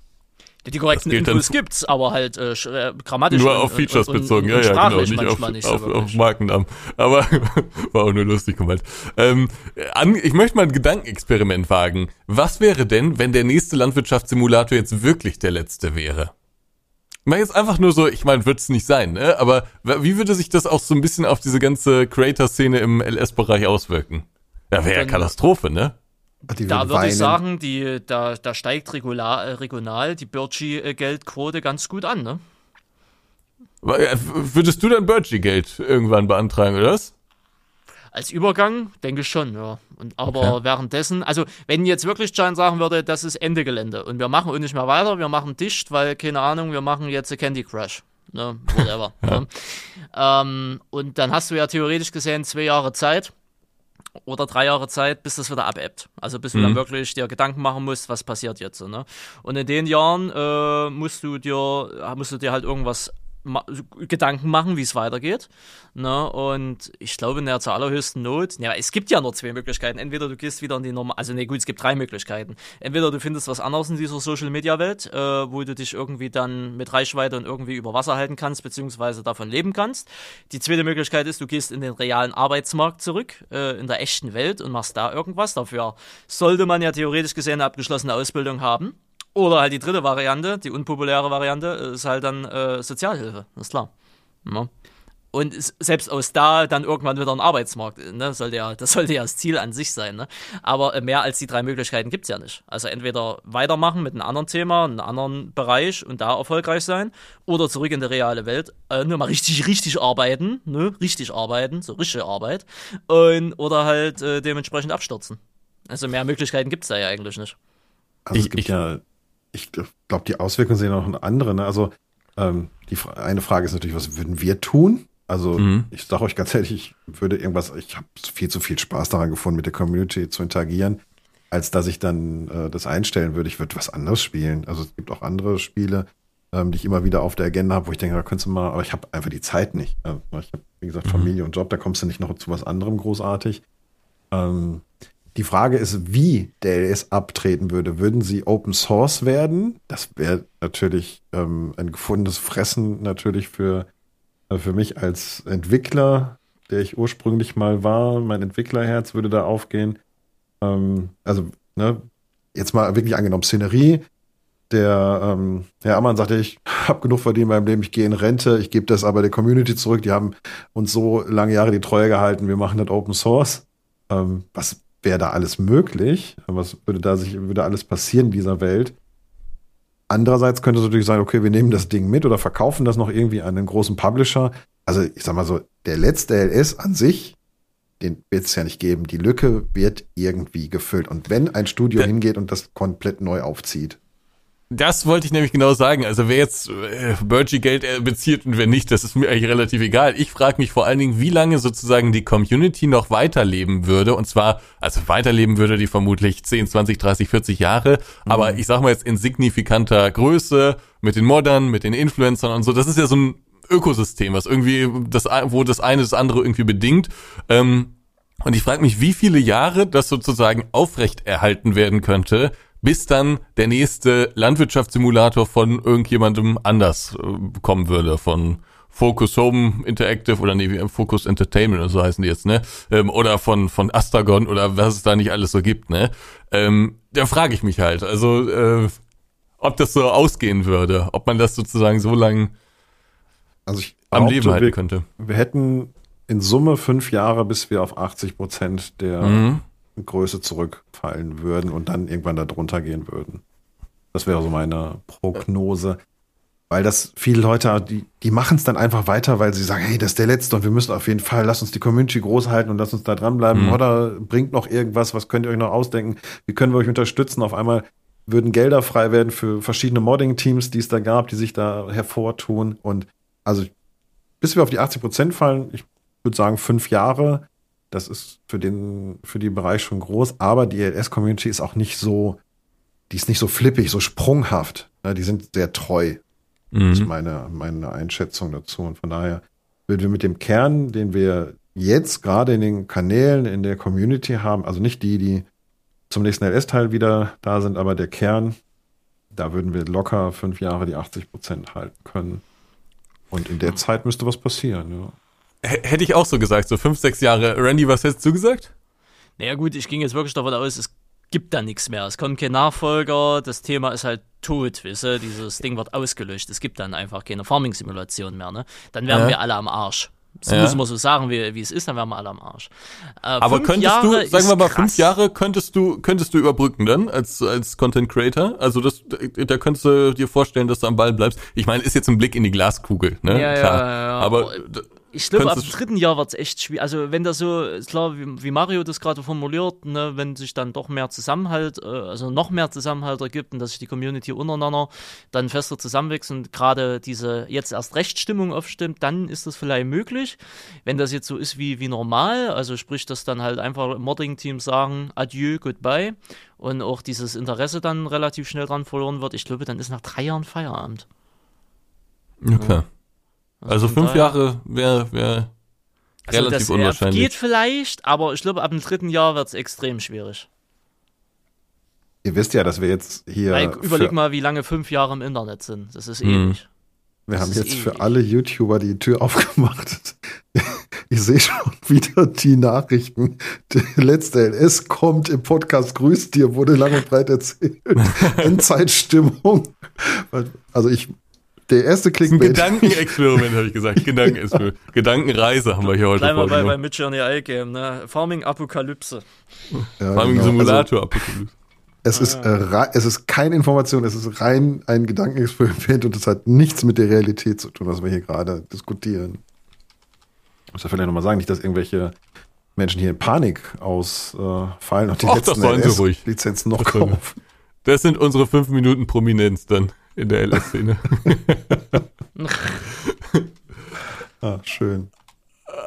Die korrekten Infos gibt's, aber halt äh, äh, grammatisch Nur und- auf Features und, bezogen, und, ja, ja, genau, nicht auf, nicht so auf, auf wirklich. Markennamen. Aber war auch nur lustig gemeint. Ähm, an, ich möchte mal ein Gedankenexperiment wagen. Was wäre denn, wenn der nächste Landwirtschaftssimulator jetzt wirklich der letzte wäre? Mal jetzt einfach nur so, ich meine, wird es nicht sein, ne? aber wie würde sich das auch so ein bisschen auf diese ganze Creator-Szene im LS-Bereich auswirken? Ja, wäre ja Katastrophe, ne? Die Da würde ich sagen, die, da, da steigt regular, regional die Birchi-Geldquote ganz gut an, ne? Äh, Würdest du dann Birchie-Geld irgendwann beantragen, oder was? Als Übergang denke ich schon, ja. Und, aber Okay. währenddessen, also wenn jetzt wirklich Giant sagen würde, das ist Ende Gelände und wir machen und nicht mehr weiter, wir machen dicht, weil, keine Ahnung, wir machen jetzt Candy Crush. Ne, whatever. ne? ähm, und dann hast du ja theoretisch gesehen zwei Jahre Zeit. Oder drei Jahre Zeit, bis das wieder abebbt. Also bis du dann wirklich dir Gedanken machen musst, was passiert jetzt. Ne? Und in den Jahren äh, musst du dir, musst du dir halt irgendwas Gedanken machen, wie es weitergeht. Ne? Und ich glaube, in der zur allerhöchsten Not, ja, es gibt ja nur zwei Möglichkeiten. Entweder du gehst wieder in die normale, also nee, gut, es gibt drei Möglichkeiten. Entweder du findest was anderes in dieser Social Media Welt, äh, wo du dich irgendwie dann mit Reichweite und irgendwie über Wasser halten kannst, beziehungsweise davon leben kannst. Die zweite Möglichkeit ist, du gehst in den realen Arbeitsmarkt zurück, äh, in der echten Welt und machst da irgendwas. Dafür sollte man ja theoretisch gesehen eine abgeschlossene Ausbildung haben. Oder halt die dritte Variante, die unpopuläre Variante, ist halt dann äh, Sozialhilfe, ist klar. Ja. Und selbst aus da dann irgendwann wieder ein Arbeitsmarkt, ne? sollte ja, das sollte ja das Ziel an sich sein. Ne? Aber äh, mehr als die drei Möglichkeiten gibt's ja nicht. Also entweder weitermachen mit einem anderen Thema, einem anderen Bereich und da erfolgreich sein, oder zurück in die reale Welt, äh, nur mal richtig, richtig arbeiten, ne? richtig arbeiten, so richtige Arbeit, und, oder halt äh, dementsprechend abstürzen. Also mehr Möglichkeiten gibt's da ja eigentlich nicht. Also es gibt ich, ja ich glaube, die Auswirkungen sind auch eine andere. Ne? Also ähm, die eine Frage ist natürlich, was würden wir tun? Also mhm. ich sage euch ganz ehrlich, ich würde irgendwas, ich habe viel zu viel Spaß daran gefunden, mit der Community zu interagieren, als dass ich dann äh, das einstellen würde. Ich würde was anderes spielen. Also es gibt auch andere Spiele, ähm, die ich immer wieder auf der Agenda habe, wo ich denke, da könntest du mal, aber ich habe einfach die Zeit nicht. Also ich habe, wie gesagt, mhm. Familie und Job, da kommst du nicht noch zu was anderem großartig. Ähm, die Frage ist, wie der LS abtreten würde. Würden sie Open Source werden? Das wäre natürlich ähm, ein gefundenes Fressen natürlich für, äh, für mich als Entwickler, der ich ursprünglich mal war. Mein Entwicklerherz würde da aufgehen. Ähm, also, ne, jetzt mal wirklich angenommen, Szenerie. Der ähm, Herr Ammann sagte, ich habe genug verdient in meinem Leben, ich gehe in Rente, ich gebe das aber der Community zurück. Die haben uns so lange Jahre die Treue gehalten, wir machen das Open Source. Ähm, was wäre da alles möglich? Was würde da sich, würde alles passieren in dieser Welt? Andererseits könnte es natürlich sein, okay, wir nehmen das Ding mit oder verkaufen das noch irgendwie an einen großen Publisher. Also ich sag mal so, der letzte LS an sich, den wird es ja nicht geben. Die Lücke wird irgendwie gefüllt. Und wenn ein Studio ja. hingeht und das komplett neu aufzieht, das wollte ich nämlich genau sagen. Also wer jetzt äh, Burgie Geld bezieht und wer nicht, das ist mir eigentlich relativ egal. Ich frage mich vor allen Dingen, wie lange sozusagen die Community noch weiterleben würde. Und zwar, also weiterleben würde die vermutlich 10, 20, 30, 40 Jahre. Mhm. Aber ich sag mal jetzt in signifikanter Größe mit den Modern, mit den Influencern und so. Das ist ja so ein Ökosystem, was irgendwie das, wo das eine das andere irgendwie bedingt. Ähm, und ich frage mich, wie viele Jahre das sozusagen aufrecht erhalten werden könnte, bis dann der nächste Landwirtschaftssimulator von irgendjemandem anders äh, kommen würde, von Focus Home Interactive oder nee, Focus Entertainment oder so heißen die jetzt, ne? Ähm, oder von von Astragon oder was es da nicht alles so gibt, ne? Ähm, da frage ich mich halt, also äh, ob das so ausgehen würde, ob man das sozusagen so lang also ich am Leben halten wir, könnte. Wir hätten in Summe fünf Jahre, bis wir auf 80 Prozent der mhm. Größe zurückfallen würden und dann irgendwann da drunter gehen würden. Das wäre so meine Prognose. Weil das viele Leute, die, die machen es dann einfach weiter, weil sie sagen, hey, das ist der letzte und wir müssen auf jeden Fall, lass uns die Community groß halten und lass uns da dranbleiben. Mhm. Oder bringt noch irgendwas, was könnt ihr euch noch ausdenken? Wie können wir euch unterstützen? Auf einmal würden Gelder frei werden für verschiedene Modding-Teams, die es da gab, die sich da hervortun. Und also bis wir auf die 80 Prozent fallen, ich würde sagen fünf Jahre, das ist für den, für den Bereich schon groß, aber die ELS-Community ist auch nicht so, die ist nicht so flippig, so sprunghaft. Die sind sehr treu. Mhm. Das ist meine, meine Einschätzung dazu. Und von daher würden wir mit dem Kern, den wir jetzt gerade in den Kanälen, in der Community haben, also nicht die, die zum nächsten LS-Teil wieder da sind, aber der Kern, da würden wir locker fünf Jahre die 80 Prozent halten können. Und in der Zeit müsste was passieren, ja. Hätte ich auch so gesagt, so fünf, sechs Jahre. Randy, was hättest du gesagt? Naja gut, ich ging jetzt wirklich davon aus, es gibt da nichts mehr. Es kommt kein Nachfolger, das Thema ist halt tot, weißt du? Dieses Ding wird ausgelöscht. Es gibt dann einfach keine Farming-Simulation mehr, ne? Dann wären ja. wir alle am Arsch. Das ja. muss man so sagen, wie, wie es ist, dann wären wir alle am Arsch. Äh, Aber könntest Jahre du, sagen wir mal, krass. fünf Jahre könntest du, könntest du überbrücken dann als, als Content Creator? Also das, da könntest du dir vorstellen, dass du am Ball bleibst. Ich meine, ist jetzt ein Blick in die Glaskugel, ne? Ja, Klar. Ja, ja, Aber Ich glaube, ab dem dritten Jahr wird es echt schwierig. Also, wenn das so, ist klar, wie, wie Mario das gerade formuliert, ne, wenn sich dann doch mehr Zusammenhalt, äh, also noch mehr Zusammenhalt ergibt und dass sich die Community untereinander dann fester zusammenwächst und gerade diese jetzt erst Rechtsstimmung aufstimmt, dann ist das vielleicht möglich. Wenn das jetzt so ist wie, wie normal, also sprich, dass dann halt einfach Modding-Teams sagen, adieu, goodbye und auch dieses Interesse dann relativ schnell dran verloren wird, ich glaube, dann ist nach drei Jahren Feierabend. Okay. Also von fünf daher- Jahre wäre wär Also relativ das, unwahrscheinlich. Geht vielleicht, aber ich glaube, ab dem dritten Jahr wird es extrem schwierig. Ihr wisst ja, dass wir jetzt hier. Weil, überleg für, mal, wie lange fünf Jahre im Internet sind. Das ist Mhm. ewig. wir das haben jetzt für ewig. alle YouTuber die Tür aufgemacht. Ich sehe schon wieder die Nachrichten. Der letzte LS kommt im Podcast Grüß dir, wurde lang und breit erzählt. Endzeitstimmung. Also ich, der erste Ein Clickbait. Gedankenexperiment, habe ich gesagt. Gedankenexperiment. Gedankenreise haben wir hier heute Bleiben wir bei, bei. Midjourney Eye-Game, ne? Farming Apokalypse. Ja, Farming genau. Simulator Apokalypse. Also, es, ist, äh, rei- es ist keine Information, es ist rein ein Gedankenexperiment und es hat nichts mit der Realität zu tun, was wir hier gerade diskutieren. Ich muss ja vielleicht nochmal sagen, nicht, dass irgendwelche Menschen hier in Panik ausfallen und die Ach, das letzten sollen sie ruhig. Lizenzen noch kaufen. Das sind unsere fünf Minuten Prominenz dann in der LS-Szene. Ah, schön.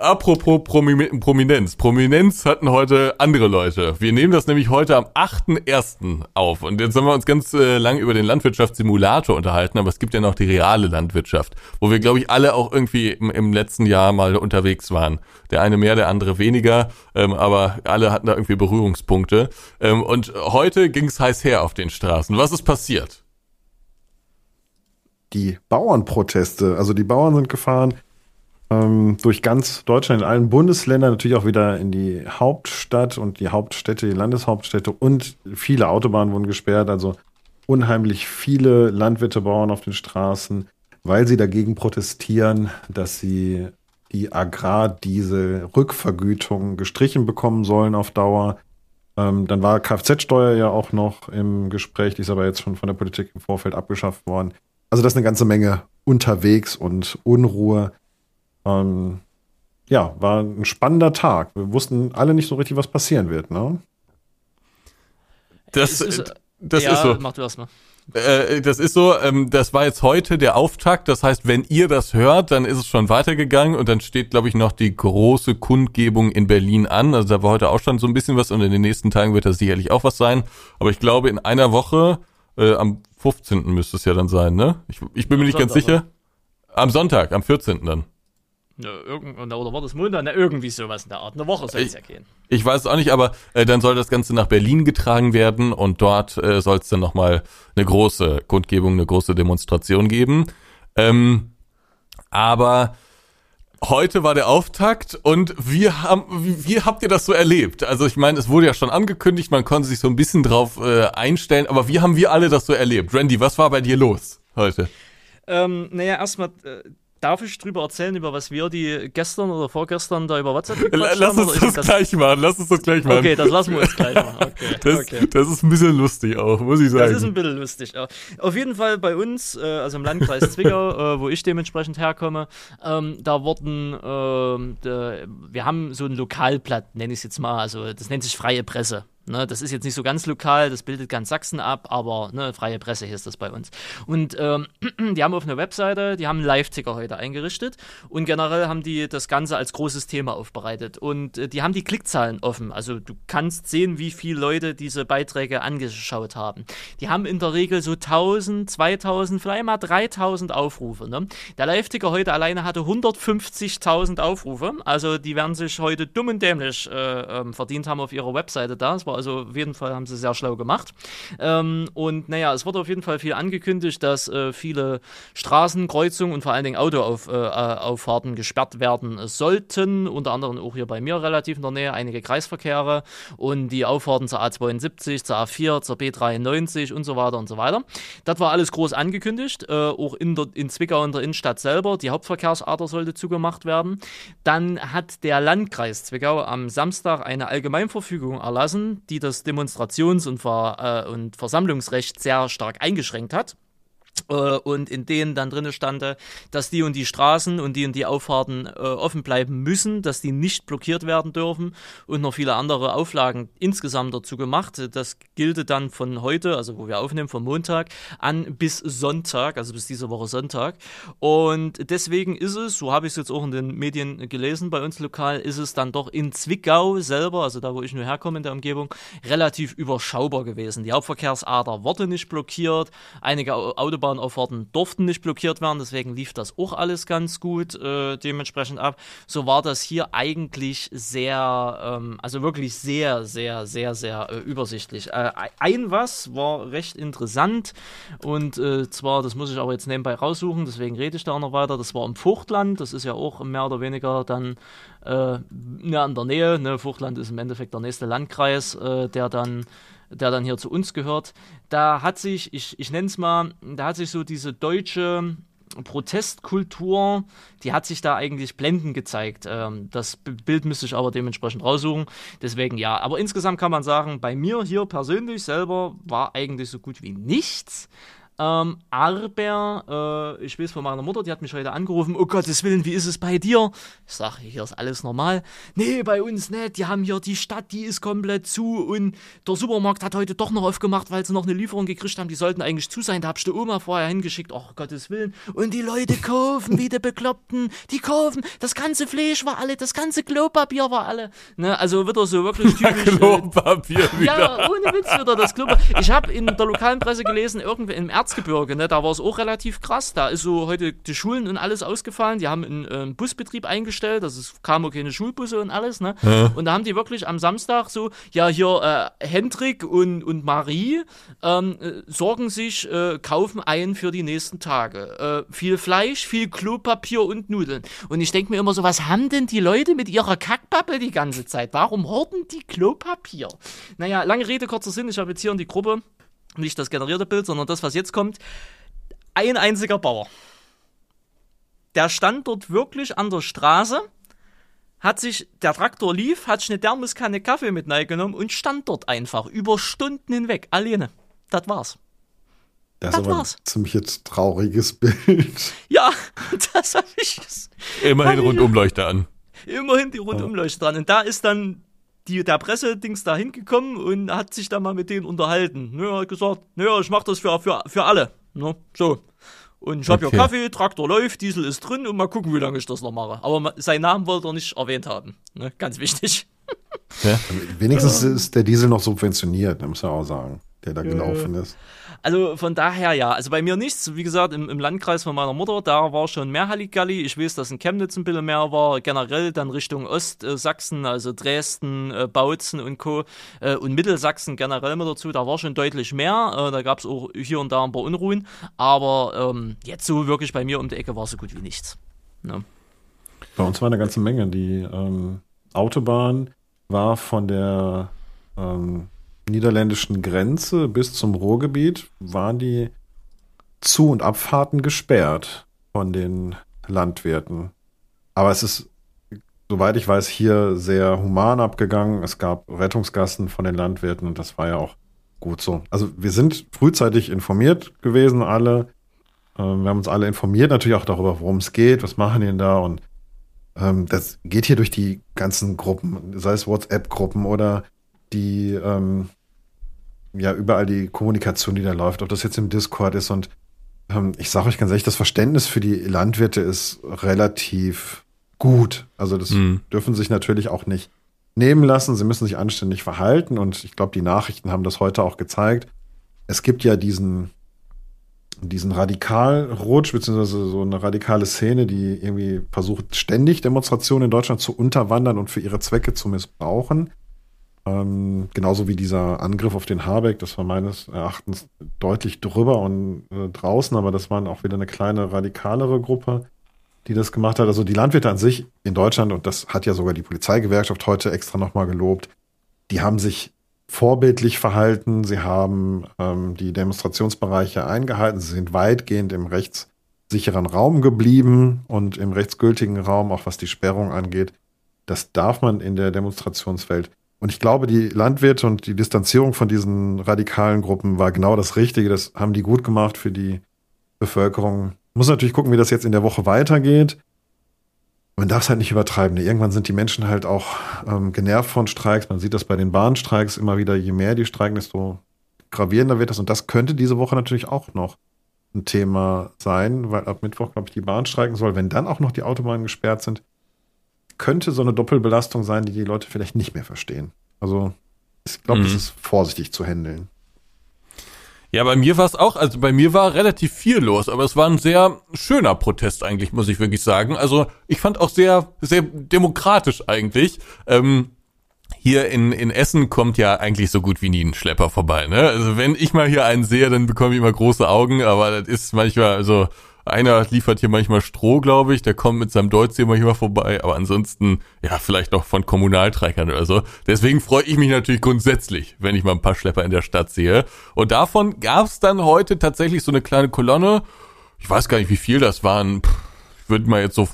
Apropos Promi Prominenz. Prominenz hatten heute andere Leute. Wir nehmen das nämlich heute am 8.1. auf. Und jetzt haben wir uns ganz äh, lang über den Landwirtschaftssimulator unterhalten, aber es gibt ja noch die reale Landwirtschaft, wo wir, glaube ich, alle auch irgendwie im, im letzten Jahr mal unterwegs waren. Der eine mehr, der andere weniger, ähm, aber alle hatten da irgendwie Berührungspunkte. Ähm, und heute ging es heiß her auf den Straßen. Was ist passiert? Die Bauernproteste, also die Bauern sind gefahren ähm, durch ganz Deutschland, in allen Bundesländern, natürlich auch wieder in die Hauptstadt und die Hauptstädte, die Landeshauptstädte und viele Autobahnen wurden gesperrt, also unheimlich viele Landwirte, Bauern auf den Straßen, weil sie dagegen protestieren, dass sie die Agrardiesel-Rückvergütung gestrichen bekommen sollen auf Dauer. Ähm, dann war Kfz-Steuer ja auch noch im Gespräch, die ist aber jetzt schon von der Politik im Vorfeld abgeschafft worden. Also das ist eine ganze Menge unterwegs und Unruhe. Ähm, ja, war ein spannender Tag. Wir wussten alle nicht so richtig, was passieren wird, ne? Das, ist, das ja, ist so. Mach du erstmal. Äh, das ist so, ähm, das war jetzt heute der Auftakt. Das heißt, wenn ihr das hört, dann ist es schon weitergegangen und dann steht, glaube ich, noch die große Kundgebung in Berlin an. Also da war heute auch schon so ein bisschen was und in den nächsten Tagen wird da sicherlich auch was sein. Aber ich glaube, in einer Woche, äh, am 15. müsste es ja dann sein, ne? Ich, ich bin mir nicht ganz sicher. Am Sonntag, am 14. dann. Ja, irgend, oder war das Montag? Na, irgendwie sowas in der Art. Eine Woche soll es ja gehen. Ich weiß es auch nicht, aber äh, dann soll das Ganze nach Berlin getragen werden und dort äh, soll es dann nochmal eine große Kundgebung, eine große Demonstration geben. Ähm, aber heute war der Auftakt und wir haben, wie, wie habt ihr das so erlebt? Also ich meine, es wurde ja schon angekündigt, man konnte sich so ein bisschen drauf äh, einstellen, aber wie haben wir alle das so erlebt? Randy, was war bei dir los heute? Ähm, naja, erstmal, äh, darf ich drüber erzählen, über was wir die gestern oder vorgestern da über WhatsApp gequatscht Lass haben? uns ist das, gleich machen, lass uns das gleich machen. Okay, das lassen wir uns gleich machen. Okay, das, okay. das ist ein bisschen lustig auch, muss ich sagen. Das ist ein bisschen lustig. Ja. Auf jeden Fall bei uns, äh, also im Landkreis Zwickau, äh, wo ich dementsprechend herkomme, ähm, da wurden, ähm, wir haben so ein Lokalblatt, nenne ich es jetzt mal, also das nennt sich Freie Presse. Ne, das ist jetzt nicht so ganz lokal, das bildet ganz Sachsen ab, aber ne, freie Presse hier ist das bei uns. Und ähm, die haben auf einer Webseite, die haben einen Live-Ticker heute eingerichtet und generell haben die das Ganze als großes Thema aufbereitet. Und äh, die haben die Klickzahlen offen. Also du kannst sehen, wie viele Leute diese Beiträge angeschaut haben. Die haben in der Regel so 1000, 2000, vielleicht mal 3000 Aufrufe. Ne? Der Live-Ticker heute alleine hatte 150.000 Aufrufe. Also die werden sich heute dumm und dämlich äh, ähm, verdient haben auf ihrer Webseite da. Es war also auf jeden Fall haben sie sehr schlau gemacht. Ähm, und naja, es wurde auf jeden Fall viel angekündigt, dass äh, viele Straßenkreuzungen und vor allen Dingen Autoauffahrten äh, Auffahrten gesperrt werden sollten. Unter anderem auch hier bei mir relativ in der Nähe einige Kreisverkehre und die Auffahrten zur A72, zur A4, zur B93 und so weiter und so weiter. Das war alles groß angekündigt, äh, auch in, der, in Zwickau in der Innenstadt selber. Die Hauptverkehrsader sollte zugemacht werden. Dann hat der Landkreis Zwickau am Samstag eine Allgemeinverfügung erlassen, die das Demonstrations- und, Ver, äh, und Versammlungsrecht sehr stark eingeschränkt hat. Äh, und in denen dann drinne stande, dass die und die Straßen und die und die Auffahrten äh, offen bleiben müssen, dass die nicht blockiert werden dürfen und noch viele andere Auflagen insgesamt dazu gemacht. Das gilt dann von heute, also wo wir aufnehmen, von Montag an bis Sonntag, also bis diese Woche Sonntag. Und deswegen ist es, so habe ich es jetzt auch in den Medien gelesen, bei uns lokal, ist es dann doch in Zwickau selber, also da wo ich nur herkomme in der Umgebung, relativ überschaubar gewesen. Die Hauptverkehrsader wurde nicht blockiert, einige Autobahnen Autobahnauffahrten durften nicht blockiert werden, deswegen lief das auch alles ganz gut äh, dementsprechend ab. So war das hier eigentlich sehr, ähm, also wirklich sehr, sehr, sehr, sehr äh, übersichtlich. Äh, ein was war recht interessant und äh, zwar, das muss ich aber jetzt nebenbei raussuchen, deswegen rede ich da noch weiter, das war im Fuchtland, das ist ja auch mehr oder weniger dann äh, ne, an der Nähe, ne, Fuchtland ist im Endeffekt der nächste Landkreis, äh, der dann der dann hier zu uns gehört, da hat sich, ich, ich nenne es mal, da hat sich so diese deutsche Protestkultur, die hat sich da eigentlich blendend gezeigt. Ähm, das Bild müsste ich aber dementsprechend raussuchen. Deswegen ja, aber insgesamt kann man sagen, bei mir hier persönlich selber war eigentlich so gut wie nichts. Ähm, aber äh, ich weiß von meiner Mutter, die hat mich heute angerufen, oh Gottes Willen, wie ist es bei dir? Ich sage, hier ist alles normal. Nee, bei uns nicht. Die haben hier die Stadt, die ist komplett zu und der Supermarkt hat heute doch noch aufgemacht, weil sie noch eine Lieferung gekriegt haben. Die sollten eigentlich zu sein. Da hab ich die Oma vorher hingeschickt. Oh Gottes Willen. Und die Leute kaufen, wie die Bekloppten. Die kaufen. Das ganze Fleisch war alle, das ganze Klopapier war alle. Ne, also wird er so wirklich typisch. Äh, Klopapier äh, Ja, ohne Witz wieder das Klopapier. Ich habe in der lokalen Presse gelesen, irgendwie im Erzgebirge, ne, da war es auch relativ krass. Da ist so heute die Schulen und alles ausgefallen. Die haben einen, einen Busbetrieb eingestellt, also es kamen auch keine Schulbusse und alles. Ne? Ja. Und da haben die wirklich am Samstag so, ja, hier äh, Hendrik und, und Marie ähm, äh, sorgen sich, äh, kaufen ein für die nächsten Tage. Äh, viel Fleisch, viel Klopapier und Nudeln. Und ich denke mir immer so, was haben denn die Leute mit ihrer Kackpappe die ganze Zeit? Warum horten die Klopapier? Naja, lange Rede, kurzer Sinn. Ich habe jetzt hier in die Gruppe nicht das generierte Bild, sondern das, was jetzt kommt. Ein einziger Bauer. Der stand dort wirklich an der Straße, hat sich, der Traktor lief, hat sich eine Thermoskanne Kaffee mit genommen und stand dort einfach über Stunden hinweg, alleine. Das war's. Das, das ist aber war's. ein ziemlich jetzt trauriges Bild. Ja, das habe ich. Immerhin Rundumleuchter an. Immerhin die Rundumleuchter dran. Und da ist dann die, der Pressedings da hingekommen und hat sich da mal mit denen unterhalten. Ne, hat gesagt, naja, ich mach das für, für, für alle. Ne, so. Und ich habe okay. hier Kaffee, Traktor läuft, Diesel ist drin und mal gucken, wie lange ich das noch mache. Aber seinen Namen wollte er nicht erwähnt haben. Ne, ganz wichtig. Ja. Wenigstens ist der Diesel noch subventioniert, muss man auch sagen, der da gelaufen ist. Also von daher ja, also bei mir nichts. Wie gesagt, im, im Landkreis von meiner Mutter, da war schon mehr Halligalli. Ich weiß, dass in Chemnitz ein bisschen mehr war. Generell dann Richtung Ostsachsen, also Dresden, äh, Bautzen und Co. Äh, und Mittelsachsen generell mit dazu, da war schon deutlich mehr. Äh, da gab es auch hier und da ein paar Unruhen. Aber ähm, jetzt so wirklich bei mir um die Ecke war so gut wie nichts. Ne? Bei uns war eine ganze Menge. Die ähm, Autobahn war von der ähm, niederländischen Grenze bis zum Ruhrgebiet waren die Zu- und Abfahrten gesperrt von den Landwirten. Aber es ist, soweit ich weiß, hier sehr human abgegangen. Es gab Rettungsgassen von den Landwirten und das war ja auch gut so. Also wir sind frühzeitig informiert gewesen, alle. Ähm, wir haben uns alle informiert, natürlich auch darüber, worum es geht, was machen die denn da und ähm, das geht hier durch die ganzen Gruppen, sei es WhatsApp-Gruppen oder die, ähm, ja, überall die Kommunikation, die da läuft, ob das jetzt im Discord ist und ähm, ich sage euch ganz ehrlich, das Verständnis für die Landwirte ist relativ gut. Also das mhm. dürfen sich natürlich auch nicht nehmen lassen. Sie müssen sich anständig verhalten und ich glaube, die Nachrichten haben das heute auch gezeigt. Es gibt ja diesen, diesen Radikalrutsch, beziehungsweise so eine radikale Szene, die irgendwie versucht, ständig Demonstrationen in Deutschland zu unterwandern und für ihre Zwecke zu missbrauchen. Ähm, genauso wie dieser Angriff auf den Habeck, das war meines Erachtens deutlich drüber und äh, draußen, aber das waren auch wieder eine kleine radikalere Gruppe, die das gemacht hat. Also die Landwirte an sich in Deutschland, und das hat ja sogar die Polizeigewerkschaft heute extra nochmal gelobt, die haben sich vorbildlich verhalten, sie haben ähm, die Demonstrationsbereiche eingehalten, sie sind weitgehend im rechtssicheren Raum geblieben und im rechtsgültigen Raum, auch was die Sperrung angeht. Das darf man in der Demonstrationswelt und ich glaube, die Landwirte und die Distanzierung von diesen radikalen Gruppen war genau das Richtige. Das haben die gut gemacht für die Bevölkerung. Muss natürlich gucken, wie das jetzt in der Woche weitergeht. Man darf es halt nicht übertreiben. Irgendwann sind die Menschen halt auch ähm, genervt von Streiks. Man sieht das bei den Bahnstreiks immer wieder. Je mehr die streiken, desto gravierender wird das. Und das könnte diese Woche natürlich auch noch ein Thema sein, weil ab Mittwoch, glaube ich, die Bahn streiken soll. Wenn dann auch noch die Autobahnen gesperrt sind, könnte so eine Doppelbelastung sein, die die Leute vielleicht nicht mehr verstehen. Also ich glaube, mhm. das ist vorsichtig zu handeln. Ja, bei mir war es auch, also bei mir war relativ viel los, aber es war ein sehr schöner Protest eigentlich, muss ich wirklich sagen. Also ich fand auch sehr, sehr demokratisch eigentlich. Ähm, hier in, in Essen kommt ja eigentlich so gut wie nie ein Schlepper vorbei. Ne? Also wenn ich mal hier einen sehe, dann bekomme ich immer große Augen, aber das ist manchmal, also einer liefert hier manchmal Stroh, glaube ich, der kommt mit seinem Deutsch hier manchmal vorbei, aber ansonsten, ja, vielleicht noch von Kommunaltreikern oder so. Deswegen freue ich mich natürlich grundsätzlich, wenn ich mal ein paar Schlepper in der Stadt sehe. Und davon gab es dann heute tatsächlich so eine kleine Kolonne. Ich weiß gar nicht, wie viel das waren. Ich würde mal jetzt so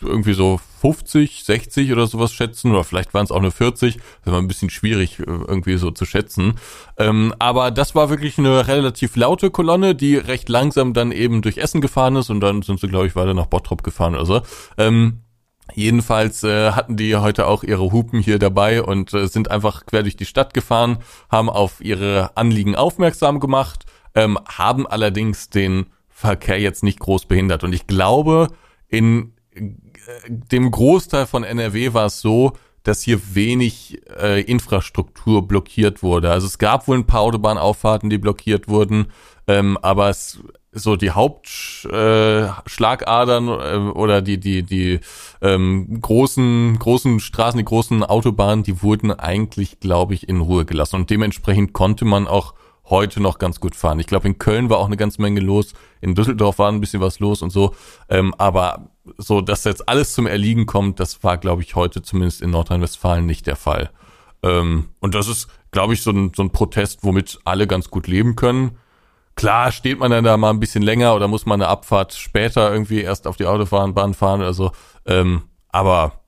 irgendwie so 50, 60 oder sowas schätzen, oder vielleicht waren es auch nur 40. Das war ein bisschen schwierig äh, irgendwie so zu schätzen. Ähm, aber das war wirklich eine relativ laute Kolonne, die recht langsam dann eben durch Essen gefahren ist und dann sind sie, glaube ich, weiter nach Bottrop gefahren oder so. Ähm, Jedenfalls äh, hatten die heute auch ihre Hupen hier dabei und äh, sind einfach quer durch die Stadt gefahren, haben auf ihre Anliegen aufmerksam gemacht, ähm, haben allerdings den Verkehr jetzt nicht groß behindert. Und ich glaube, in dem Großteil von NRW war es so, dass hier wenig äh, Infrastruktur blockiert wurde. Also es gab wohl ein paar Autobahnauffahrten, die blockiert wurden, ähm, aber es so die Hauptschlagadern äh, äh, oder die die die ähm, großen großen Straßen, die großen Autobahnen, die wurden eigentlich, glaube ich, in Ruhe gelassen und dementsprechend konnte man auch heute noch ganz gut fahren. Ich glaube, in Köln war auch eine ganze Menge los, in Düsseldorf war ein bisschen was los und so. Ähm, aber so, dass jetzt alles zum Erliegen kommt, das war, glaube ich, heute zumindest in Nordrhein-Westfalen nicht der Fall. Ähm, und das ist, glaube ich, so ein, so ein Protest, womit alle ganz gut leben können. Klar steht man dann da mal ein bisschen länger oder muss man eine Abfahrt später irgendwie erst auf die Autobahn fahren oder so. Ähm, aber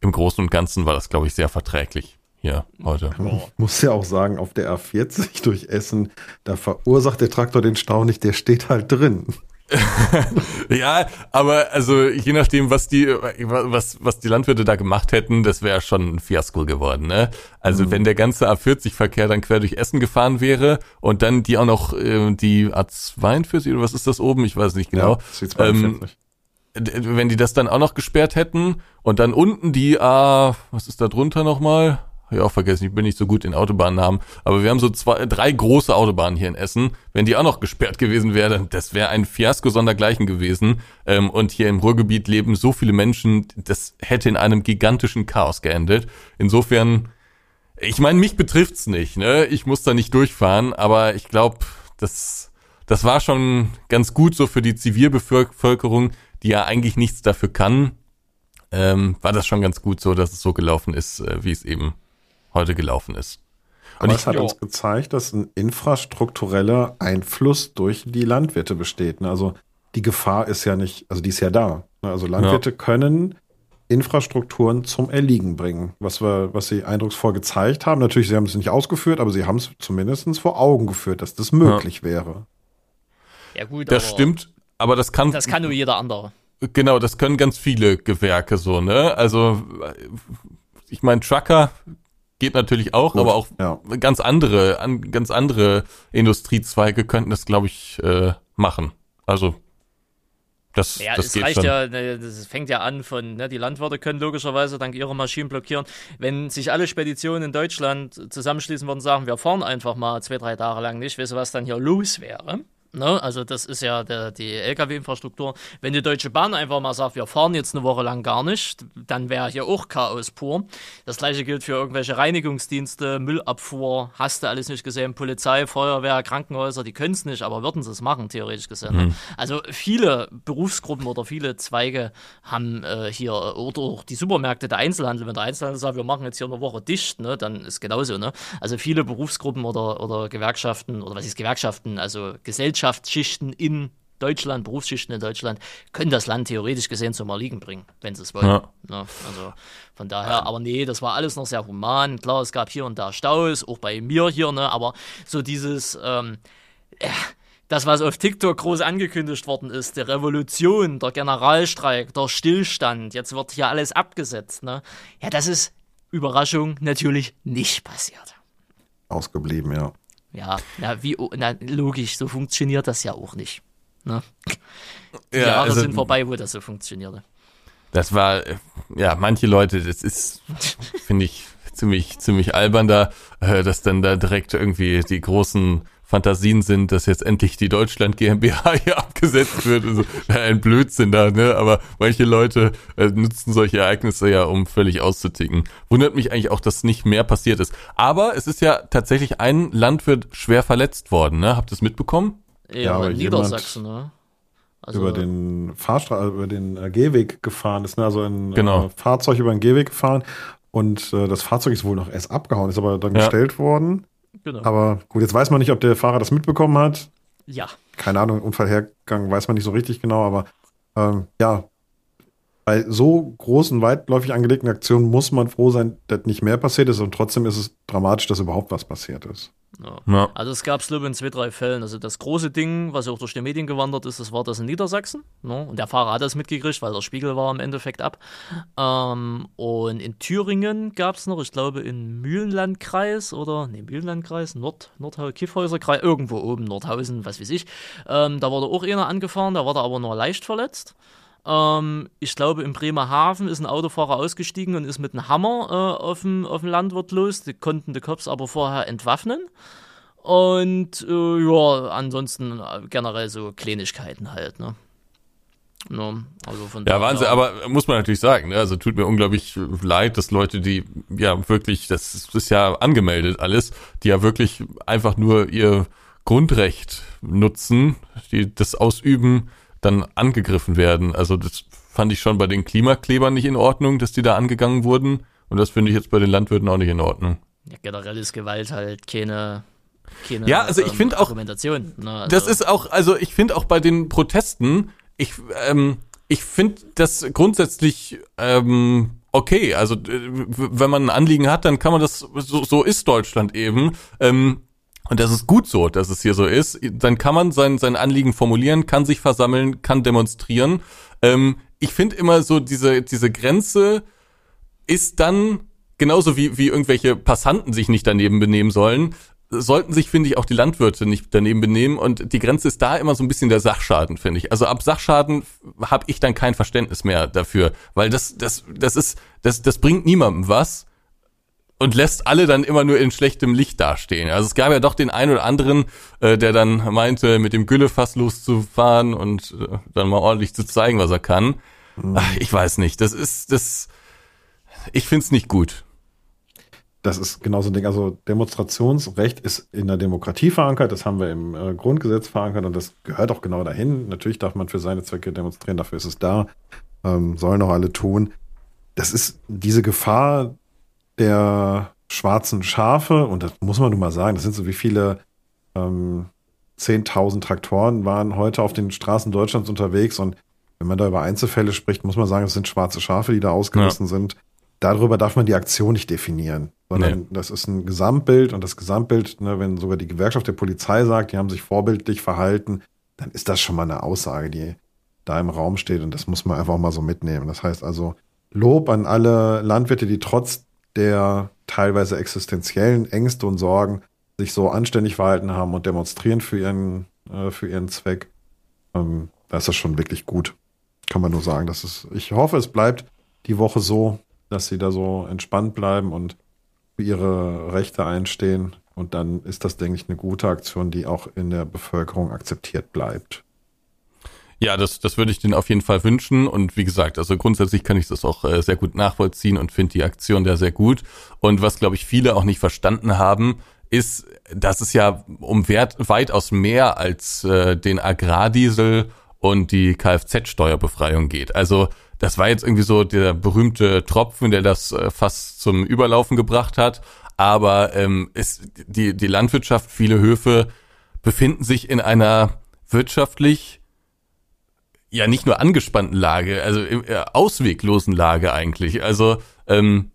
im Großen und Ganzen war das, glaube ich, sehr verträglich hier heute. Man muss ja auch sagen, auf der A40 durch Essen, da verursacht der Traktor den Stau nicht, der steht halt drin. ja, aber also je nachdem, was die was was die Landwirte da gemacht hätten, das wäre schon ein Fiasko geworden. Ne? Also mhm. wenn der ganze A40-Verkehr dann quer durch Essen gefahren wäre und dann die auch noch äh, die A42 oder was ist das oben? Ich weiß nicht genau. Ja, ähm, wenn die das dann auch noch gesperrt hätten und dann unten die A, was ist da drunter nochmal? Habe ich auch vergessen, ich bin nicht so gut in Autobahnnamen. Aber wir haben so zwei, drei große Autobahnen hier in Essen. Wenn die auch noch gesperrt gewesen wären, das wäre ein Fiasko sondergleichen gewesen. Ähm, und hier im Ruhrgebiet leben so viele Menschen, das hätte in einem gigantischen Chaos geendet. Insofern, ich meine, mich betrifft's nicht, ne? Ich muss da nicht durchfahren, aber ich glaube, das, das war schon ganz gut so für die Zivilbevölkerung, die ja eigentlich nichts dafür kann. Ähm, war das schon ganz gut so, dass es so gelaufen ist, äh, wie es eben heute gelaufen ist. Und Aber es hat jo. uns gezeigt, dass ein infrastruktureller Einfluss durch die Landwirte besteht. Ne? Also die Gefahr ist ja nicht, also die ist ja da. Ne? Also Landwirte ja. können Infrastrukturen zum Erliegen bringen, was wir, was sie eindrucksvoll gezeigt haben. Natürlich, sie haben es nicht ausgeführt, aber sie haben es zumindest vor Augen geführt, dass das möglich ja. wäre. Ja gut, das stimmt, aber das kann das kann nur jeder andere. Genau, das können ganz viele Gewerke so, ne? Also ich meine, Trucker geht natürlich auch, Gut, aber auch ja. ganz andere, an, ganz andere Industriezweige könnten das, glaube ich, äh, machen. Also das, ja, das es geht reicht schon. ja, ne, das fängt ja an von, ne, die Landwirte können logischerweise dank ihrer Maschinen blockieren. Wenn sich alle Speditionen in Deutschland zusammenschließen würden und sagen, wir fahren einfach mal zwei, drei Tage lang nicht, weißt du, was dann hier los wäre? Ne? Also das ist ja der, die Lkw-Infrastruktur. Wenn die Deutsche Bahn einfach mal sagt, wir fahren jetzt eine Woche lang gar nicht, dann wäre hier auch Chaos pur. Das gleiche gilt für irgendwelche Reinigungsdienste, Müllabfuhr, hast du alles nicht gesehen, Polizei, Feuerwehr, Krankenhäuser, die können es nicht, aber würden sie es machen, theoretisch gesehen. Ne? Mhm. Also viele Berufsgruppen oder viele Zweige haben äh, hier, oder auch die Supermärkte, der Einzelhandel, wenn der Einzelhandel sagt, wir machen jetzt hier eine Woche dicht, ne, dann ist genauso. Ne? Also viele Berufsgruppen oder, oder Gewerkschaften, oder was ist Gewerkschaften, also Gesellschaften, Wirtschaftsschichten in Deutschland, Berufsschichten in Deutschland, können das Land theoretisch gesehen zum Erliegen bringen, wenn sie es wollen. Ja. Ja, also von daher, aber nee, das war alles noch sehr human. Klar, es gab hier und da Staus, auch bei mir hier, ne, aber so dieses, ähm, äh, das, was auf TikTok groß angekündigt worden ist, der Revolution, der Generalstreik, der Stillstand, jetzt wird hier alles abgesetzt, ne? Ja, das ist Überraschung natürlich nicht passiert. Ausgeblieben, ja. Ja, na, wie, na, logisch, so funktioniert das ja auch nicht. Ne? Die Ja, Jahre also- sind vorbei, wo das so funktionierte. Das war, ja, manche Leute, das ist, finde ich, ziemlich, ziemlich albern da, äh, dass dann da direkt irgendwie die großen Fantasien sind, dass jetzt endlich die Deutschland GmbH hier abgesetzt wird. Also, ja, ein Blödsinn da, ne? Aber manche Leute äh, nutzen solche Ereignisse ja, um völlig auszuticken. Wundert mich eigentlich auch, dass nicht mehr passiert ist. Aber es ist ja tatsächlich ein Landwirt schwer verletzt worden, ne? Habt ihr es mitbekommen? Ja, aber in Niedersachsen, ne? Also, über den Fahrstrahl, über den äh, Gehweg gefahren ist, ne? also ein Genau. äh, Fahrzeug über den Gehweg gefahren und äh, das Fahrzeug ist wohl noch erst abgehauen, ist aber dann Ja. gestellt worden. Genau. Aber gut, jetzt weiß man nicht, ob der Fahrer das mitbekommen hat. ja. Keine Ahnung, Unfallhergang weiß man nicht so richtig genau, aber ähm, ja, bei so großen, weitläufig angelegten Aktionen muss man froh sein, dass nicht mehr passiert ist und trotzdem ist es dramatisch, dass überhaupt was passiert ist. Ja. Ja. Also es gab es glaube ich in zwei, drei Fällen. Also das große Ding, was auch durch die Medien gewandert ist, das war das in Niedersachsen. Ne? Und der Fahrer hat das mitgekriegt, weil der Spiegel war im Endeffekt ab. Ähm, und in Thüringen gab es noch, ich glaube in Mühlenlandkreis oder, nee, Mühlenlandkreis, Nord, Nordhau, Kiffhäuserkreis, irgendwo oben, Nordhausen, was weiß ich. Ähm, da wurde auch einer angefahren, da war er aber nur leicht verletzt. Ähm, ich glaube, in Bremerhaven ist ein Autofahrer ausgestiegen und ist mit einem Hammer äh, auf, dem, auf dem Landwirt los. Die konnten die Cops aber vorher entwaffnen. Und äh, ja, ansonsten äh, generell so Kleinigkeiten halt, ne? Ne, also von Ja, Wahnsinn, aber muss man natürlich sagen, ne? also tut mir unglaublich leid, dass Leute, die ja wirklich, das ist, ist ja angemeldet alles, die ja wirklich einfach nur ihr Grundrecht nutzen, die das ausüben, dann angegriffen werden. Also das fand ich schon bei den Klimaklebern nicht in Ordnung, dass die da angegangen wurden und das finde ich jetzt bei den Landwirten auch nicht in Ordnung. Ja, generell ist Gewalt halt keine, keine Ja, also ich ähm, finde auch- Argumentation. Ne? Also, Das ist auch, also ich finde auch bei den Protesten, ich, ähm, ich finde das grundsätzlich ähm, okay. Also äh, wenn man ein Anliegen hat, dann kann man das, so, so ist Deutschland eben. Ähm, und das ist gut so, dass es hier so ist. Dann kann man sein, sein Anliegen formulieren, kann sich versammeln, kann demonstrieren. Ähm, ich finde immer so, diese, diese Grenze ist dann genauso wie, wie irgendwelche Passanten sich nicht daneben benehmen sollen, sollten sich, finde ich, auch die Landwirte nicht daneben benehmen. Und die Grenze ist da immer so ein bisschen der Sachschaden, finde ich. Also ab Sachschaden habe ich dann kein Verständnis mehr dafür, weil das, das, das ist, das, das bringt niemandem was und lässt alle dann immer nur in schlechtem Licht dastehen. Also es gab ja doch den einen oder anderen, äh, der dann meinte, mit dem Güllefass loszufahren und äh, dann mal ordentlich zu zeigen, was er kann. Ach, ich weiß nicht. Das ist, das, ich find's nicht gut. Das ist genau so ein Ding. Also Demonstrationsrecht ist in der Demokratie verankert. Das haben wir im äh, Grundgesetz verankert und das gehört auch genau dahin. Natürlich darf man für seine Zwecke demonstrieren. Dafür ist es da. Ähm, sollen auch alle tun. Das ist diese Gefahr der schwarzen Schafe. Und das muss man nun mal sagen. Das sind so wie viele ähm, 10.000 Traktoren waren heute auf den Straßen Deutschlands unterwegs. Und wenn man da über Einzelfälle spricht, muss man sagen, es sind schwarze Schafe, die da ausgerissen sind darüber darf man die Aktion nicht definieren, sondern Nee. das ist ein Gesamtbild und das Gesamtbild, ne, wenn sogar die Gewerkschaft der Polizei sagt, die haben sich vorbildlich verhalten, dann ist das schon mal eine Aussage, die da im Raum steht und das muss man einfach mal so mitnehmen. Das heißt also Lob an alle Landwirte, die trotz der teilweise existenziellen Ängste und Sorgen sich so anständig verhalten haben und demonstrieren für ihren, äh, für ihren Zweck. Ähm, da ist das schon wirklich gut. Kann man nur sagen. Das ist, ich hoffe, es bleibt die Woche so, dass sie da so entspannt bleiben und für ihre Rechte einstehen. Und dann ist das, denke ich, eine gute Aktion, die auch in der Bevölkerung akzeptiert bleibt. Ja, das, das würde ich denen auf jeden Fall wünschen. Und wie gesagt, also grundsätzlich kann ich das auch äh, sehr gut nachvollziehen und finde die Aktion da sehr gut. Und was, glaube ich, viele auch nicht verstanden haben, ist, dass es ja um Wert weitaus mehr als äh, den Agrardiesel und die Kfz-Steuerbefreiung geht. Also das war jetzt irgendwie so der berühmte Tropfen, der das äh, fast zum Überlaufen gebracht hat. Aber ähm, ist die, die Landwirtschaft, viele Höfe befinden sich in einer wirtschaftlich ja nicht nur angespannten Lage, also äh, ausweglosen Lage eigentlich. Also ähm,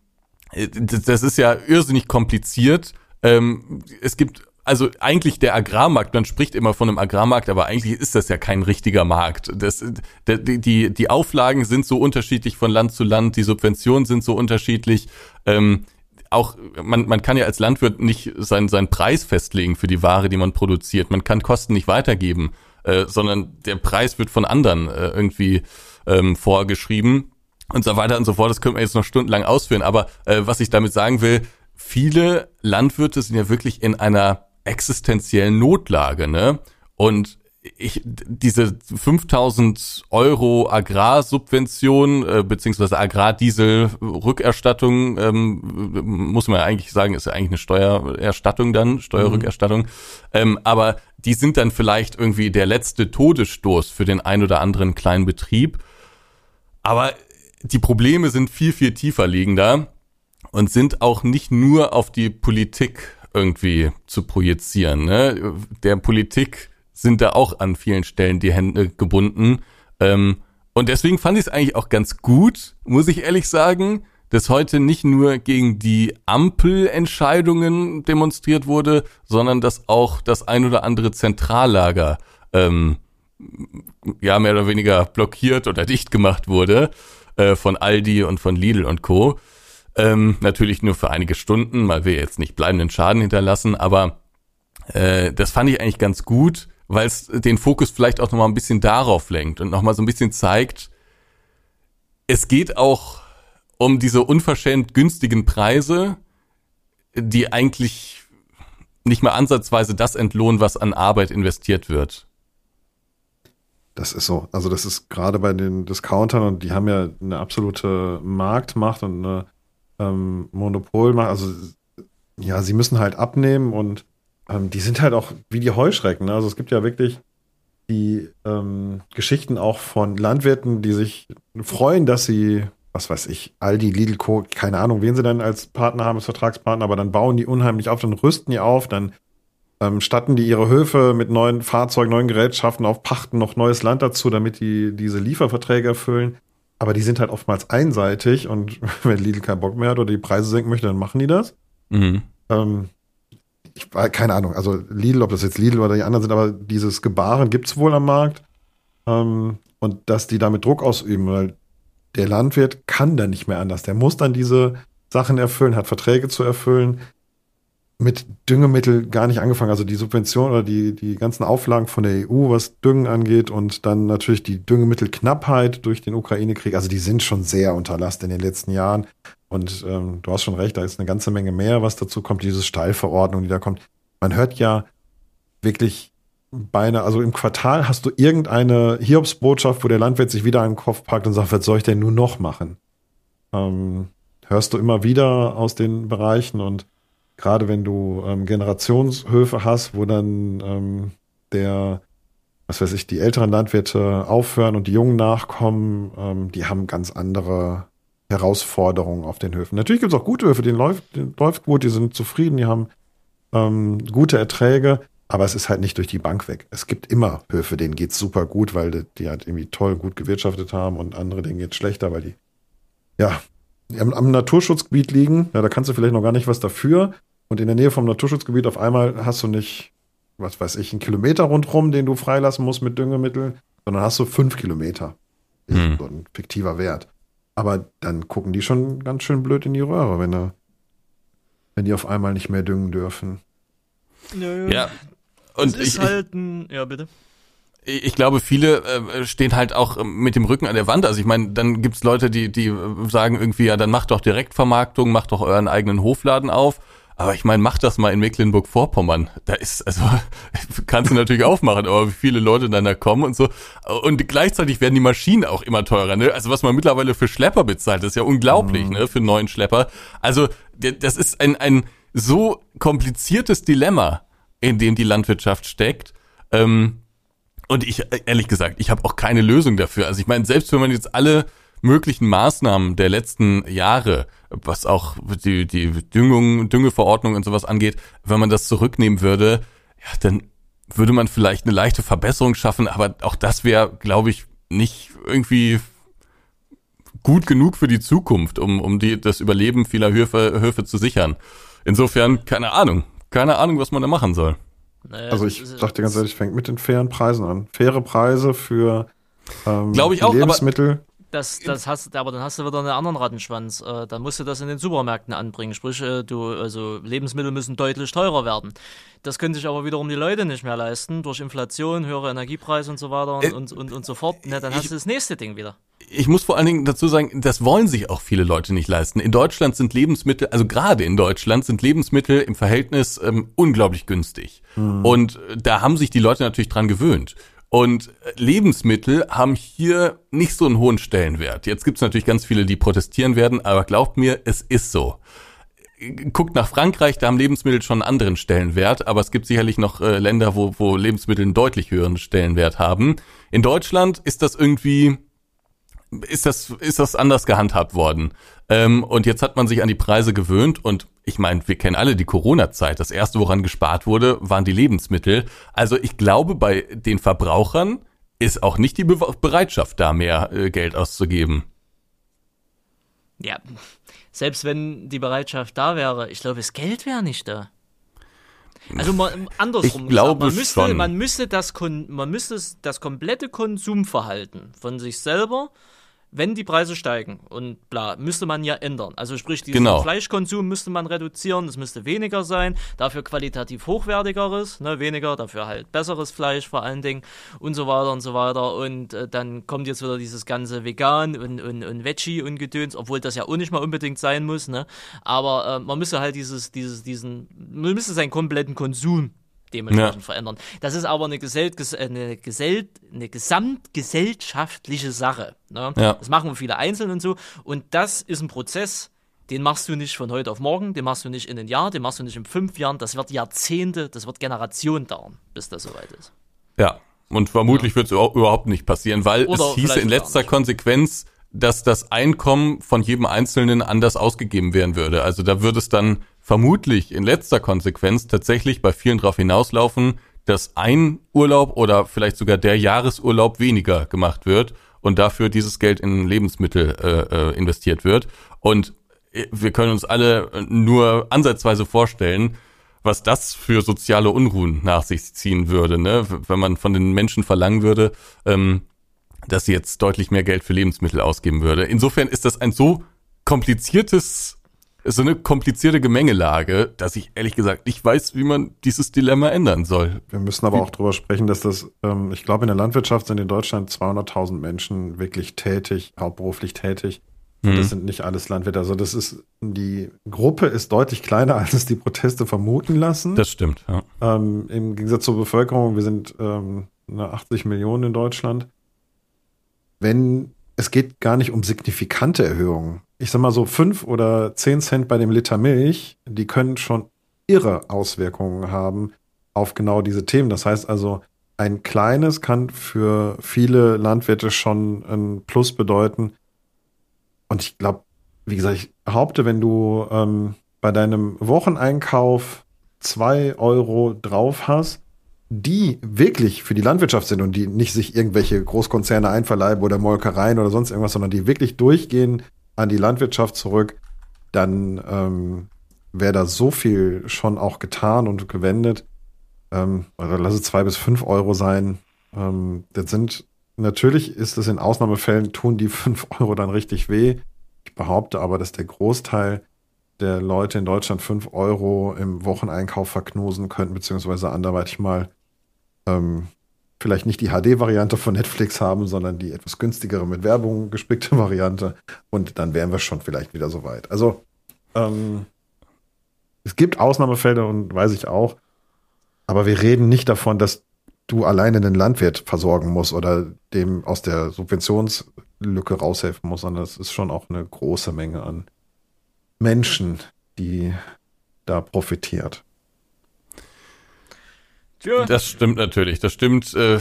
äh, das ist ja irrsinnig kompliziert. Ähm, es gibt also eigentlich der Agrarmarkt, man spricht immer von einem Agrarmarkt, aber eigentlich ist das ja kein richtiger Markt. Das, die, die, die Auflagen sind so unterschiedlich von Land zu Land, die Subventionen sind so unterschiedlich. Ähm, auch man, man kann ja als Landwirt nicht seinen, seinen Preis festlegen für die Ware, die man produziert. Man kann Kosten nicht weitergeben, äh, sondern der Preis wird von anderen äh, irgendwie ähm, vorgeschrieben und so weiter und so fort. Das können wir jetzt noch stundenlang ausführen. Aber äh, was ich damit sagen will, viele Landwirte sind ja wirklich in einer existenziellen Notlage, ne? Und ich, diese 5000 Euro Agrarsubvention äh, beziehungsweise Agrardiesel-Rückerstattung, ähm, muss man ja eigentlich sagen, ist ja eigentlich eine Steuererstattung dann, Steuerrückerstattung. Mhm. Ähm, aber die sind dann vielleicht irgendwie der letzte Todesstoß für den ein oder anderen kleinen Betrieb. Aber die Probleme sind viel, viel tiefer liegender und sind auch nicht nur auf die Politik irgendwie zu projizieren. Ne? Der Politik sind da auch an vielen Stellen die Hände gebunden. Ähm, und deswegen fand ich es eigentlich auch ganz gut, muss ich ehrlich sagen, dass heute nicht nur gegen die Ampelentscheidungen demonstriert wurde, sondern dass auch das ein oder andere Zentrallager ähm, ja mehr oder weniger blockiert oder dicht gemacht wurde äh, von Aldi und von Lidl und Co. Ähm, natürlich nur für einige Stunden, weil wir jetzt nicht bleibenden Schaden hinterlassen, aber äh, das fand ich eigentlich ganz gut, weil es den Fokus vielleicht auch nochmal ein bisschen darauf lenkt und nochmal so ein bisschen zeigt, es geht auch um diese unverschämt günstigen Preise, die eigentlich nicht mal ansatzweise das entlohnen, was an Arbeit investiert wird. Das ist so. Also das ist gerade bei den Discountern und die haben ja eine absolute Marktmacht und eine ähm, Monopolmacht. Also ja, sie müssen halt abnehmen und ähm, die sind halt auch wie die Heuschrecken. Ne? Also es gibt ja wirklich die ähm, Geschichten auch von Landwirten, die sich freuen, dass sie, was weiß ich, Aldi, Lidl, Co., keine Ahnung, wen sie dann als Partner haben, als Vertragspartner, aber dann bauen die unheimlich auf, dann rüsten die auf, dann ähm, statten die ihre Höfe mit neuen Fahrzeugen, neuen Gerätschaften auf, pachten noch neues Land dazu, damit die diese Lieferverträge erfüllen. Aber die sind halt oftmals einseitig und wenn Lidl keinen Bock mehr hat oder die Preise senken möchte, dann machen die das. Mhm. Ähm, ich keine Ahnung, also Lidl, ob das jetzt Lidl oder die anderen sind, aber dieses Gebaren gibt's wohl am Markt. Ähm, und dass die damit Druck ausüben, weil der Landwirt kann dann nicht mehr anders. Der muss dann diese Sachen erfüllen, hat Verträge zu erfüllen mit Düngemittel gar nicht angefangen. Also die Subvention oder die, die ganzen Auflagen von der EU, was Düngen angeht und dann natürlich die Düngemittelknappheit durch den Ukraine-Krieg. Also die sind schon sehr unterlastet in den letzten Jahren. Und ähm, du hast schon recht, da ist eine ganze Menge mehr, was dazu kommt, diese Steilverordnung, die da kommt. Man hört ja wirklich beinahe, also im Quartal hast du irgendeine Hiobsbotschaft, wo der Landwirt sich wieder einen Kopf packt und sagt, was soll ich denn nur noch machen? Ähm, hörst du immer wieder aus den Bereichen und gerade wenn du ähm, Generationshöfe hast, wo dann ähm, der, was weiß ich, die älteren Landwirte aufhören und die Jungen nachkommen, ähm, die haben ganz andere Herausforderungen auf den Höfen. Natürlich gibt es auch gute Höfe, denen läuft, denen läuft gut, die sind zufrieden, die haben ähm, gute Erträge, aber es ist halt nicht durch die Bank weg. Es gibt immer Höfe, denen geht's super gut, weil die, die halt irgendwie toll gut gewirtschaftet haben und andere, denen geht's schlechter, weil die ja am, am Naturschutzgebiet liegen. Ja, da kannst du vielleicht noch gar nicht was dafür, und in der Nähe vom Naturschutzgebiet auf einmal hast du nicht, was weiß ich, einen Kilometer rundherum, den du freilassen musst mit Düngemitteln, sondern hast du fünf Kilometer. Hm. So ein fiktiver Wert. Aber dann gucken die schon ganz schön blöd in die Röhre, wenn, er, wenn die auf einmal nicht mehr düngen dürfen. Nö. Ja. Und es ist ich, halt ein, ja bitte ich glaube, viele äh, stehen halt auch mit dem Rücken an der Wand. Also ich meine, dann gibt's Leute, die, die sagen irgendwie, ja, dann macht doch Direktvermarktung, macht doch euren eigenen Hofladen auf. Aber ich meine, mach das mal in Mecklenburg-Vorpommern. Da ist, also, kannst du natürlich aufmachen, aber wie viele Leute dann da kommen und so. Und gleichzeitig werden die Maschinen auch immer teurer, ne? Also was man mittlerweile für Schlepper bezahlt, ist ja unglaublich, mhm. ne? Für einen neuen Schlepper. Also, das ist ein, ein so kompliziertes Dilemma, in dem die Landwirtschaft steckt. Ähm, und ich, ehrlich gesagt, ich habe auch keine Lösung dafür. Also ich meine, selbst wenn man jetzt alle möglichen Maßnahmen der letzten Jahre, was auch die, die Düngung, Düngeverordnung und sowas angeht, wenn man das zurücknehmen würde, ja, dann würde man vielleicht eine leichte Verbesserung schaffen, aber auch das wäre, glaube ich, nicht irgendwie gut genug für die Zukunft, um, um die, das Überleben vieler Höfe, Höfe zu sichern. Insofern, keine Ahnung, keine Ahnung, was man da machen soll. Naja, Also ich dir ganz ehrlich, fängt mit den fairen Preisen an. Faire Preise für ähm, Glaub ich auch, aber- Lebensmittel. Das, das hast, aber dann hast du wieder einen anderen Rattenschwanz. Äh, dann musst du das in den Supermärkten anbringen. Sprich, äh, du, also Lebensmittel müssen deutlich teurer werden. Das können sich aber wiederum die Leute nicht mehr leisten durch Inflation, höhere Energiepreise und so weiter und, Äh, und, und, und so fort. Na, dann ich- hast du das nächste Ding wieder. Ich muss vor allen Dingen dazu sagen, das wollen sich auch viele Leute nicht leisten. In Deutschland sind Lebensmittel, also gerade in Deutschland sind Lebensmittel im Verhältnis ähm, unglaublich günstig. Und äh, da haben sich die Leute natürlich dran gewöhnt. Und äh, Lebensmittel haben hier nicht so einen hohen Stellenwert. Jetzt gibt es natürlich ganz viele, die protestieren werden, aber glaubt mir, es ist so. Guckt nach Frankreich, da haben Lebensmittel schon einen anderen Stellenwert, aber es gibt sicherlich noch äh, Länder, wo, wo Lebensmittel einen deutlich höheren Stellenwert haben. In Deutschland ist das irgendwie, ist das, ist das anders gehandhabt worden. Ähm, und jetzt hat man sich an die Preise gewöhnt und ich meine, wir kennen alle die Corona-Zeit. Das erste, woran gespart wurde, waren die Lebensmittel. Also ich glaube, bei den Verbrauchern ist auch nicht die Be Bereitschaft da, mehr äh, Geld auszugeben. Ja, selbst wenn die Bereitschaft da wäre, ich glaube, das Geld wäre nicht da. Also mal andersrum. Ich glaube man müsste, schon. Man müsste, das, man müsste das komplette Konsumverhalten von sich selber, wenn die Preise steigen und bla, müsste man ja ändern. Also sprich, diesen Genau. Fleischkonsum müsste man reduzieren, es müsste weniger sein, dafür qualitativ hochwertigeres, ne, weniger, dafür halt besseres Fleisch vor allen Dingen und so weiter und so weiter. Und äh, dann kommt jetzt wieder dieses ganze Vegan und, und, und Veggie und Gedöns, obwohl das ja auch nicht mal unbedingt sein muss, ne? Aber äh, man müsste halt dieses, dieses, diesen, man müsste seinen kompletten Konsum dementsprechend Ja. verändern. Das ist aber eine, Gesell ges eine, Gesell eine gesamtgesellschaftliche Sache. Ne? Ja. Das machen viele einzeln und so. Und das ist ein Prozess, den machst du nicht von heute auf morgen, den machst du nicht in ein Jahr, den machst du nicht in fünf Jahren. Das wird Jahrzehnte, das wird Generationen dauern, bis das soweit ist. Ja, und vermutlich wird es überhaupt nicht passieren, weil Oder es hieße in letzter. Konsequenz, dass das Einkommen von jedem Einzelnen anders ausgegeben werden würde. Also da würde es dann vermutlich in letzter Konsequenz tatsächlich bei vielen darauf hinauslaufen, dass ein Urlaub oder vielleicht sogar der Jahresurlaub weniger gemacht wird und dafür dieses Geld in Lebensmittel äh, äh, investiert wird. Und äh, wir können uns alle nur ansatzweise vorstellen, was das für soziale Unruhen nach sich ziehen würde, ne? Wenn man von den Menschen verlangen würde, ähm, dass sie jetzt deutlich mehr Geld für Lebensmittel ausgeben würde. Insofern ist das ein so kompliziertes, so eine komplizierte Gemengelage, dass ich ehrlich gesagt nicht weiß, wie man dieses Dilemma ändern soll. Wir müssen aber auch drüber sprechen, dass das, ähm, ich glaube, in der Landwirtschaft sind in Deutschland 200.000 Menschen wirklich tätig, hauptberuflich tätig. Und das sind nicht alles Landwirte. Also das ist, die Gruppe ist deutlich kleiner, als es die Proteste vermuten lassen. Das stimmt, ja. Ähm, Im Gegensatz zur Bevölkerung, wir sind ähm, eine 80 Millionen in Deutschland. Wenn, es geht gar nicht um signifikante Erhöhungen. Ich sag mal so fünf oder zehn Cent bei dem Liter Milch, die können schon irre Auswirkungen haben auf genau diese Themen. Das heißt also, ein kleines kann für viele Landwirte schon ein Plus bedeuten. Und ich glaube, wie gesagt, ich behaupte, wenn du ähm, bei deinem Wocheneinkauf zwei Euro drauf hast, die wirklich für die Landwirtschaft sind und die nicht sich irgendwelche Großkonzerne einverleiben oder Molkereien oder sonst irgendwas, sondern die wirklich durchgehen an die Landwirtschaft zurück, dann ähm, wäre da so viel schon auch getan und gewendet. Ähm, oder lass es zwei bis fünf Euro sein. Ähm, das sind, natürlich ist es in Ausnahmefällen, tun die fünf Euro dann richtig weh. Ich behaupte aber, dass der Großteil der Leute in Deutschland fünf Euro im Wocheneinkauf verknusen könnten, beziehungsweise anderweitig mal ähm, vielleicht nicht die HD-Variante von Netflix haben, sondern die etwas günstigere mit Werbung gespickte Variante. Und dann wären wir schon vielleicht wieder so weit. Also ähm, es gibt Ausnahmefälle und weiß ich auch, aber wir reden nicht davon, dass du alleine den Landwirt versorgen musst oder dem aus der Subventionslücke raushelfen musst, sondern es ist schon auch eine große Menge an Menschen, die da profitiert. Tja, Das stimmt natürlich, das stimmt. Äh,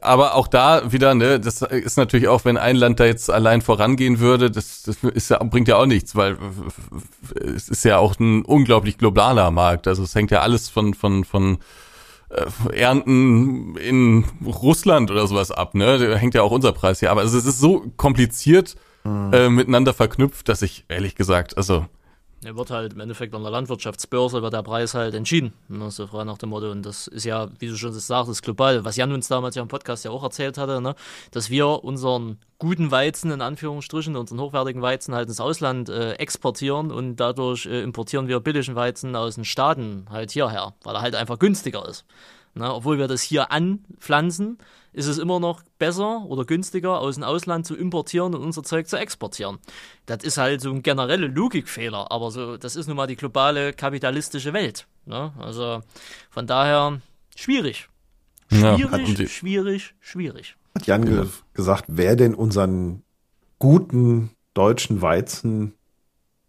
aber auch da wieder, ne, das ist natürlich auch, wenn ein Land da jetzt allein vorangehen würde, das, das ist ja, bringt ja auch nichts, weil es ist ja auch ein unglaublich globaler Markt. Also es hängt ja alles von, von, von äh, Ernten in Russland oder sowas ab, ne? Da hängt ja auch unser Preis hier. Aber also es ist so kompliziert äh, miteinander verknüpft, dass ich ehrlich gesagt, also Er wird halt im Endeffekt an der Landwirtschaftsbörse wird der Preis halt entschieden. Ne, so frei nach dem Motto. Und das ist ja, wie du schon sagst, global. Was Jan uns damals ja im Podcast ja auch erzählt hatte, ne, dass wir unseren guten Weizen, in Anführungsstrichen, unseren hochwertigen Weizen halt ins Ausland äh, exportieren und dadurch äh, importieren wir billigen Weizen aus den Staaten halt hierher, weil er halt einfach günstiger ist. Ne, obwohl wir das hier anpflanzen, ist es immer noch besser oder günstiger, aus dem Ausland zu importieren und unser Zeug zu exportieren. Das ist halt so ein genereller Logikfehler, aber so, das ist nun mal die globale kapitalistische Welt. Ne? Also von daher schwierig. Schwierig, ja, schwierig, schwierig. Hat Jan ge gesagt, wer denn unseren guten deutschen Weizen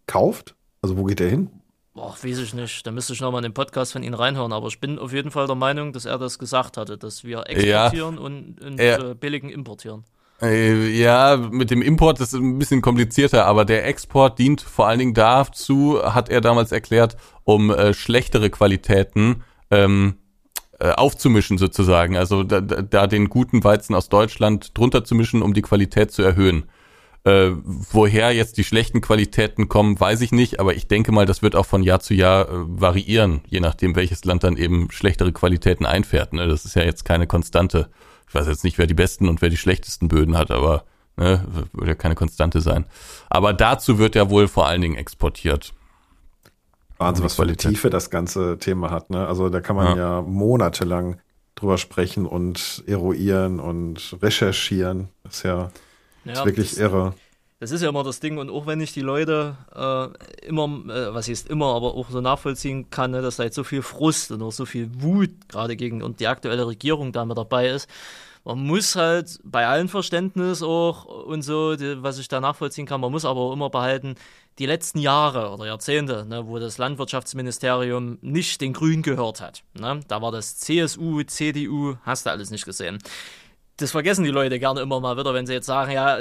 kauft? Also wo geht der hin? Boah, weiß ich nicht. Da müsste ich nochmal in den Podcast von Ihnen reinhören. Aber ich bin auf jeden Fall der Meinung, dass er das gesagt hatte, dass wir exportieren ja. und, und äh, billigen importieren. Äh, ja, mit dem Import ist es ein bisschen komplizierter, aber der Export dient vor allen Dingen dazu, hat er damals erklärt, um äh, schlechtere Qualitäten ähm, äh, aufzumischen sozusagen. Also da, da den guten Weizen aus Deutschland drunter zu mischen, um die Qualität zu erhöhen. Äh, woher jetzt die schlechten Qualitäten kommen, weiß ich nicht, aber ich denke mal, das wird auch von Jahr zu Jahr äh, variieren, je nachdem, welches Land dann eben schlechtere Qualitäten einfährt. Ne? Das ist ja jetzt keine Konstante. Ich weiß jetzt nicht, wer die besten und wer die schlechtesten Böden hat, aber ne, wird ja keine Konstante sein. Aber dazu wird ja wohl vor allen Dingen exportiert. Wahnsinn, was für eine Tiefe das ganze Thema hat. Ne? Also da kann man ja, ja monatelang drüber sprechen und eruieren und recherchieren. Das ist ja ja, das ist wirklich das, irre. Das ist ja immer das Ding und auch wenn ich die Leute äh, immer, äh, was heißt immer, aber auch so nachvollziehen kann, ne, dass da jetzt so viel Frust und auch so viel Wut gerade gegen und die aktuelle Regierung da mit dabei ist. Man muss halt bei allen Verständnis auch und so, die, was ich da nachvollziehen kann, man muss aber auch immer behalten, die letzten Jahre oder Jahrzehnte, ne, wo das Landwirtschaftsministerium nicht den Grünen gehört hat. Ne, da war das CSU, CDU, hast du alles nicht gesehen das vergessen die Leute gerne immer mal wieder, wenn sie jetzt sagen, ja,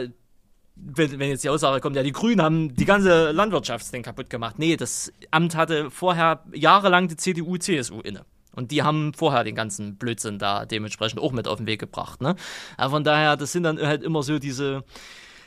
wenn, wenn jetzt die Aussage kommt, ja, die Grünen haben die ganze Landwirtschaftsding kaputt gemacht. Nee, das Amt hatte vorher jahrelang die CDU, CSU inne. Und die haben vorher den ganzen Blödsinn da dementsprechend auch mit auf den Weg gebracht. Ne? Aber von daher, das sind dann halt immer so diese,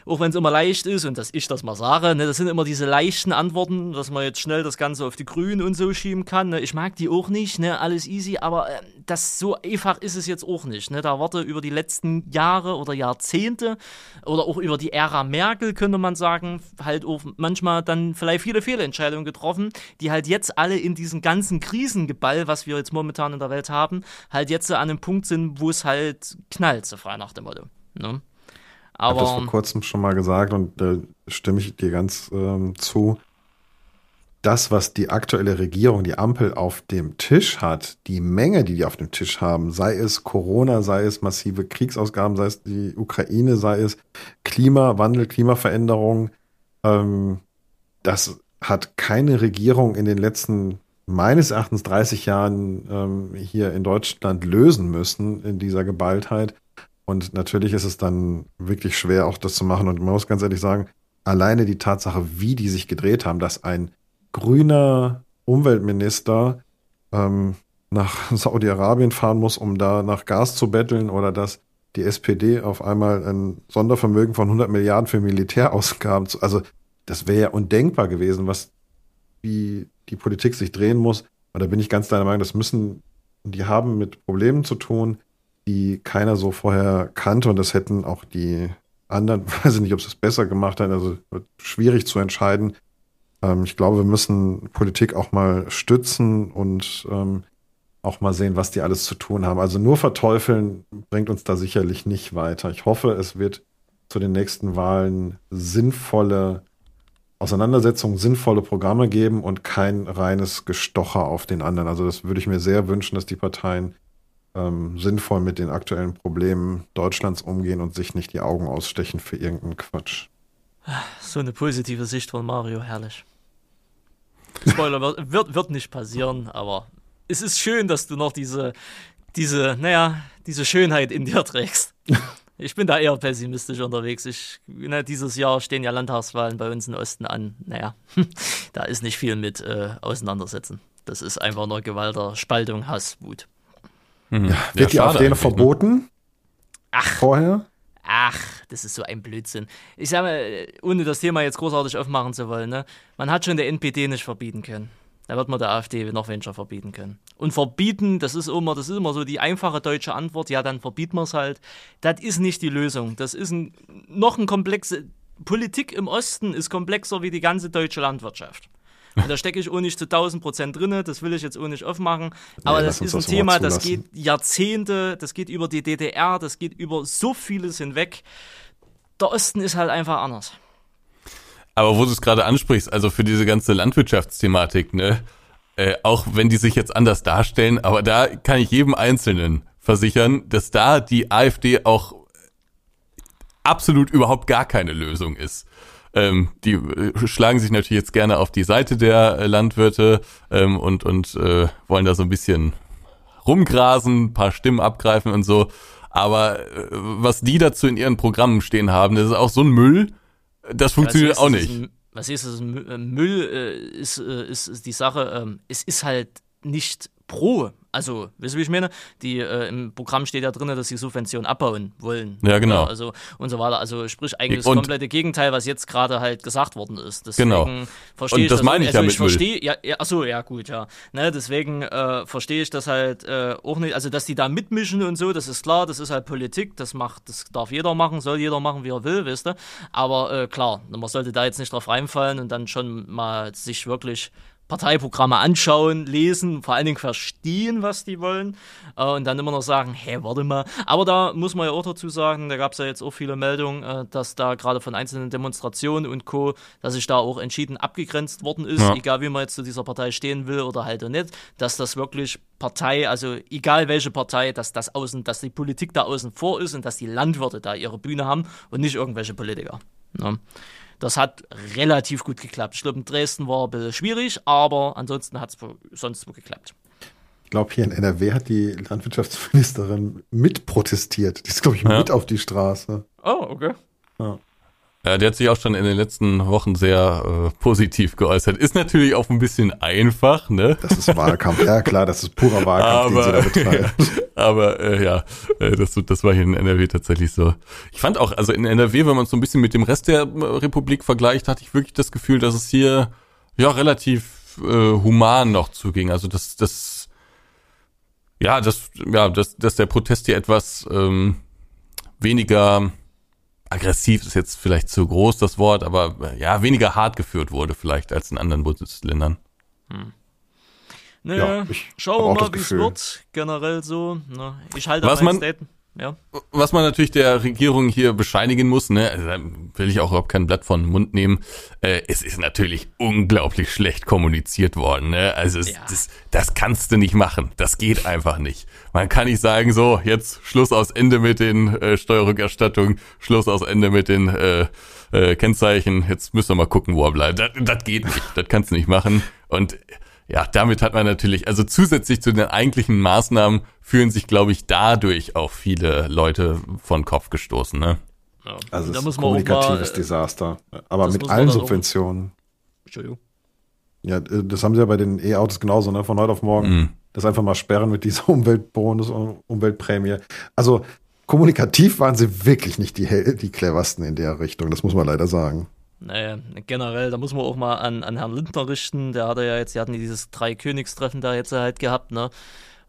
auch wenn es immer leicht ist und dass ich das mal sage, ne, das sind immer diese leichten Antworten, dass man jetzt schnell das Ganze auf die Grünen und so schieben kann. Ne. Ich mag die auch nicht, ne, alles easy, aber äh, das so einfach ist es jetzt auch nicht. Ne. Da warte über die letzten Jahre oder Jahrzehnte oder auch über die Ära Merkel, könnte man sagen, halt auch manchmal dann vielleicht viele Fehlentscheidungen getroffen, die halt jetzt alle in diesem ganzen Krisengeball, was wir jetzt momentan in der Welt haben, halt jetzt an einem Punkt sind, wo es halt knallt, so frei nach dem Motto. Ne? Aber, ich habe das vor kurzem schon mal gesagt und da stimme ich dir ganz ähm, zu. Das, was die aktuelle Regierung, die Ampel auf dem Tisch hat, die Menge, die die auf dem Tisch haben, sei es Corona, sei es massive Kriegsausgaben, sei es die Ukraine, sei es Klimawandel, Klimaveränderung, ähm, das hat keine Regierung in den letzten meines Erachtens 30 Jahren ähm, hier in Deutschland lösen müssen in dieser Geballtheit. Und natürlich ist es dann wirklich schwer, auch das zu machen. Und man muss ganz ehrlich sagen, alleine die Tatsache, wie die sich gedreht haben, dass ein grüner Umweltminister ähm, nach Saudi-Arabien fahren muss, um da nach Gas zu betteln oder dass die SPD auf einmal ein Sondervermögen von 100 Milliarden für Militärausgaben, zu, also das wäre ja undenkbar gewesen, was wie die Politik sich drehen muss. Und da bin ich ganz deiner Meinung, das müssen, die haben mit Problemen zu tun, die keiner so vorher kannte und das hätten auch die anderen, weiß ich nicht, ob sie es besser gemacht haben, also schwierig zu entscheiden. Ähm, ich glaube, wir müssen Politik auch mal stützen und ähm, auch mal sehen, was die alles zu tun haben. Also nur verteufeln bringt uns da sicherlich nicht weiter. Ich hoffe, es wird zu den nächsten Wahlen sinnvolle Auseinandersetzungen, sinnvolle Programme geben und kein reines Gestocher auf den anderen. Also das würde ich mir sehr wünschen, dass die Parteien ähm, sinnvoll mit den aktuellen Problemen Deutschlands umgehen und sich nicht die Augen ausstechen für irgendeinen Quatsch. So eine positive Sicht von Mario, herrlich. Spoiler wird, wird, nicht passieren, aber es ist schön, dass du noch diese, diese, naja, diese Schönheit in dir trägst. Ich bin da eher pessimistisch unterwegs. Ich, ne, dieses Jahr stehen ja Landtagswahlen bei uns im Osten an. Naja, da ist nicht viel mit äh, auseinandersetzen. Das ist einfach nur Gewalter, Spaltung, Hass, Wut. Mhm. Ja, wird ja, die AfD noch verboten? Ach. Vorher? Ach, das ist so ein Blödsinn. Ich sage mal, ohne das Thema jetzt großartig aufmachen zu wollen, ne? man hat schon der NPD nicht verbieten können. Da wird man der AfD noch weniger verbieten können. Und verbieten, das ist immer, das ist immer so die einfache deutsche Antwort, ja, dann verbieten wir es halt. Das ist nicht die Lösung. Das ist ein, noch ein komplexe, Politik im Osten ist komplexer wie die ganze deutsche Landwirtschaft. Und da stecke ich auch nicht zu 1000 Prozent drin, das will ich jetzt auch nicht aufmachen. Aber Nee, das ist ein das Thema, das geht Jahrzehnte, das geht über die DDR, das geht über so vieles hinweg. Der Osten ist halt einfach anders. Aber wo du es gerade ansprichst, also für diese ganze Landwirtschaftsthematik, ne, äh, auch wenn die sich jetzt anders darstellen, aber da kann ich jedem Einzelnen versichern, dass da die AfD auch absolut überhaupt gar keine Lösung ist. Ähm, die äh, schlagen sich natürlich jetzt gerne auf die Seite der äh, Landwirte ähm, und, und äh, wollen da so ein bisschen rumgrasen, ein paar Stimmen abgreifen und so. Aber äh, was die dazu in ihren Programmen stehen haben, das ist auch so ein Müll, das funktioniert ist, auch nicht. ein- Was ist das? Äh, Müll äh, ist, ist, ist die Sache, ähm, es ist halt nicht pro. Also, wisst ihr, wie ich meine? Die, äh, Im Programm steht ja drin, dass sie Subventionen abbauen wollen. Ja, genau. also und so weiter. Also sprich eigentlich das Und- komplette Gegenteil, was jetzt gerade halt gesagt worden ist. Deswegen Genau. verstehe Und ich das das meine ich also ja mit ich verstehe, ja, ja, achso, ja gut, ja. Ne, deswegen äh, verstehe ich das halt äh, auch nicht. Also, dass die da mitmischen und so, das ist klar, das ist halt Politik, das macht, das darf jeder machen, soll jeder machen, wie er will, wisst ihr. Aber äh, klar, man sollte da jetzt nicht drauf reinfallen und dann schon mal sich wirklich Parteiprogramme anschauen, lesen, vor allen Dingen verstehen, was die wollen äh, und dann immer noch sagen, hä, warte mal. Aber da muss man ja auch dazu sagen, da gab es ja jetzt auch viele Meldungen, äh, dass da gerade von einzelnen Demonstrationen und Co., dass sich da auch entschieden abgegrenzt worden ist, Ja. egal wie man jetzt zu dieser Partei stehen will oder halt auch nicht, dass das wirklich Partei, also egal welche Partei, dass das außen, dass die Politik da außen vor ist und dass die Landwirte da ihre Bühne haben und nicht irgendwelche Politiker. Ne? Das hat relativ gut geklappt. Ich glaube, in Dresden war ein bisschen schwierig, aber ansonsten hat es sonst so geklappt. Ich glaube, hier in NRW hat die Landwirtschaftsministerin mit protestiert. Die ist, glaube ich, Ja. mit auf die Straße. Oh, okay. Ja, der hat sich auch schon in den letzten Wochen sehr äh, positiv geäußert. Ist natürlich auch ein bisschen einfach, ne? Das ist Wahlkampf. ja, klar, das ist purer Wahlkampf, den sie da Aber, betreibt. aber äh, ja, äh, das, das war hier in NRW tatsächlich so. Ich fand auch, also in NRW, wenn man es so ein bisschen mit dem Rest der äh, Republik vergleicht, hatte ich wirklich das Gefühl, dass es hier ja relativ äh, human noch zuging. Also das, das, ja, das, ja, dass, dass der Protest hier etwas ähm, weniger aggressiv ist jetzt vielleicht zu groß das Wort, aber äh, ja, weniger hart geführt wurde vielleicht als in anderen Bundesländern. Naja, Ja, schauen wir mal, wie es wird. Generell so. Ne? Ich halte Was mein man- Statement. Ja. Was man natürlich der Regierung hier bescheinigen muss, ne, also da will ich auch überhaupt kein Blatt von den Mund nehmen, äh, es ist natürlich unglaublich schlecht kommuniziert worden, ne? Also es, Ja. das, das kannst du nicht machen. Das geht einfach nicht. Man kann nicht sagen, so, jetzt Schluss aus Ende mit den äh, Steuerrückerstattungen, Schluss aus Ende mit den äh, äh, Kennzeichen, jetzt müssen wir mal gucken, wo er bleibt. Das, das geht nicht. Das kannst du nicht machen. Und ja, damit hat man natürlich, also zusätzlich zu den eigentlichen Maßnahmen fühlen sich, glaube ich, dadurch auch viele Leute von Kopf gestoßen. Ne? ja. Also da es ist auch kommunikatives mal, äh, Desaster. Aber mit allen auch- Subventionen. Entschuldigung. Ja, äh, das haben sie ja bei den E-Autos genauso, ne? Von heute auf morgen. Mhm. Das einfach mal sperren mit dieser Umweltbonus und Umweltprämie. Also kommunikativ waren sie wirklich nicht die, hell- die cleversten in der Richtung. Das muss man leider sagen. Naja, generell, da muss man auch mal an, an Herrn Lindner richten. Der hatte ja jetzt, die hatten dieses Drei-Königstreffen da jetzt halt gehabt, ne?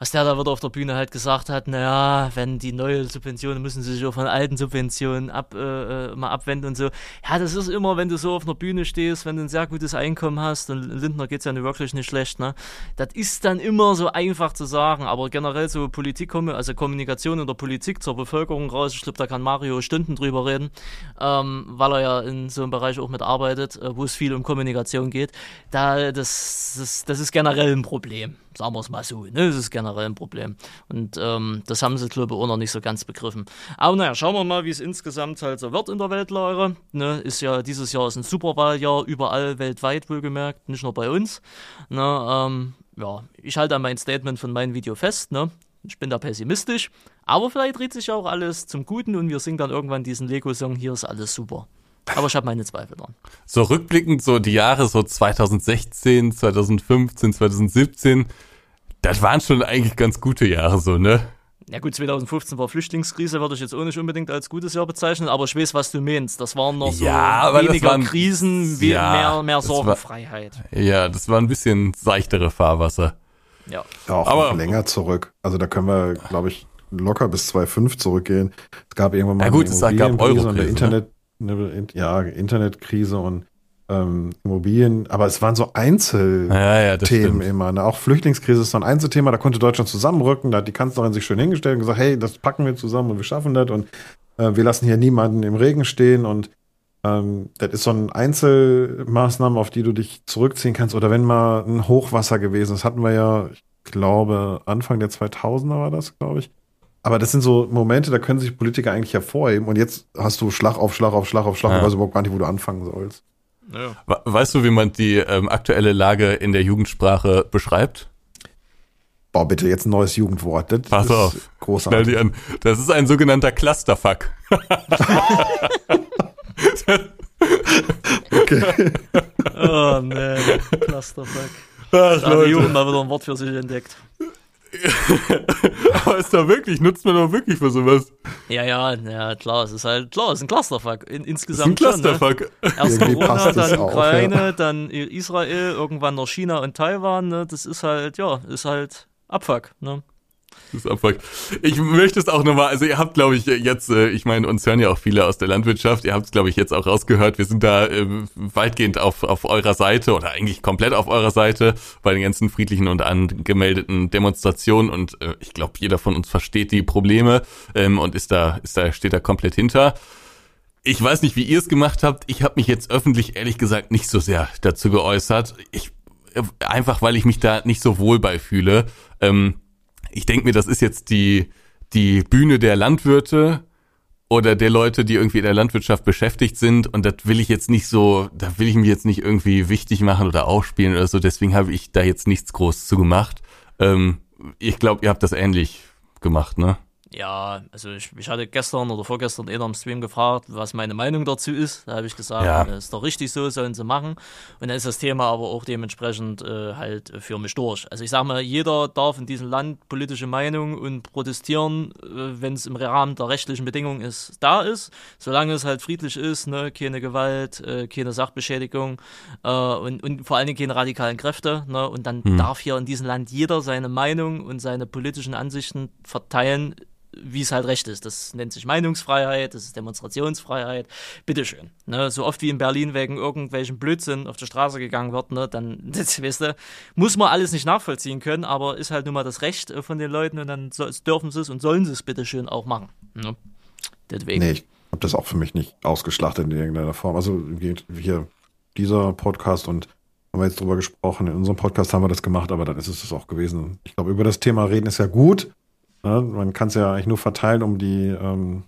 Was der da wieder auf der Bühne halt gesagt hat, naja, wenn die neue Subventionen müssen sie sich auch von alten Subventionen ab, äh, äh, mal abwenden und so. Ja, das ist immer, wenn du so auf einer Bühne stehst, wenn du ein sehr gutes Einkommen hast, und Lindner geht's ja wirklich nicht schlecht, ne? Das ist dann immer so einfach zu sagen, aber generell so Politik, also Kommunikation in der Politik zur Bevölkerung raus, ich glaube, da kann Mario Stunden drüber reden, ähm, weil er ja in so einem Bereich auch mitarbeitet, äh, wo es viel um Kommunikation geht. Da, das, das, das ist generell ein Problem, sagen wir es mal so, ne? Das ist generell ein Problem. Und ähm, das haben sie, glaube ich, auch noch nicht so ganz begriffen. Aber naja, schauen wir mal, wie es insgesamt halt so wird in der Weltlehre. Ne? Ist ja, dieses Jahr ist ein Superwahljahr, überall weltweit wohlgemerkt, nicht nur bei uns. Ne? Ähm, ja, ich halte an mein Statement von meinem Video fest, ne? Ich bin da pessimistisch, aber vielleicht dreht sich auch alles zum Guten und wir singen dann irgendwann diesen Lego-Song, hier ist alles super. Aber ich habe meine Zweifel dran. So rückblickend, so die Jahre so 2016, 2015, 2017, das waren schon eigentlich ganz gute Jahre so, ne? Ja gut, 2015 war Flüchtlingskrise, würde ich jetzt auch nicht unbedingt als gutes Jahr bezeichnen, aber ich weiß, was du meinst. Das waren noch so Ja, weniger waren- Krisen, Ja, mehr, mehr das war- Sorgenfreiheit. Ja, das war ein bisschen seichtere Fahrwasser. Ja. Ja, auch Aber- noch länger zurück. Also da können wir, glaube ich, locker bis 2,5 zurückgehen. Es gab irgendwann mal Ja gut, eine es gab Immobilienkrise und eine Eurokrise, ne? Eine, ja, Internetkrise und ähm, Immobilien, aber es waren so Einzelthemen Ja, ja, immer. Ne? Auch Flüchtlingskrise ist so ein Einzelthema, da konnte Deutschland zusammenrücken, da hat die Kanzlerin sich schön hingestellt und gesagt, hey, das packen wir zusammen und wir schaffen das und äh, wir lassen hier niemanden im Regen stehen und ähm, das ist so eine Einzelmaßnahme, auf die du dich zurückziehen kannst. Oder wenn mal ein Hochwasser gewesen ist, hatten wir ja, ich glaube, Anfang der 2000er war das, glaube ich. Aber das sind so Momente, da können sich Politiker eigentlich hervorheben. Und jetzt hast du Schlag auf Schlag auf Schlag auf Schlag Ja. und weißt überhaupt gar nicht, wo du anfangen sollst. ja. We- Weißt du, wie man die ähm, aktuelle Lage in der Jugendsprache beschreibt? Boah, bitte, jetzt ein neues Jugendwort. Das Pass ist auf. Schnell großartig. die an. Das ist ein sogenannter Clusterfuck. Okay. Oh nee, Clusterfuck. Ach, Da hat die Leute. Jugend mal wieder ein Wort für sich entdeckt. Aber ist da wirklich, nutzt man doch wirklich für sowas. Ja, ja, ja, klar, es ist halt, klar, es ist ein Clusterfuck. In, Das ist ein insgesamt schon, ne? Clusterfuck. Erst Irgendwie Corona, dann auch, Ukraine, ja. dann Israel, irgendwann noch China und Taiwan, ne? Das ist halt, ja, ist halt Abfuck, ne? Das ist Abfuck. Ich möchte es auch nochmal, also ihr habt, glaube ich, jetzt, äh, ich meine, uns hören ja auch viele aus der Landwirtschaft, ihr habt es, glaube ich, jetzt auch rausgehört, wir sind da äh, weitgehend auf, auf eurer Seite oder eigentlich komplett auf eurer Seite bei den ganzen friedlichen und angemeldeten Demonstrationen und äh, ich glaube, jeder von uns versteht die Probleme ähm, und ist da, ist da, steht da komplett hinter. Ich weiß nicht, wie ihr es gemacht habt. Ich habe mich jetzt öffentlich, ehrlich gesagt, nicht so sehr dazu geäußert. Ich, äh, einfach, weil ich mich da nicht so wohl bei fühle. Ähm, ich denke mir, das ist jetzt die, die Bühne der Landwirte oder der Leute, die irgendwie in der Landwirtschaft beschäftigt sind. Und das will ich jetzt nicht so, da will ich mich jetzt nicht irgendwie wichtig machen oder aufspielen oder so. Deswegen habe ich da jetzt nichts groß zu gemacht. Ähm, ich glaube, ihr habt das ähnlich gemacht, ne? Ja, also ich, ich hatte gestern oder vorgestern einer am Stream gefragt, was meine Meinung dazu ist. Da habe ich gesagt, Ja. das ist doch richtig so, sollen sie machen. Und dann ist das Thema aber auch dementsprechend äh, halt für mich durch. Also ich sage mal, jeder darf in diesem Land politische Meinung und protestieren, äh, wenn es im Rahmen der rechtlichen Bedingungen ist, da ist. Solange es halt friedlich ist, ne, keine Gewalt, äh, keine Sachbeschädigung äh, und, und vor allen Dingen keine radikalen Kräfte. Ne, und dann darf hier in diesem Land jeder seine Meinung und seine politischen Ansichten verteilen, wie es halt recht ist. Das nennt sich Meinungsfreiheit, das ist Demonstrationsfreiheit. Bitteschön. Ne, so oft wie in Berlin wegen irgendwelchen Blödsinn auf die Straße gegangen wird, ne, dann, das, weißt du, muss man alles nicht nachvollziehen können, aber ist halt nun mal das Recht äh, von den Leuten und dann so, dürfen sie es und sollen sie es bitteschön auch machen. Ne? Deswegen. Nee, ich habe das auch für mich nicht ausgeschlachtet in irgendeiner Form. Also hier dieser Podcast und haben wir jetzt drüber gesprochen. In unserem Podcast haben wir das gemacht, aber dann ist es das auch gewesen. Ich glaube, über das Thema reden ist ja gut. Ne? Man kann es ja eigentlich nur verteilen, um die ähm,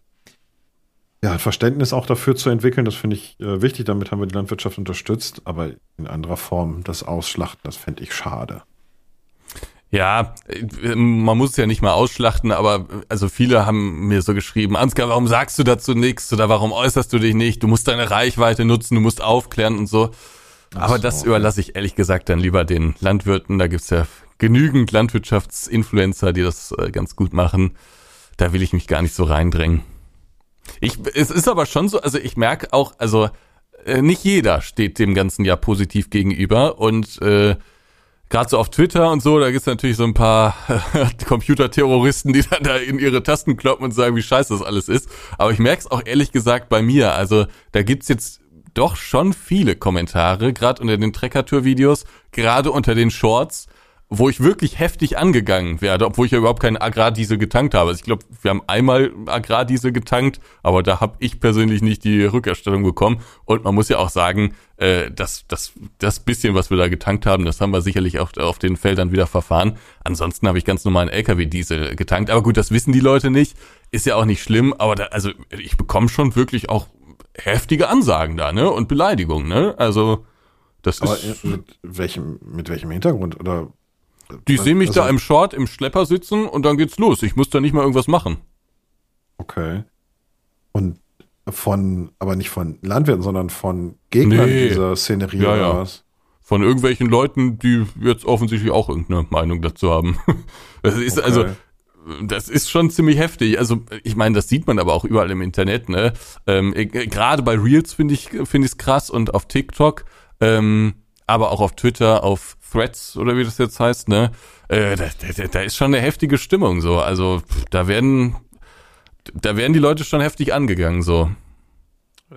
ja, Verständnis auch dafür zu entwickeln. Das finde ich äh, wichtig. Damit haben wir die Landwirtschaft unterstützt. Aber in anderer Form das Ausschlachten, das fände ich schade. Ja, äh, man muss es ja nicht mal ausschlachten, aber äh, also viele haben mir so geschrieben, Ansgar, warum sagst du dazu nichts oder warum äußerst du dich nicht? Du musst deine Reichweite nutzen, du musst aufklären und so. Aber so, das überlasse ich ehrlich gesagt dann lieber den Landwirten. Da gibt's ja genügend Landwirtschaftsinfluencer, die das äh, ganz gut machen. Da will ich mich gar nicht so reindrängen. Ich, es ist aber schon so, also ich merke auch, also äh, nicht jeder steht dem Ganzen ja positiv gegenüber und äh, gerade so auf Twitter und so, da gibt's natürlich so ein paar Computerterroristen, die dann da in ihre Tasten kloppen und sagen, wie scheiße das alles ist. Aber ich merke es auch ehrlich gesagt bei mir. Also da gibt's jetzt doch schon viele Kommentare, gerade unter den Trekker-Tour-Videos, gerade unter den Shorts, wo ich wirklich heftig angegangen werde, obwohl ich ja überhaupt keinen Agrardiesel getankt habe. Also ich glaube, wir haben einmal Agrardiesel getankt, aber da habe ich persönlich nicht die Rückerstattung bekommen. Und man muss ja auch sagen, äh, das, das, das bisschen, was wir da getankt haben, das haben wir sicherlich auf, auf den Feldern wieder verfahren. Ansonsten habe ich ganz normalen LKW-Diesel getankt. Aber gut, das wissen die Leute nicht. Ist ja auch nicht schlimm, aber da, also ich bekomme schon wirklich auch heftige Ansagen da, ne? Und Beleidigungen, ne? Also, das Aber ist. mit welchem, mit welchem Hintergrund? Oder Die sehen mich da also- im Short, im Schlepper sitzen und dann geht's los. Ich muss da nicht mal irgendwas machen. Okay. Und von, aber nicht von Landwirten, sondern von Gegnern Nee. dieser Szenerie Ja, oder ja. was? Von irgendwelchen Leuten, die jetzt offensichtlich auch irgendeine Meinung dazu haben. Das ist Okay. also, das ist schon ziemlich heftig. Also ich meine, das sieht man aber auch überall im Internet. Ne? Ähm, äh, Gerade bei Reels finde ich finde ich es krass und auf TikTok, ähm, aber auch auf Twitter, auf Threads oder wie das jetzt heißt. Ne, äh, da, da, da ist schon eine heftige Stimmung so. Also da werden da werden die Leute schon heftig angegangen so,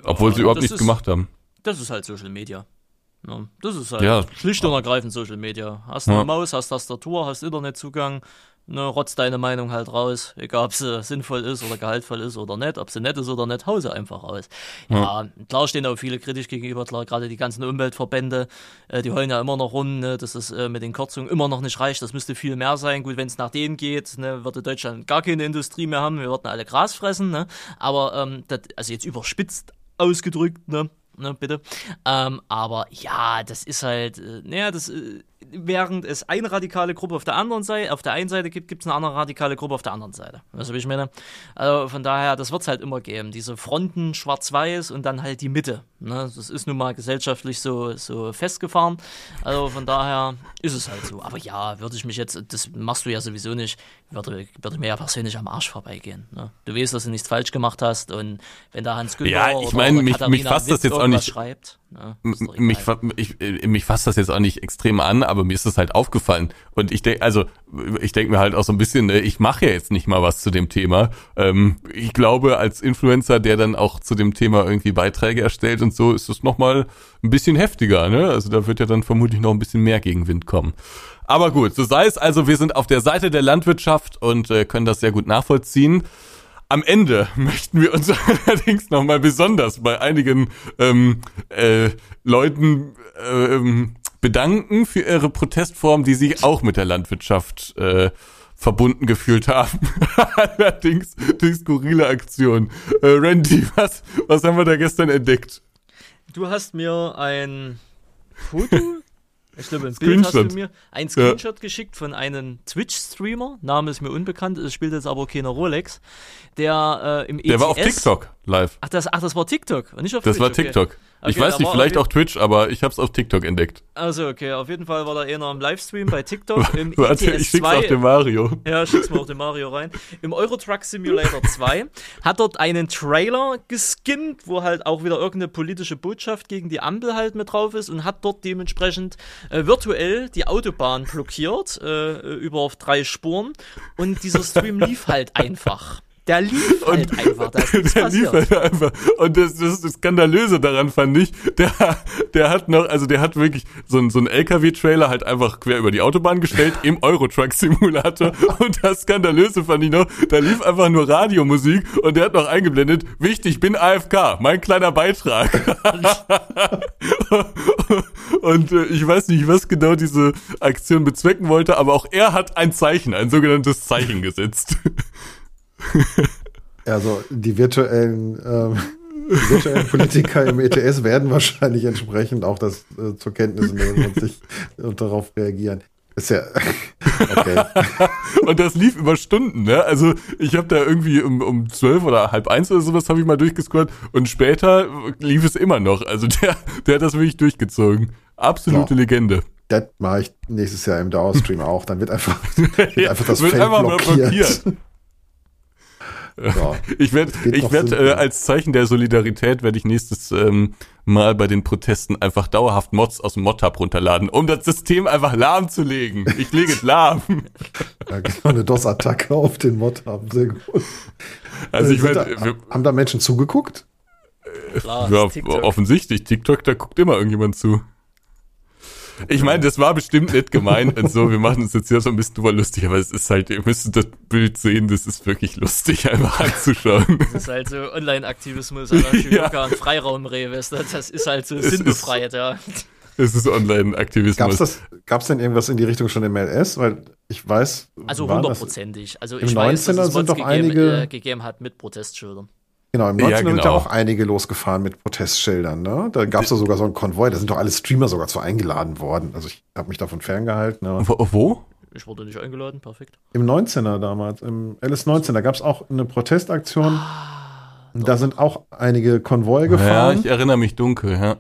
obwohl sie überhaupt nichts ist- gemacht haben. Das ist halt Social Media. Ja, das ist halt Ja. schlicht und ergreifend Social Media. Hast Ja. eine Maus, hast Tastatur, hast Internetzugang, ne, rotzt deine Meinung halt raus, egal ob sie sinnvoll ist oder gehaltvoll ist oder nicht, ob sie nett ist oder nicht, hau sie einfach raus. Ja, klar stehen auch viele kritisch gegenüber, klar, gerade die ganzen Umweltverbände, äh, die heulen ja immer noch rum, ne, dass es äh, mit den Kürzungen immer noch nicht reicht, das müsste viel mehr sein. Gut, wenn es nach denen geht, ne, würde Deutschland gar keine Industrie mehr haben, wir würden alle Gras fressen, ne, aber ähm, das, also jetzt überspitzt ausgedrückt, ne, ne, bitte. Ähm, aber ja, das ist halt, äh, naja, das, äh, während es eine radikale Gruppe auf der anderen Seite, auf der einen Seite gibt, gibt es eine andere radikale Gruppe auf der anderen Seite. Weißt du, wie ich meine? Also von daher, das wird es halt immer geben. Diese Fronten schwarz-weiß und dann halt die Mitte. Ne? Das ist nun mal gesellschaftlich so, so festgefahren. Also von daher ist es halt so. Aber ja, würde ich mich jetzt, das machst du ja sowieso nicht, würde, würde mir ja persönlich am Arsch vorbeigehen. Ne? Du weißt, dass du nichts falsch gemacht hast und wenn da Hans Günther Ja, ich oder- meine, oder mich- Katharina mich fasst das jetzt auch nicht- Schreibt, ne? Mich, ich, äh, mich fasst das jetzt auch nicht extrem an, aber mir ist das halt aufgefallen. Und ich denke, also ich denke mir halt auch so ein bisschen, ne, ich mache ja jetzt nicht mal was zu dem Thema. Ähm, ich glaube, als Influencer, der dann auch zu dem Thema irgendwie Beiträge erstellt und so, ist es nochmal ein bisschen heftiger. Ne? Also da wird ja dann vermutlich noch ein bisschen mehr Gegenwind kommen. Aber gut, so sei es. Also wir sind auf der Seite der Landwirtschaft und äh, können das sehr gut nachvollziehen. Am Ende möchten wir uns allerdings nochmal besonders bei einigen ähm, äh, Leuten ähm, bedanken für ihre Protestform, die sich auch mit der Landwirtschaft äh, verbunden gefühlt haben. Allerdings durch skurrile Aktionen. Äh, Randy, was, was haben wir da gestern entdeckt? Du hast mir ein Foto, ich glaube ein Bild hast Screenshot. du mir, ein Screenshot geschickt von einem Twitch-Streamer, Name ist mir unbekannt, es spielt jetzt aber keine Rolex, der äh, im ETS... Der war auf TikTok live. Ach das, ach, das war TikTok und nicht auf Das Twitch. war okay. TikTok. Ich Okay, weiß da nicht, war vielleicht auf auch Twitch, aber ich hab's auf TikTok entdeckt. Also okay, auf jeden Fall war da einer im Livestream bei TikTok im Warte, ETS ich schick's 2. auf den Mario. Ja, schick's mal auch den Mario rein. Im Euro Truck Simulator 2 hat dort einen Trailer geskinnt, wo halt auch wieder irgendeine politische Botschaft gegen die Ampel halt mit drauf ist und hat dort dementsprechend äh, virtuell die Autobahn blockiert äh, über auf drei Spuren und dieser Stream lief halt einfach. Der lief halt einfach, da der lief halt einfach. Und das, das, das Skandalöse daran fand ich, der, der hat noch, also der hat wirklich so einen so einen LKW-Trailer halt einfach quer über die Autobahn gestellt im Eurotruck-Simulator. Und das Skandalöse fand ich noch, da lief einfach nur Radiomusik und der hat noch eingeblendet, wichtig, bin AFK, mein kleiner Beitrag. und äh, ich weiß nicht, was genau diese Aktion bezwecken wollte, aber auch er hat ein Zeichen, ein sogenanntes Zeichen gesetzt. Also die virtuellen, ähm, die virtuellen Politiker im ETS werden wahrscheinlich entsprechend auch das äh, zur Kenntnis nehmen und sich und darauf reagieren. Ist ja okay. Und das lief über Stunden, ne? Also ich habe da irgendwie um, um zwölf oder halb eins oder sowas habe ich mal durchgescrollt und später lief es immer noch. Also der, der hat das wirklich durchgezogen. Absolute Ja. Legende. Das mache ich nächstes Jahr im Dauerstream auch. Dann wird einfach, wird einfach das wird Feld einfach mal blockiert. Ja. Ich werde, ich doch werd, sinnvoll. äh, als Zeichen der Solidarität werde ich nächstes ähm, Mal bei den Protesten einfach dauerhaft Mods aus dem Mod-Tab runterladen, um das System einfach lahmzulegen. Ich lege es lahm. Ja, genau, eine DOS-Attacke auf den Mod haben. Sehr gut. Also ich Äh, meine, da, wir- haben da Menschen zugeguckt? Klar, ja, das ist TikTok. offensichtlich, TikTok, da guckt immer irgendjemand zu. Ich meine, das war bestimmt nicht gemeint und so, wir machen uns jetzt hier so ein bisschen drüber lustig, aber es ist halt, ihr müsst das Bild sehen, das ist wirklich lustig, einfach anzuschauen. Das ist halt so Online-Aktivismus, aller Schuyoka und du? das ist halt so Es sinnbefreit, ja. Es ist Gab's Online-Aktivismus. das, gab's denn irgendwas in die Richtung schon im LS? Weil ich weiß, Also hundertprozentig. Also Im ich weiß, dass 19er es sind Mods doch gegeben, einige- äh, gegeben hat mit Protestschildern. Genau, im Ja, 19. sind genau. ja auch einige losgefahren mit Protestschildern. Ne? Da gab es ja sogar so einen Konvoi, da sind doch alle Streamer sogar zu eingeladen worden. Also ich habe mich davon ferngehalten. Aber Wo? wo? Ich wurde nicht eingeladen, perfekt. Im 19er damals, im LS19, da gab es auch eine Protestaktion. Und da sind auch einige Konvoi Ja, gefahren. ich erinnere mich dunkel, ja.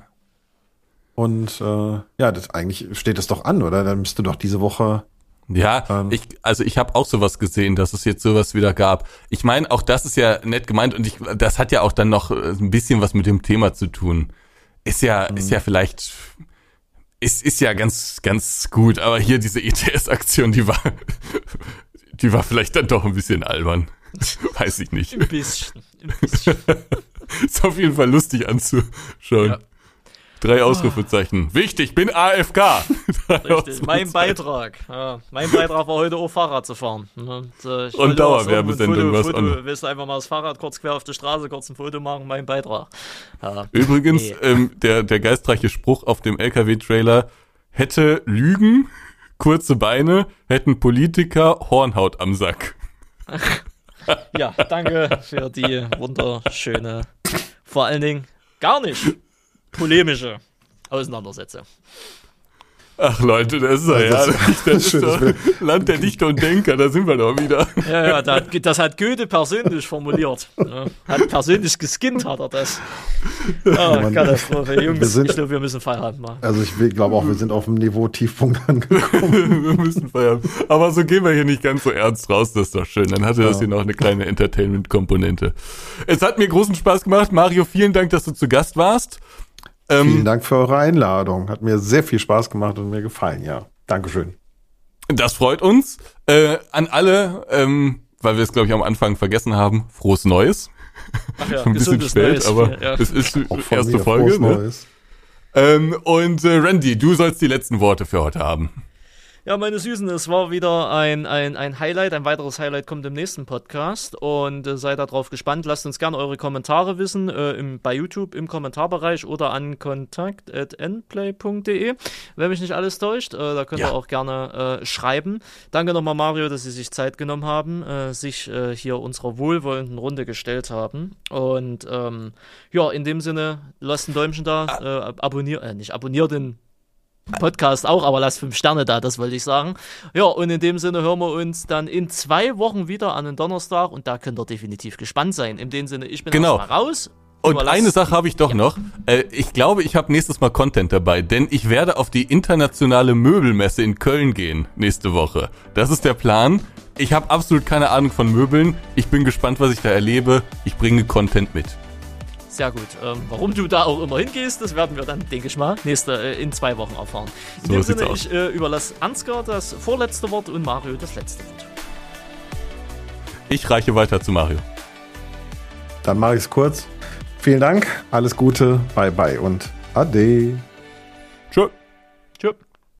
und äh, ja, das eigentlich steht es doch an, oder? Dann müsste doch diese Woche Ja, ähm. ich, also ich habe auch sowas gesehen, dass es jetzt sowas wieder gab. Ich meine, auch das ist ja nett gemeint und ich, das hat ja auch dann noch äh, ein bisschen was mit dem Thema zu tun. Ist ja, mhm. ist ja vielleicht, ist, ist ja ganz, ganz gut, aber hier diese ETS-Aktion, die war, die war vielleicht dann doch ein bisschen albern. Weiß ich nicht. Ein bisschen, ein bisschen. ist auf jeden Fall lustig anzuschauen. Ja. Drei Ausrufezeichen. Oh. Wichtig, bin AFK. Richtig, mein Beitrag. Ja, mein Beitrag war heute auch Fahrrad zu fahren. Und, äh, Und Dauerwerbesendung Foto, an. Willst du einfach mal das Fahrrad kurz quer auf der Straße, kurz ein Foto machen, mein Beitrag. Ja. Übrigens, nee. ähm, der, der geistreiche Spruch auf dem LKW-Trailer hätte Lügen, kurze Beine, hätten Politiker Hornhaut am Sack. ja, danke für die wunderschöne, vor allen Dingen gar nicht polemische Auseinandersetzung. Ach Leute, das ist ja, ja das, das ist doch Land der Dichter und Denker, da sind wir doch wieder. Ja, ja, das, das hat Goethe persönlich formuliert. Ja, hat persönlich geskinnt, hat er das. Oh, Mann, Katastrophe. Jungs, sind, ich glaube, wir müssen Feierabend machen. Also ich glaube auch, wir sind auf dem Niveau Tiefpunkt angekommen. wir müssen Feierabend. Aber so gehen wir hier nicht ganz so ernst raus, das ist doch schön. Dann hatte ja. das hier noch eine kleine Entertainment-Komponente. Es hat mir großen Spaß gemacht. Mario, vielen Dank, dass du zu Gast warst. Ähm, Vielen Dank für eure Einladung. Hat mir sehr viel Spaß gemacht und mir gefallen, ja. Dankeschön. Das freut uns. Äh, an alle, ähm, weil wir es, glaube ich, am Anfang vergessen haben, frohes Neues. Ach ja, Ein bisschen spät, Neues. aber ja. es ist die erste Folge. Ne? Ähm, und äh, Randy, du sollst die letzten Worte für heute haben. Ja, meine Süßen, es war wieder ein, ein, ein Highlight. Ein weiteres Highlight kommt im nächsten Podcast. Und äh, seid darauf gespannt. Lasst uns gerne eure Kommentare wissen. Äh, im, bei YouTube im Kommentarbereich oder an kontakt.nplay.de. Wenn mich nicht alles täuscht, äh, da könnt ja. ihr auch gerne äh, schreiben. Danke nochmal, Mario, dass Sie sich Zeit genommen haben, äh, sich äh, hier unserer wohlwollenden Runde gestellt haben. Und ähm, ja, in dem Sinne, lasst ein Däumchen da. Ah. abonniert, nicht abonniert den Podcast auch, aber lasst fünf Sterne da, das wollte ich sagen. Ja, und in dem Sinne hören wir uns dann in zwei Wochen wieder an den Donnerstag und da könnt ihr definitiv gespannt sein. In dem Sinne, ich bin genau. mal raus. Und eine Sache habe ich doch ja. noch. Äh, ich glaube, ich habe nächstes Mal Content dabei, denn ich werde auf die internationale Möbelmesse in Köln gehen nächste Woche. Das ist der Plan. Ich habe absolut keine Ahnung von Möbeln. Ich bin gespannt, was ich da erlebe. Ich bringe Content mit. Sehr gut. Ähm, warum du da auch immer hingehst, das werden wir dann, denke ich mal, nächste, äh, in zwei Wochen erfahren. In so dem Sinne, aus. ich äh, überlasse Ansgar das vorletzte Wort und Mario das letzte Wort. Ich reiche weiter zu Mario. Dann mache ich es kurz. Vielen Dank, alles Gute, bye bye und ade.